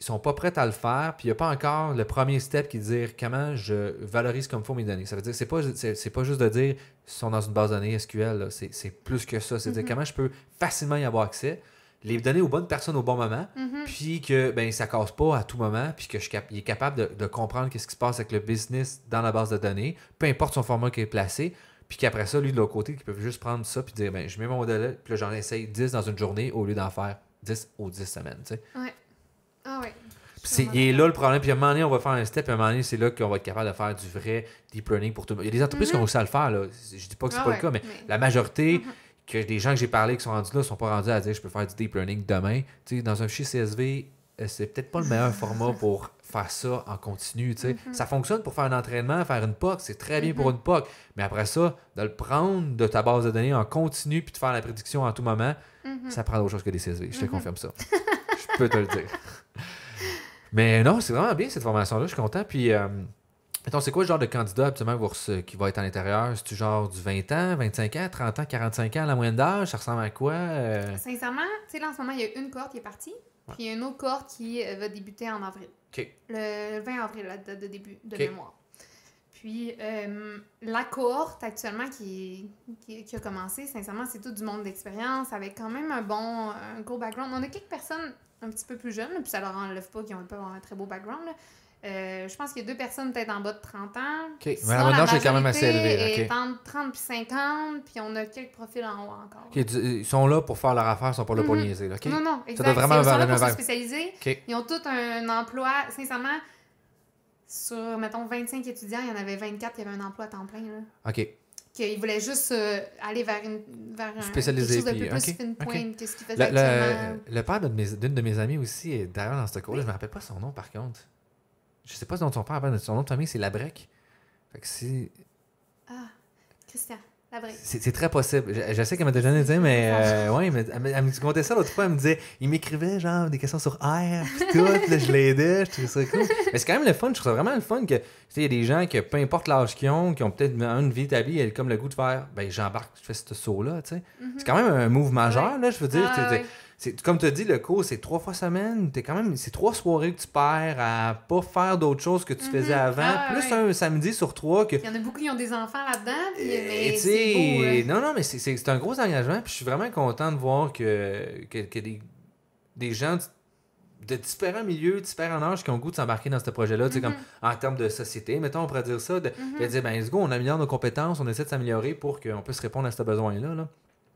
ils sont pas prêts à le faire, puis il n'y a pas encore le premier step qui est de dire comment je valorise comme faut mes données. Ça veut dire c'est pas c'est, pas juste de dire ils sont dans une base de données SQL, c'est, plus que ça. C'est de dire Mhm. comment je peux facilement y avoir accès, les donner aux bonnes personnes au bon moment, Mhm. puis que ben ça casse pas à tout moment, puis que je cap- il est capable de, de comprendre qu'est-ce qui se passe avec le business dans la base de données, peu importe son format qui est placé, puis qu'après ça, lui de l'autre côté, il peut juste prendre ça puis dire ben je mets mon modèle, puis là j'en essaye 10 dans une journée au lieu d'en faire 10 ou 10 semaines, tu sais. Ah. C'est, il est là le problème. Puis à un moment donné, on va faire un step. Puis à un moment donné, c'est là qu'on va être capable de faire du vrai deep learning pour tout le monde. Il y a des entreprises qui ont Mhm. réussi à le faire. Là. Je dis pas que c'est Ah pas ouais, le cas, mais mais- la majorité, Mhm. que des gens que j'ai parlé qui sont rendus là, sont pas rendus à dire je peux faire du deep learning demain. Tu sais, dans un fichier CSV, euh, c'est peut-être pas le meilleur format pour faire ça en continu. tu sais. Mhm. Ça fonctionne pour faire un entraînement, faire une POC, c'est très bien pour une POC. Mais après ça, de le prendre de ta base de données en continu puis de faire la prédiction en tout moment, ça prend d'autre chose que des CSV. Je te confirme ça. Je peux te le dire. Mais non, c'est vraiment bien cette formation-là. Je suis content. Puis, euh, c'est quoi le genre de candidat rece- qui va être à l'intérieur? C'est-tu genre du 20 ans, 25 ans, 30 ans, 45 ans, la moyenne d'âge? Ça ressemble à quoi? Euh, Sincèrement, tu sais, là, en ce moment, il y a une cohorte qui est partie, puis il y a une autre cohorte qui euh, va débuter en avril. Le 20 avril, la date de début de mémoire. Puis, euh, la cohorte actuellement qui, qui, qui a commencé, sincèrement, c'est tout du monde d'expérience, avec quand même un bon, un gros background. On a quelques personnes un petit peu plus jeunes, là, puis ça leur enlève pas qu'ils ont pas un très beau background. là. Euh, je pense qu'il y a deux personnes peut-être en bas de 30 ans. OK. Mais Sinon, la d'âge est quand même assez majorité élevée. est entre 30 puis 50, puis on a quelques profils en haut encore. Du- Ils sont là pour faire leur affaire, ils sont pas là pour Mhm. niaiser. là, OK? Non, non, exact. doit vraiment C'est- Ils sont là pour se spécialiser. Ils ont tous un, emploi, sincèrement, sur, mettons, 25 étudiants, il y en avait 24 qui avaient un emploi à temps plein. Là. OK. Qu'ils voulaient juste euh, aller vers, une, vers un, quelque chose peu plus que ce Le, actuellement. le, le père d'une de mes, d'une de mes amies aussi est d'ailleurs dans ce cours-là. Je me rappelle pas son nom par contre. Je sais pas son nom de son père, son nom de famille c'est Labrec. Fait que c'est. Ah, Christian. C'est très possible. Je, je sais qu'elle m'a déjà dit, mais euh, ouais, mais elle, me- elle me contait ça l'autre fois. Elle me disait, il m'écrivait genre des questions sur R, pis tout. là, je l'aidais, je trouvais ça cool. Mais c'est quand même le fun. Je trouve ça vraiment le fun que, tu sais, il y a des gens que peu importe l'âge qu'ils ont, qui ont peut-être une vie établie, ils ont comme le goût de faire, ben j'embarque, je fais ce saut-là, tu sais. Mhm. C'est quand même un move majeur, Ouais. là, je veux dire. Ah. C'est- comme tu as dit, le cours, c'est trois fois semaine. T'es quand même, c'est trois soirées que tu perds à pas faire d'autres choses que tu Mhm. faisais avant. Ah, plus ouais. un samedi sur trois que Il y en a beaucoup qui ont des enfants là-dedans, mais c'est euh. non, non, mais c'est- c'est c'est un gros engagement. Puis je suis vraiment content de voir que, que, que des, des gens de différents milieux, différents âges qui ont le goût de s'embarquer dans ce projet-là, Mhm. comme en termes de société, mettons, on pourrait dire ça, de, Mhm. de dire, ben, let's go, on améliore nos compétences, on essaie de s'améliorer pour qu'on puisse répondre à ce besoin-là. Là.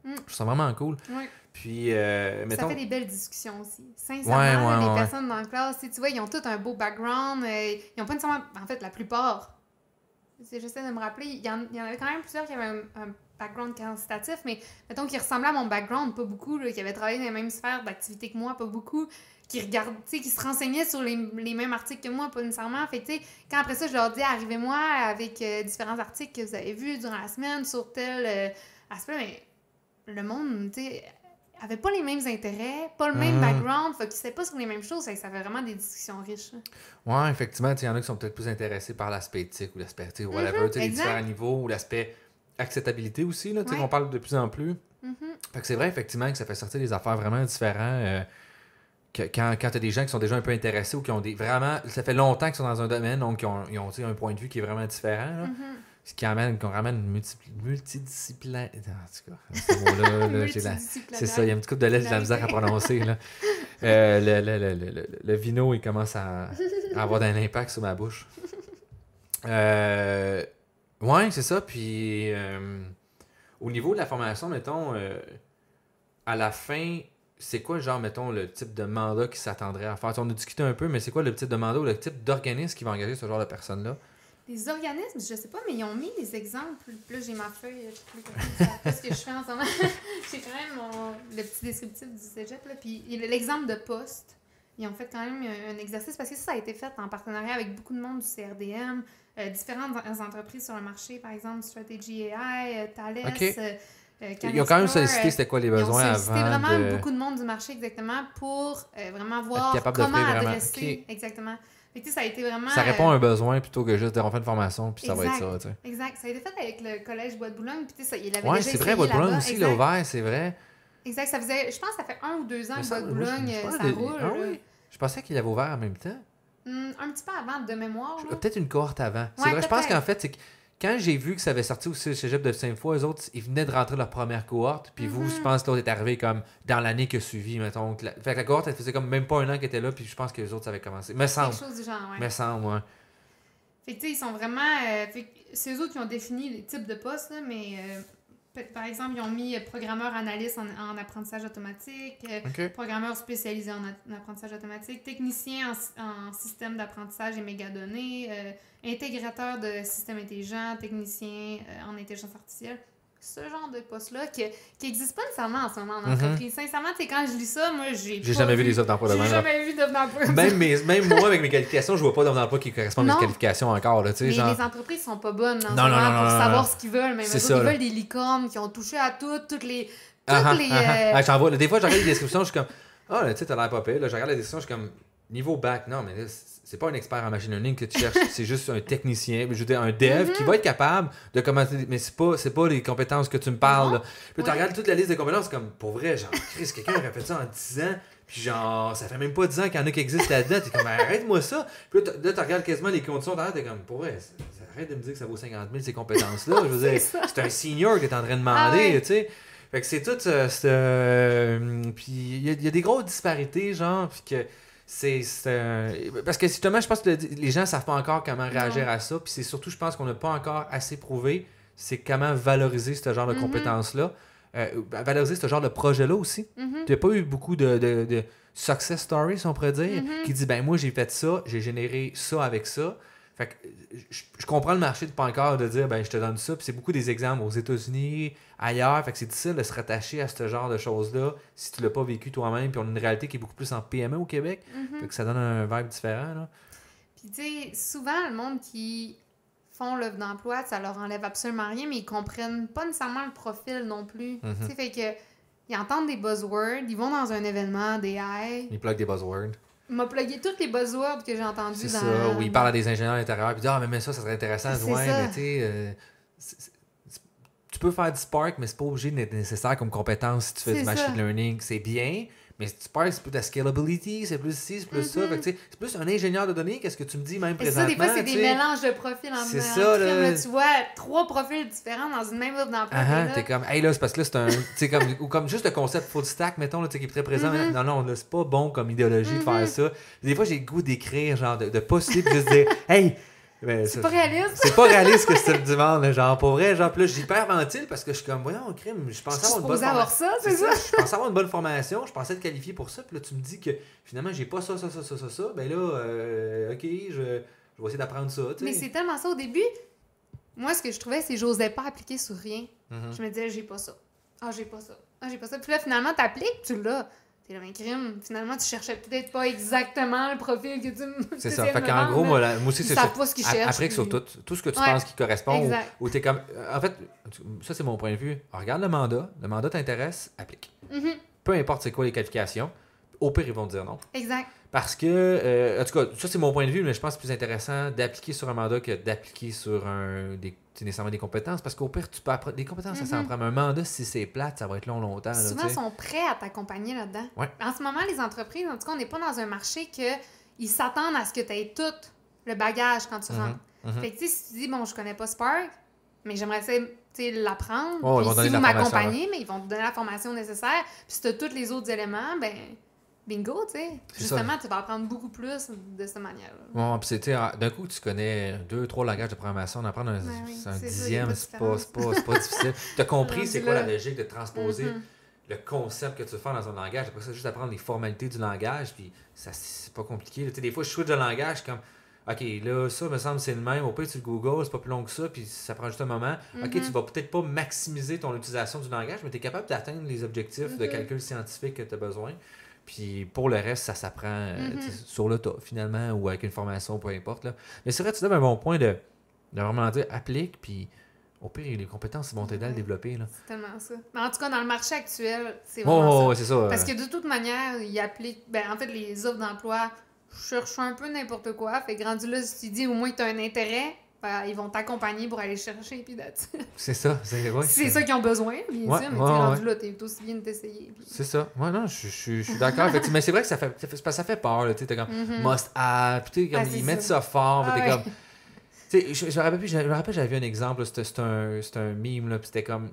Mm. Je trouve ça vraiment cool. Ouais. Puis, euh, mettons. Ça fait des belles discussions aussi. Sincèrement, Ouais, ouais, les ouais. personnes dans la classe, tu vois, ils ont tous un beau background. euh, ils ont pas nécessairement. En fait, la plupart. J'essaie de me rappeler. Il y, en, il y en avait quand même plusieurs qui avaient un, un background quantitatif, mais mettons qui ressemblaient à mon background, pas beaucoup, là, qui avaient travaillé dans les mêmes sphères d'activité que moi, pas beaucoup. Qui regardent, qui se renseignaient sur les, les mêmes articles que moi, pas nécessairement. Fait tu quand après ça, je leur dis, arrivez-moi avec euh, différents articles que vous avez vus durant la semaine sur tel aspect, mais le monde, tu sais, avait pas les mêmes intérêts, pas le même Mhm. background, fait qu'ils savaient pas sur les mêmes choses, ça fait vraiment des discussions riches. là. Ouais, effectivement, il y en a qui sont peut-être plus intéressés par l'aspect éthique ou l'aspect, tu sais, whatever, sais, les différents niveaux ou l'aspect acceptabilité aussi, là, Ouais. qu'on parle de plus en plus. Mhm. Fait que c'est vrai, effectivement, que ça fait sortir des affaires vraiment différentes. euh, que quand quand tu as des gens qui sont déjà un peu intéressés ou qui ont des vraiment. Ça fait longtemps qu'ils sont dans un domaine, donc ils ont, ils ont un point de vue qui est vraiment différent. là. Ce qui amène, qu'on ramène une multi, multidisciplinaire. En tout cas, ce mot-là, là, j'ai la- c'est ça, il y a un petit coup de lettres, j'ai de la misère à prononcer. Là. Euh, le, le, le, le, le- le vino, il commence à, à avoir un impact sur ma bouche. Euh, ouais, c'est ça. Puis, euh, au niveau de la formation, mettons, à la fin, c'est quoi, genre, mettons, le type de mandat qui s'attendrait à faire? On a discuté un peu, mais c'est quoi le type de mandat ou le type d'organisme qui va engager ce genre de personnes-là? Les organismes, je sais pas, mais ils ont mis des exemples. Là, j'ai ma feuille, je sais plus ce que je fais en ce moment. j'ai quand même mon, le petit descriptif du cégep. Là, puis l'exemple de poste. Ils ont fait quand même un, un exercice parce que ça, ça a été fait en partenariat avec beaucoup de monde du CRDM, euh, différentes en- entreprises sur le marché, par exemple Strategy AI, euh, Thales. Euh, euh, Ils ont quand même sollicité euh, c'était quoi les ils ont besoins sollicité avant vraiment de... beaucoup de monde du marché exactement pour euh, vraiment voir comment adresser. Exactement. Fait que, ça a été vraiment. Ça répond à euh, un besoin plutôt que juste de refaire une formation, puis ça va être ça, tu sais. Exact. Ça a été fait avec le collège Bois de Boulogne. Puis, tu sais, ça, il avait Ouais, c'est vrai, essayé votre Boulogne aussi, l'a ouvert, c'est vrai. Exact. Ça faisait, je pense que ça fait un ou deux ans que Bois de Boulogne, je euh, ça roule. ah oui? Je pensais qu'il avait ouvert en même temps. Hum, un petit peu avant, de mémoire. Peut-être une cohorte avant. C'est vrai, je pense qu'en fait, c'est quand j'ai vu que ça avait sorti aussi le cégep de Sainte-Foy, eux autres, ils venaient de rentrer leur première cohorte. Puis vous, Mhm. je pense que l'autre est arrivé comme dans l'année qui a suivi, mettons. la- Fait que la cohorte, elle faisait comme même pas un an qu'elle était là, puis je pense que les autres, ça avait commencé. Me semble. Quelque chose du genre, ouais. Me semble, ouais. Fait que, tu sais, ils sont vraiment. euh, fait que c'est eux autres qui ont défini les types de postes, là, mais euh, Par exemple, ils ont mis euh, programmeur analyste en, en apprentissage automatique, euh, OK. programmeur spécialisé en, apprentissage automatique, technicien en système d'apprentissage et mégadonnées, euh, intégrateur de systèmes intelligents, technicien euh, en intelligence artificielle. Ce genre de poste-là qui n'existe pas nécessairement en ce moment en Mhm. entreprise. Sincèrement, tu sais, quand je lis ça, moi, j'ai J'ai jamais vu les offres d'emploi de J'ai même. là. jamais vu d'offre d'emploi. Même, mes- même moi, avec mes qualifications, je vois pas d'offre d'emploi qui correspond à mes qualifications encore. Là, Mais genre... les entreprises sont pas bonnes en Non, ce non, moment non, pour savoir ce qu'ils veulent. Même ça, ils veulent des licornes qui ont touché à toutes, toutes les... Toutes Ah, ah, les ah, euh, ah. Ah, j'en vois, là, des fois, regarde les descriptions, je suis comme, ah, là, tu sais, t'as l'air pas pire. Je regarde la description, je suis comme, niveau bac, non, mais là, c'est pas un expert en machine learning que tu cherches, c'est juste un technicien, je veux dire, un dev qui va être capable de commencer, mais c'est pas, c'est pas les compétences que tu me parles. Non. là. Puis tu Ouais. regardes toute la liste de compétences, comme, pour vrai, genre, Chris, quelqu'un aurait fait ça en 10 ans. Puis genre, ça fait même pas 10 ans qu'il y en a qui existent là-dedans. T'es comme, arrête-moi ça. Puis là, tu regardes quasiment les conditions derrière, t'es comme, pour vrai, arrête de me dire que ça vaut 50 000 ces compétences-là. Je veux dire, C'est un senior que t'es en train de demander, Ah ouais. tu sais. Fait que c'est tout. euh, euh, puis il y, y a des grosses disparités, genre, puis que c'est. parce que justement, je pense que le- les gens savent pas encore comment réagir Non. à ça. Puis c'est surtout, je pense qu'on n'a pas encore assez prouvé, c'est comment valoriser ce genre de Mhm. compétences-là. Euh, valoriser ce genre de projet-là aussi. Mhm. Tu n'as pas eu beaucoup de, de, de success stories, on pourrait dire, Mhm. qui dit ben moi j'ai fait ça, j'ai généré ça avec ça. Fait que je, je comprends le marché de pas encore de dire ben je te donne ça. Puis c'est beaucoup des exemples aux États-Unis, ailleurs. Fait que c'est difficile de se rattacher à ce genre de choses-là si tu l'as pas vécu toi-même. Puis on a une réalité qui est beaucoup plus en PME au Québec. Mhm. Fait que ça donne un vibe différent. Là. Puis tu sais, souvent, le monde qui font l'offre d'emploi, ça leur enlève absolument rien, mais ils comprennent pas nécessairement le profil non plus. Mhm. Tu sais, fait que ils entendent des buzzwords, ils vont dans un événement, des high. Ils plug des buzzwords. Il m'a plugué tous les buzzwords que j'ai entendus C'est dans... ça. Où ils parlent à des ingénieurs intérieurs. Puis disent, ah, mais, mais ça, ça serait intéressant. C'est Ouais, ça. mais tu sais. euh, c'est- c'est- tu peux faire du Spark, mais c'est pas obligé d'être nécessaire comme compétence si tu fais C'est du machine ça. learning. C'est bien, mais Spark, c'est plus de la scalability, c'est plus ci, c'est plus ça. Mhm. Fait que, tu c'est plus un ingénieur de données, qu'est-ce que tu me dis même Et ça, présentement. des fois, c'est tu des mélanges de profils en C'est en ça, crème, là. Tu vois trois profils différents dans une même offre d'emploi. Ah, ah, t'es comme, hey là, c'est parce que là, c'est un. tu sais, comme, ou comme juste le concept full stack, mettons, là, tu qui est très présent. Mhm. Non, non, là, c'est pas bon comme idéologie de faire Mhm. ça. Des fois, j'ai le goût d'écrire, genre, de, de puis juste dire, hey, C'est pas réaliste. c'est pas réaliste que monde, là, genre pour vrai, genre là j'hyperventile parce que je suis comme voyons crime, je pensais avoir une bonne avoir formation. ça, c'est ça? Je pensais avoir une bonne formation, je pensais être qualifié pour ça, puis là tu me dis que finalement j'ai pas ça, ça, ça, ça, ça, ça, ben là, euh, ok, je, je vais essayer d'apprendre ça. Mais c'est tellement ça au début. Moi, ce que je trouvais, c'est que j'osais pas appliquer sur rien. Mhm. Je me disais, j'ai pas ça. Ah, j'ai pas ça. Ah, j'ai pas ça. Puis là, finalement, t'appliques, tu l'as. T'es un crime. Finalement, tu cherchais peut-être pas exactement le profil que tu me C'est ça. Fait qu'en gros, moi, là. moi aussi, c'est ça. pas ce qu'ils cherchent. Après que sur puis- tout, tout ce que tu Ouais. penses qui correspond, ou, t'es comme. En fait, ça c'est mon point de vue. Regarde le mandat, le mandat t'intéresse, applique. Mhm. Peu importe c'est quoi les qualifications, au pire ils vont te dire non. Exact. Parce que, euh, en tout cas, ça c'est mon point de vue, mais je pense que c'est plus intéressant d'appliquer sur un mandat que d'appliquer sur un, des, nécessairement des compétences. Parce qu'au pire, tu peux apprendre des compétences, ça s'en Mhm. prend. Mais un mandat, si c'est plate, ça va être long, longtemps. là, Souvent, ils sont prêts à t'accompagner là-dedans. Ouais. En ce moment, les entreprises, en tout cas, on n'est pas dans un marché que ils s'attendent à ce que tu aies tout le bagage quand tu Mhm. rentres. Mhm. Fait que, si tu dis, bon, je connais pas Spark, mais j'aimerais l'apprendre. Donner si vous m'accompagnez, mais ils vont te donner la formation nécessaire. Puis si tu as tous les autres éléments, ben, bingo, tu sais. Ça. Justement, tu vas apprendre beaucoup plus de cette manière-là. Bon, puis c'est, tu sais, ah, d'un coup, tu connais deux, trois langages de programmation, en apprendre un, Ben oui, dixième, c'est pas, pas, pas difficile. Tu as compris c'est quoi là. la logique de transposer Mhm. le concept que tu faire dans un langage? Après ça, juste apprendre les formalités du langage, puis ça, c'est pas compliqué. Tu sais, des fois, je switch de langage, comme, OK, là, ça me semble c'est le même. Au pire, tu le Google, c'est pas plus long que ça, puis ça prend juste un moment. OK, Mhm. tu vas peut-être pas maximiser ton utilisation du langage, mais tu es capable d'atteindre les objectifs de Mhm. calcul scientifique que tu as besoin. Puis pour le reste, ça s'apprend euh, Mhm. sur le tas, finalement, ou avec une formation, peu importe. Là. Mais c'est vrai, tu donnes un bon point de, de vraiment dire applique, puis au pire, les compétences vont t'aider à le Ouais. développer. C'est tellement ça. Mais en tout cas, dans le marché actuel, c'est Oh, vraiment ça. Parce que de toute manière, ils appliquent. Ben, en fait, les offres d'emploi cherchent un peu n'importe quoi. Fait que rendu là, si tu dis au moins que tu as un intérêt, ben, ils vont t'accompagner pour aller chercher. Puis. C'est ça. C'est ouais, c'est ça qu'ils ont besoin, bien Ouais, sûr. Mais ouais, rendu là, t'es aussi bien de t'essayer. puis- C'est ça. Ouais, non, je, je- je suis d'accord. Mais c'est vrai que ça fait, ça fait, ça peur. là, Tu sais, t'es comme Mhm. must have. Puis comme, Ah, ils mettent ça. fort. Ah t'es comme. Tu sais, je, je me rappelle, plus, je me rappelle, j'avais vu un exemple. C'était un, c'était un meme. Là, puis c'était comme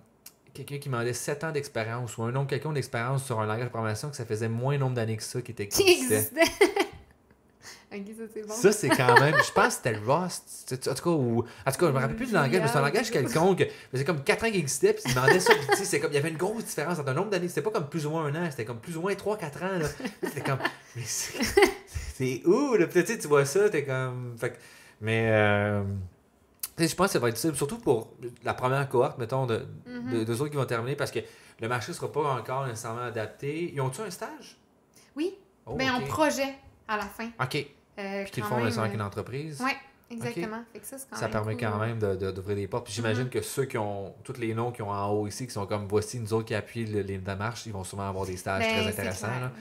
quelqu'un qui demandait 7 ans d'expérience ou un nombre quelqu'un d'expérience sur un langage de programmation que ça faisait moins nombre d'années que ça qui était Qui existait. Ça c'est bon. Ça, c'est quand même. Je pense que c'était Rust. En tout cas, ou, en tout cas je me rappelle plus du langage, mais c'est un langage quelconque. Mais c'est comme 4 ans qu'il existait, puis il demandait ça. Puis, c'est comme, il y avait une grosse différence entre un nombre d'années. C'était pas comme plus ou moins un an, c'était comme plus ou moins 3-4 ans. Là. C'était comme. Mais c'est c'est où, là? Puis, tu vois ça, t'es comme. Fait mais. euh, je pense que ça va être difficile, surtout pour la première cohorte, mettons, de, Mhm. autres qui vont terminer, parce que le marché sera pas encore nécessairement adapté. Ils ont-tu un stage? Oui, Oh, ben ok. en projet à la fin. OK. Euh, Puis qu'ils font même, avec euh, une entreprise. Ouais, exactement. Fait que ça, c'est quand Ça même permet cool, quand même de- de- d'ouvrir des portes. Puis j'imagine Mhm. que ceux qui ont, tous les noms qui ont en haut ici, qui sont comme voici nous autres qui appuient le- les démarches, ils vont souvent avoir des stages Ben, très intéressants. là.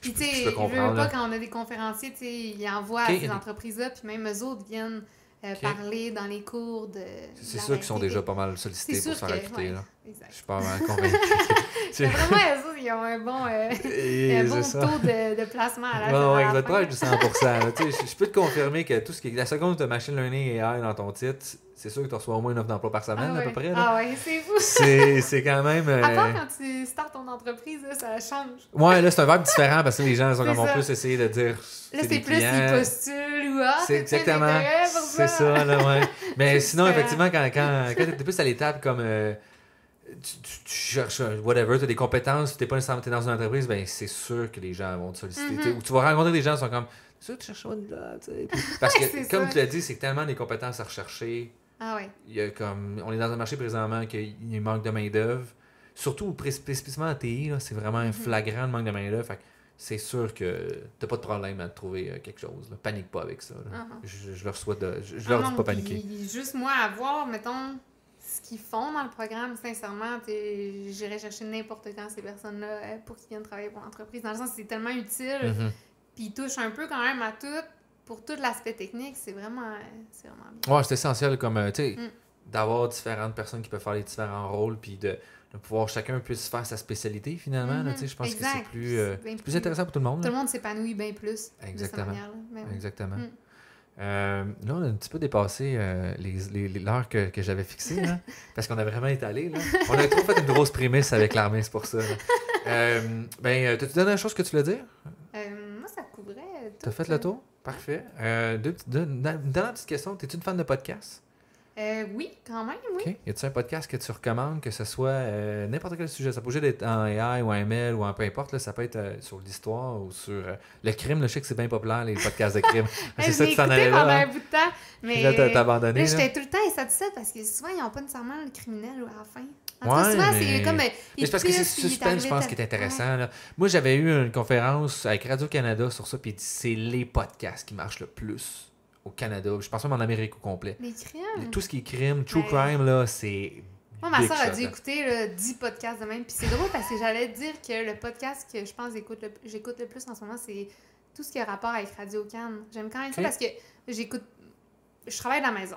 Puis, Je tu sais, je veux pas quand on a des conférenciers, tu sais, ils envoient Ok, à ces entreprises-là, puis même eux autres viennent euh, parler dans les cours de. C'est sûr qu'ils sont déjà pas mal sollicités pour se faire recruter. ouais. Là. Je Exact. suis pas mal convaincu. Vraiment, ils ont un bon, euh, Et un bon taux de, de placement à la, à ouais, vous êtes proche du 100%. là. Tu sais, je, je peux te confirmer que tout ce qui est. La seconde où tu as machine learning et AI dans ton titre, c'est sûr que tu reçois au moins une offre d'emploi par semaine, Ah à peu près. là. Ah ouais, c'est fou. C'est quand même. À part euh, quand tu startes ton entreprise, là, ça change. Ouais, là, c'est un verbe différent parce que les gens sont comme on plus essayer de dire. Là, c'est plus ils postulent ou ah, C'est exactement. C'est ça, là, ouais. Mais sinon, effectivement, quand, quand, quand t'es plus à l'étape comme. euh, tu, tu- tu cherches un- whatever, tu as des compétences, tu pas nécessairement t'es dans une entreprise, ben c'est sûr que les gens vont te solliciter. Mhm. Ou tu vas rencontrer des gens qui sont comme. C'est sûr que tu cherches un job, tu sais. Parce que, comme ça. tu l'as dit, c'est tellement des compétences à rechercher. Ah ouais. Il y a comme, on est dans un marché présentement qu'il manque de main-d'œuvre. Surtout spécifiquement en TI, c'est vraiment un Mhm. flagrant le manque de main-d'œuvre. Fait que c'est sûr que t'as pas de problème à trouver euh, quelque chose. là. Panique pas avec ça. non. Je, je leur souhaite de. Je, je Ah leur dis pas paniquer. juste moi, à voir, mettons, ce qu'ils font dans le programme, sincèrement, j'irais chercher n'importe quand ces personnes-là euh, pour qu'ils viennent travailler pour l'entreprise. Dans le sens, c'est tellement utile, Mhm. puis ils touchent un peu quand même à tout. Pour tout l'aspect technique, c'est vraiment, euh, c'est vraiment bien. Ouais, c'est essentiel comme, euh, tu sais, Mm. d'avoir différentes personnes qui peuvent faire les différents rôles, puis de, de pouvoir chacun puisse faire sa spécialité finalement. tu sais, je pense que c'est plus, euh, plus intéressant pour tout le monde. Tout là. le monde s'épanouit bien plus de cette oui. Exactement. Euh, là, on a un petit peu dépassé euh, les, les- les- l'heure que, que j'avais fixée, là, parce qu'on a vraiment étalé. Là. On a trop fait une grosse prémisse avec l'armée, c'est pour ça. Euh, ben, t'as-tu dernière chose que tu voulais dire? Moi, ça couvrait. T'as fait le tour? Parfait. Deux, petites- deux- une dernière petite question. T'es-tu une fan de podcast? Euh, oui, quand même, oui. Y a-tu un podcast que tu recommandes, que ce soit euh, n'importe quel sujet? Ça peut être en AI ou en ML ou en peu importe. Là, ça peut être euh, sur l'histoire ou sur le crime. Là, je sais que c'est bien populaire, les podcasts de crime. C'est ça, l'ai tu écouté allais pendant là. un hein? bout de temps, mais Puis là, t'as abandonné. j'étais tout le temps insatisfaite parce que souvent, ils n'ont pas nécessairement le criminel à la fin. En tout Ouais, cas, souvent, mais- c'est comme. Mais c'est parce que c'est suspense, je pense, qui est intéressant. là. Moi, j'avais eu une conférence avec Radio-Canada sur ça, puis c'est les podcasts qui marchent le plus au Canada. Je pense même en Amérique au complet. Les crimes? Tout ce qui est crime, true Ouais. crime, là, c'est. Moi, ma soeur a dû écouter là, 10 podcasts de même. Puis c'est drôle parce que j'allais dire que le podcast que je pense j'écoute le, j'écoute le plus en ce moment, c'est tout ce qui a rapport avec Radio Cannes. J'aime quand même ça parce que j'écoute. Je travaille de la maison.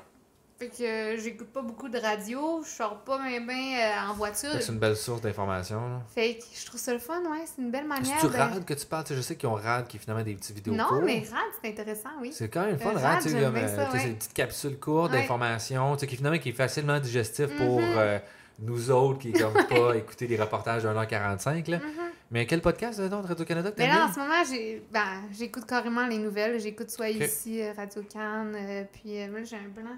Fait que euh, j'écoute pas beaucoup de radio. Je sors pas bien ben en voiture. C'est une belle source d'information. Fait que je trouve ça le fun, ouais. C'est une belle manière C'est-tu de. RAD que tu parles? Tu sais, Je sais qu'ils ont RAD qui est finalement des petites vidéos Non, courtes. mais rad, c'est intéressant, oui. C'est quand même fun, Euh, RAD, tu sais, comme, euh, ouais. c'est une petite capsule courte Ouais. d'information, tu sais, qui finalement qui est facilement digestif pour Mhm. euh, nous autres qui comme pas écouter les reportages d'un heure 45 là. Mhm. Mais quel podcast euh, donc de Radio-Canada que Mais là, en ce moment, j'ai, ben, j'écoute carrément les nouvelles. J'écoute soit ici, euh, Radio Cannes, euh, puis euh, moi, j'ai un blanc.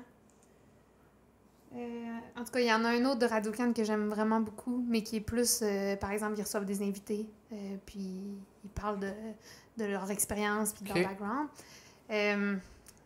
Euh, en tout cas, il y en a un autre de Radio que j'aime vraiment beaucoup, mais qui est plus, euh, par exemple, ils reçoivent des invités, euh, puis ils parlent de, de leur expérience, puis de leur background.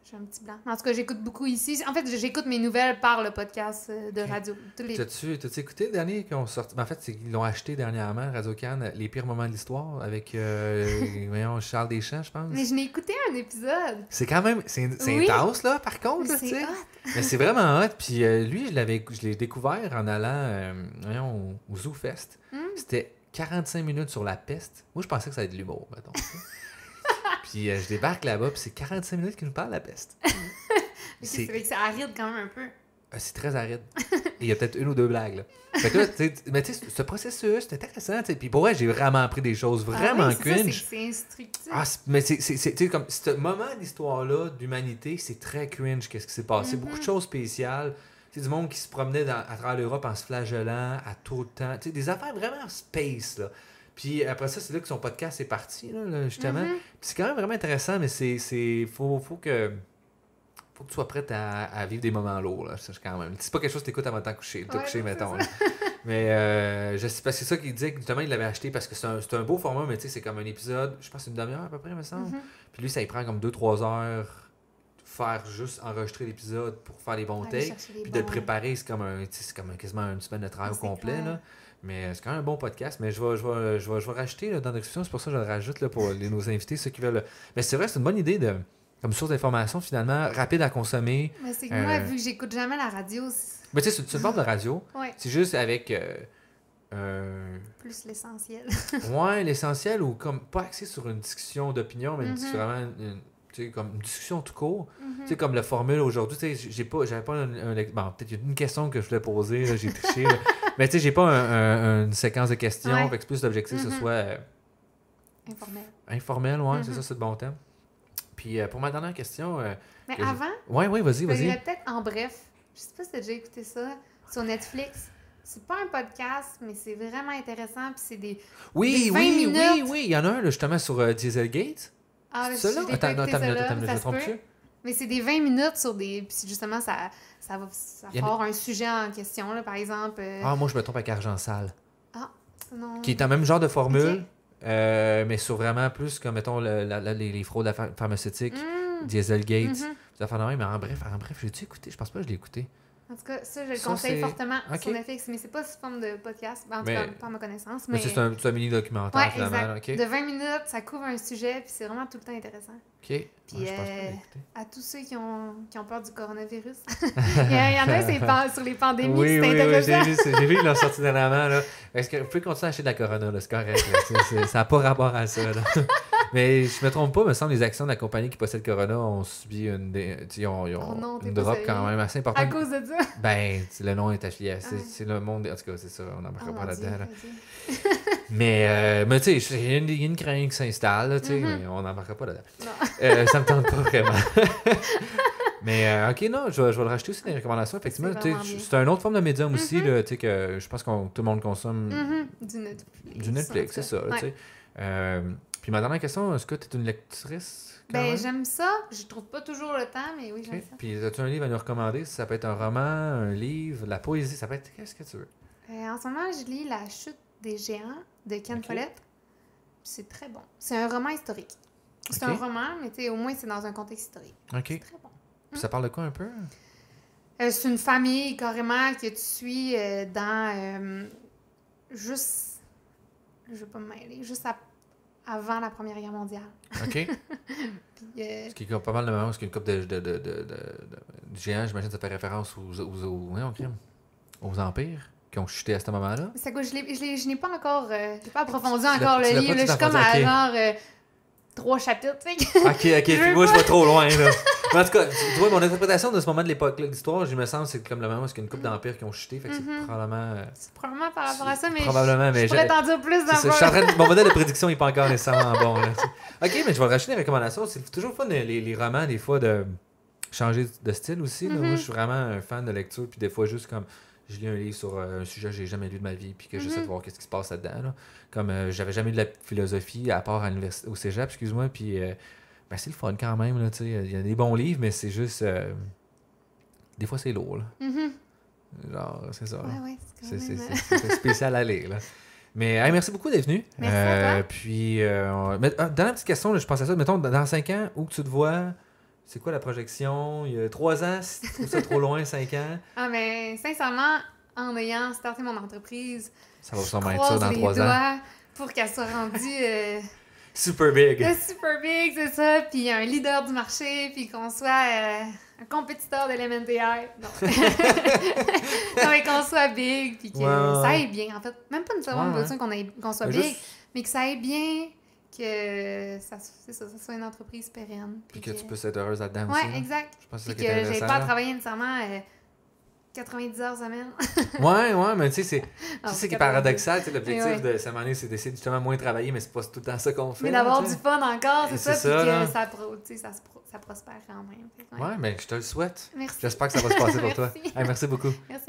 J'ai un petit blanc. En tout cas, j'écoute beaucoup ici. En fait, j'écoute mes nouvelles par le podcast euh, de radio. Les... T'as-tu t'as-tu écouté le dernier qu'ils ont sorti? Ben, en fait, c'est qu'ils l'ont acheté dernièrement, Radio Cannes, Les pires moments de l'histoire, avec euh, voyons, Charles Deschamps, je pense. Mais je n'ai écouté un épisode. C'est quand même, c'est c'est Oui. intense là, par contre, là, C'est hot. Mais c'est vraiment hot. Puis euh, lui, je l'avais, je l'ai découvert en allant euh, voyons, au, au Zoo Fest. Hmm. C'était 45 minutes sur la peste. Moi, je pensais que ça allait être de l'humour, mettons. puis euh, je débarque là-bas, puis c'est 45 minutes qu'il nous parle la peste. C'est c'est vrai que ça aride quand même un peu. euh, c'est très aride. Il y a peut-être une ou deux blagues. Là. Fait que là, tu sais, mais tu sais, ce processus, c'est intéressant. Puis pour vrai, j'ai vraiment appris des choses vraiment Ah oui, c'est ça, cringe. c'est- instructif. Ah, mais c'est, comme ce moment d'histoire-là, d'humanité, c'est très cringe, qu'est-ce qui s'est passé. Mhm. Beaucoup de choses spéciales. C'est du monde qui se promenait dans- à travers l'Europe en se flagellant à tout le temps. Tu sais, des affaires vraiment space, là. Puis après ça, c'est là que son podcast est parti, là, là, justement. Puis c'est quand même vraiment intéressant, mais c'est. c'est faut, faut que. Faut que tu sois prête à, à vivre des moments lourds, là, ça, quand même. C'est pas quelque chose que t'écoutes avant de coucher, de te Ouais, coucher, mettons. mais euh, je sais pas, c'est ça qu'il disait que justement, il l'avait acheté parce que c'est un, un beau format, mais tu sais, c'est comme un épisode, je pense, une demi-heure à peu près, me semble. Mhm. Puis lui, ça y prend comme 2-3 heures faire juste enregistrer l'épisode pour faire les bons takes. Puis de le préparer, c'est comme, un, c'est comme un- quasiment une semaine de travail au Ah, c'est complet. clair. Là. Mais euh, c'est quand même un bon podcast. Mais je vais, je vais, je vais, je vais rajouter là, dans la description. C'est pour ça que je le rajoute là, pour les- nos invités, ceux qui veulent. Mais c'est vrai, c'est une bonne idée de, comme source d'information finalement, rapide à consommer. Mais c'est que Euh, moi, vu que j'écoute jamais la radio, c'est Mais tu sais, c'est une forme de radio. ouais, C'est juste avec. euh, euh, plus l'essentiel. ouais, l'essentiel ou comme pas axé sur une discussion d'opinion, mais Mhm. vraiment une, tu sais, comme une discussion tout court. Mhm. Tu sais, comme la formule aujourd'hui, tu sais, j'ai pas, j'avais pas un, un- bon, peut-être il y a une question que je voulais poser, j'ai triché, là. mais tu sais, j'ai pas un- un- une séquence de questions, Ouais. fait que plus l'objectif ce Mhm. soit euh, Informel. informel, ouais, c'est ça, c'est le bon thème. Puis euh, pour ma dernière question, euh, Mais Que je- avant, ouais, ouais, vas-y, vas-y. peut-être en bref. Je sais pas si t'as déjà écouté ça sur Netflix. C'est pas un podcast, mais c'est vraiment intéressant. Puis c'est des. Oui, des 20 oui, oui, oui, il y en a un là, justement sur euh, Dieselgate. Ah, je l'ai Attends, non, attends, minute, attends, ça se. Mais c'est des 20 minutes sur des. Puis justement, ça, ça va ça Il y en a- avoir un sujet en question, là, par exemple. euh, Ah, moi je me trompe avec Argent Sale, non. qui est un même genre de formule, euh, mais sur vraiment plus comme mettons le- la- la- les, les fraudes pha- pharmaceutiques, Mm, Dieselgate, mhm. des affaires de même, mais en bref, en bref, j'ai-tu écouté? Je pense pas que je l'ai écouté. En tout cas, ça, je le Ça, conseille fortement Ok. sur Netflix, mais c'est pas sous forme de podcast, en tout Mais- cas, pas à ma connaissance. Mais, Mais, c'est un, c'est un mini documentaire Ouais, finalement. De 20 minutes, ça couvre un sujet, puis c'est vraiment tout le temps intéressant. OK. Ouais, l'ai euh. À tous ceux qui ont, qui ont peur du coronavirus. il, y en a, sur les pandémies, Oui, c'est oui, oui, intéressant. j'ai vu, c'est- j'ai vu qu'ils l'ont sorti dernièrement. Est-ce que vous pouvez continuer à acheter de la Corona, là, c'est correct. là. Ça n'a pas rapport à ça. là. Mais je me trompe pas, me semble les actions de la compagnie qui possède Corona ont subi une, dé- ont, ont Oh non, drop quand même assez à importante. cause de ça? Ben, le nom est affilié à c'est, c'est le monde. En tout cas, c'est ça, on n'embarquera Oh, pas là-dedans. là. Mais, euh, mais tu sais, il y, a une- crainte qui s'installe, tu sais, Mhm. mais on n'embarquera pas là-dedans. Euh, ça me tente pas vraiment. mais, euh, ok, non, je vais, je vais le rajouter aussi dans les recommandations. Effectivement, C'est une autre forme de médium aussi, Mhm. là, tu sais, que je pense que tout le monde consomme Mhm, Du Netflix. du Netflix, c'est ça, Ouais. Euh, puis ma dernière question, est-ce que tu es une lectrice? quand Ben, j'aime ça. Je trouve pas toujours le temps, mais oui, j'aime ça. Puis as-tu un livre à nous recommander? Ça peut être un roman, un livre, la poésie, ça peut être qu'est-ce que tu veux. Euh, en ce moment, je lis La chute des géants de Ken Ok. Follett. C'est très bon. C'est un roman historique. C'est un roman, mais au moins, c'est dans un contexte historique. OK. C'est très bon. Puis ça parle de quoi un peu? Euh, c'est une famille carrément que tu suis euh, dans juste. Je vais pas me mêler. Juste à- avant la Première Guerre mondiale. OK. Puis, euh, Ce qui est pas mal de moments parce qu'il y a une couple de, de, de, de, géants, j'imagine que ça fait référence aux, aux, aux, empires qui ont chuté à ce moment-là. c'est quoi, je n'ai pas encore. euh, j'ai pas approfondi encore le livre. là. Je suis comme à genre euh, trois chapitres. tu sais. Ok, ok, puis moi je vais trop loin là. Mais en tout cas, tu vois, mon interprétation de ce moment de l'époque de l'histoire, je me sens, c'est comme le moment où il y a une couple d'empires qui ont chuté, fait que c'est probablement. euh, C'est probablement par rapport à ça, mais. Probablement, je, mais je pourrais t'en dire plus dans ça, train Mon modèle de prédiction n'est pas encore nécessairement bon. Là, ok, mais je vais racheter les recommandations. C'est toujours fun les, les romans, des fois, de changer de style aussi. là. Moi, Mhm. je suis vraiment un fan de lecture, puis des fois, juste comme je lis un livre sur euh, un sujet que j'ai jamais lu de ma vie, puis que j'essaie de Mhm. voir qu'est-ce qui se passe là-dedans. là. Comme euh, j'avais jamais lu de la philosophie, à part à l'université, au cégep, excuse-moi, puis euh, ben, c'est le fun quand même. là. Il y a des bons livres, mais c'est juste. euh, des fois, c'est lourd. Là. Mhm. Genre, c'est ça. là. Ouais, ouais, c'est même. spécial à lire. Là. Mais hey, merci beaucoup d'être venu. Merci à toi. Puis, euh, on- mais, ah, petite question, je pense à ça. Mettons, dans- dans 5 ans, où que tu te vois, c'est quoi la projection? Il y a 3 ans, si tu trouves ça trop loin, 5 ans, Ah, mais sincèrement, en ayant starté mon entreprise, ça va sûrement être ça dans 3 ans. pour qu'elle soit rendue euh, Super big. super big, c'est ça, puis un leader du marché, puis qu'on soit euh, un compétiteur d'élémentaire. Non. non, mais qu'on soit big, puis que ça aille bien, en fait. Même pas nécessairement Ouais, besoin qu'on soit Mais big, juste- mais que ça aille bien, que ça, c'est ça, ça soit une entreprise pérenne. Puis que tu puisses être heureuse là-dedans aussi. Ouais, là. exact. Je pense que Puis que qui est j'ai pas à travailler nécessairement euh, 90 heures semaine. Ouais, ouais, mais tu sais, c'est Ah, tu sais, ce qui est 82. paradoxal. L'objectif ouais. de cette année, c'est d'essayer de justement moins travailler, mais c'est pas tout le temps ça qu'on fait. Mais d'avoir du fun encore, c'est ça, ça, puis que ça, pro- tu sais, ça, se pro- ça prospère quand même. Que, ouais. Ouais, mais je te le souhaite. Merci. J'espère que ça va se passer pour toi. Merci. Hey, merci beaucoup. Merci.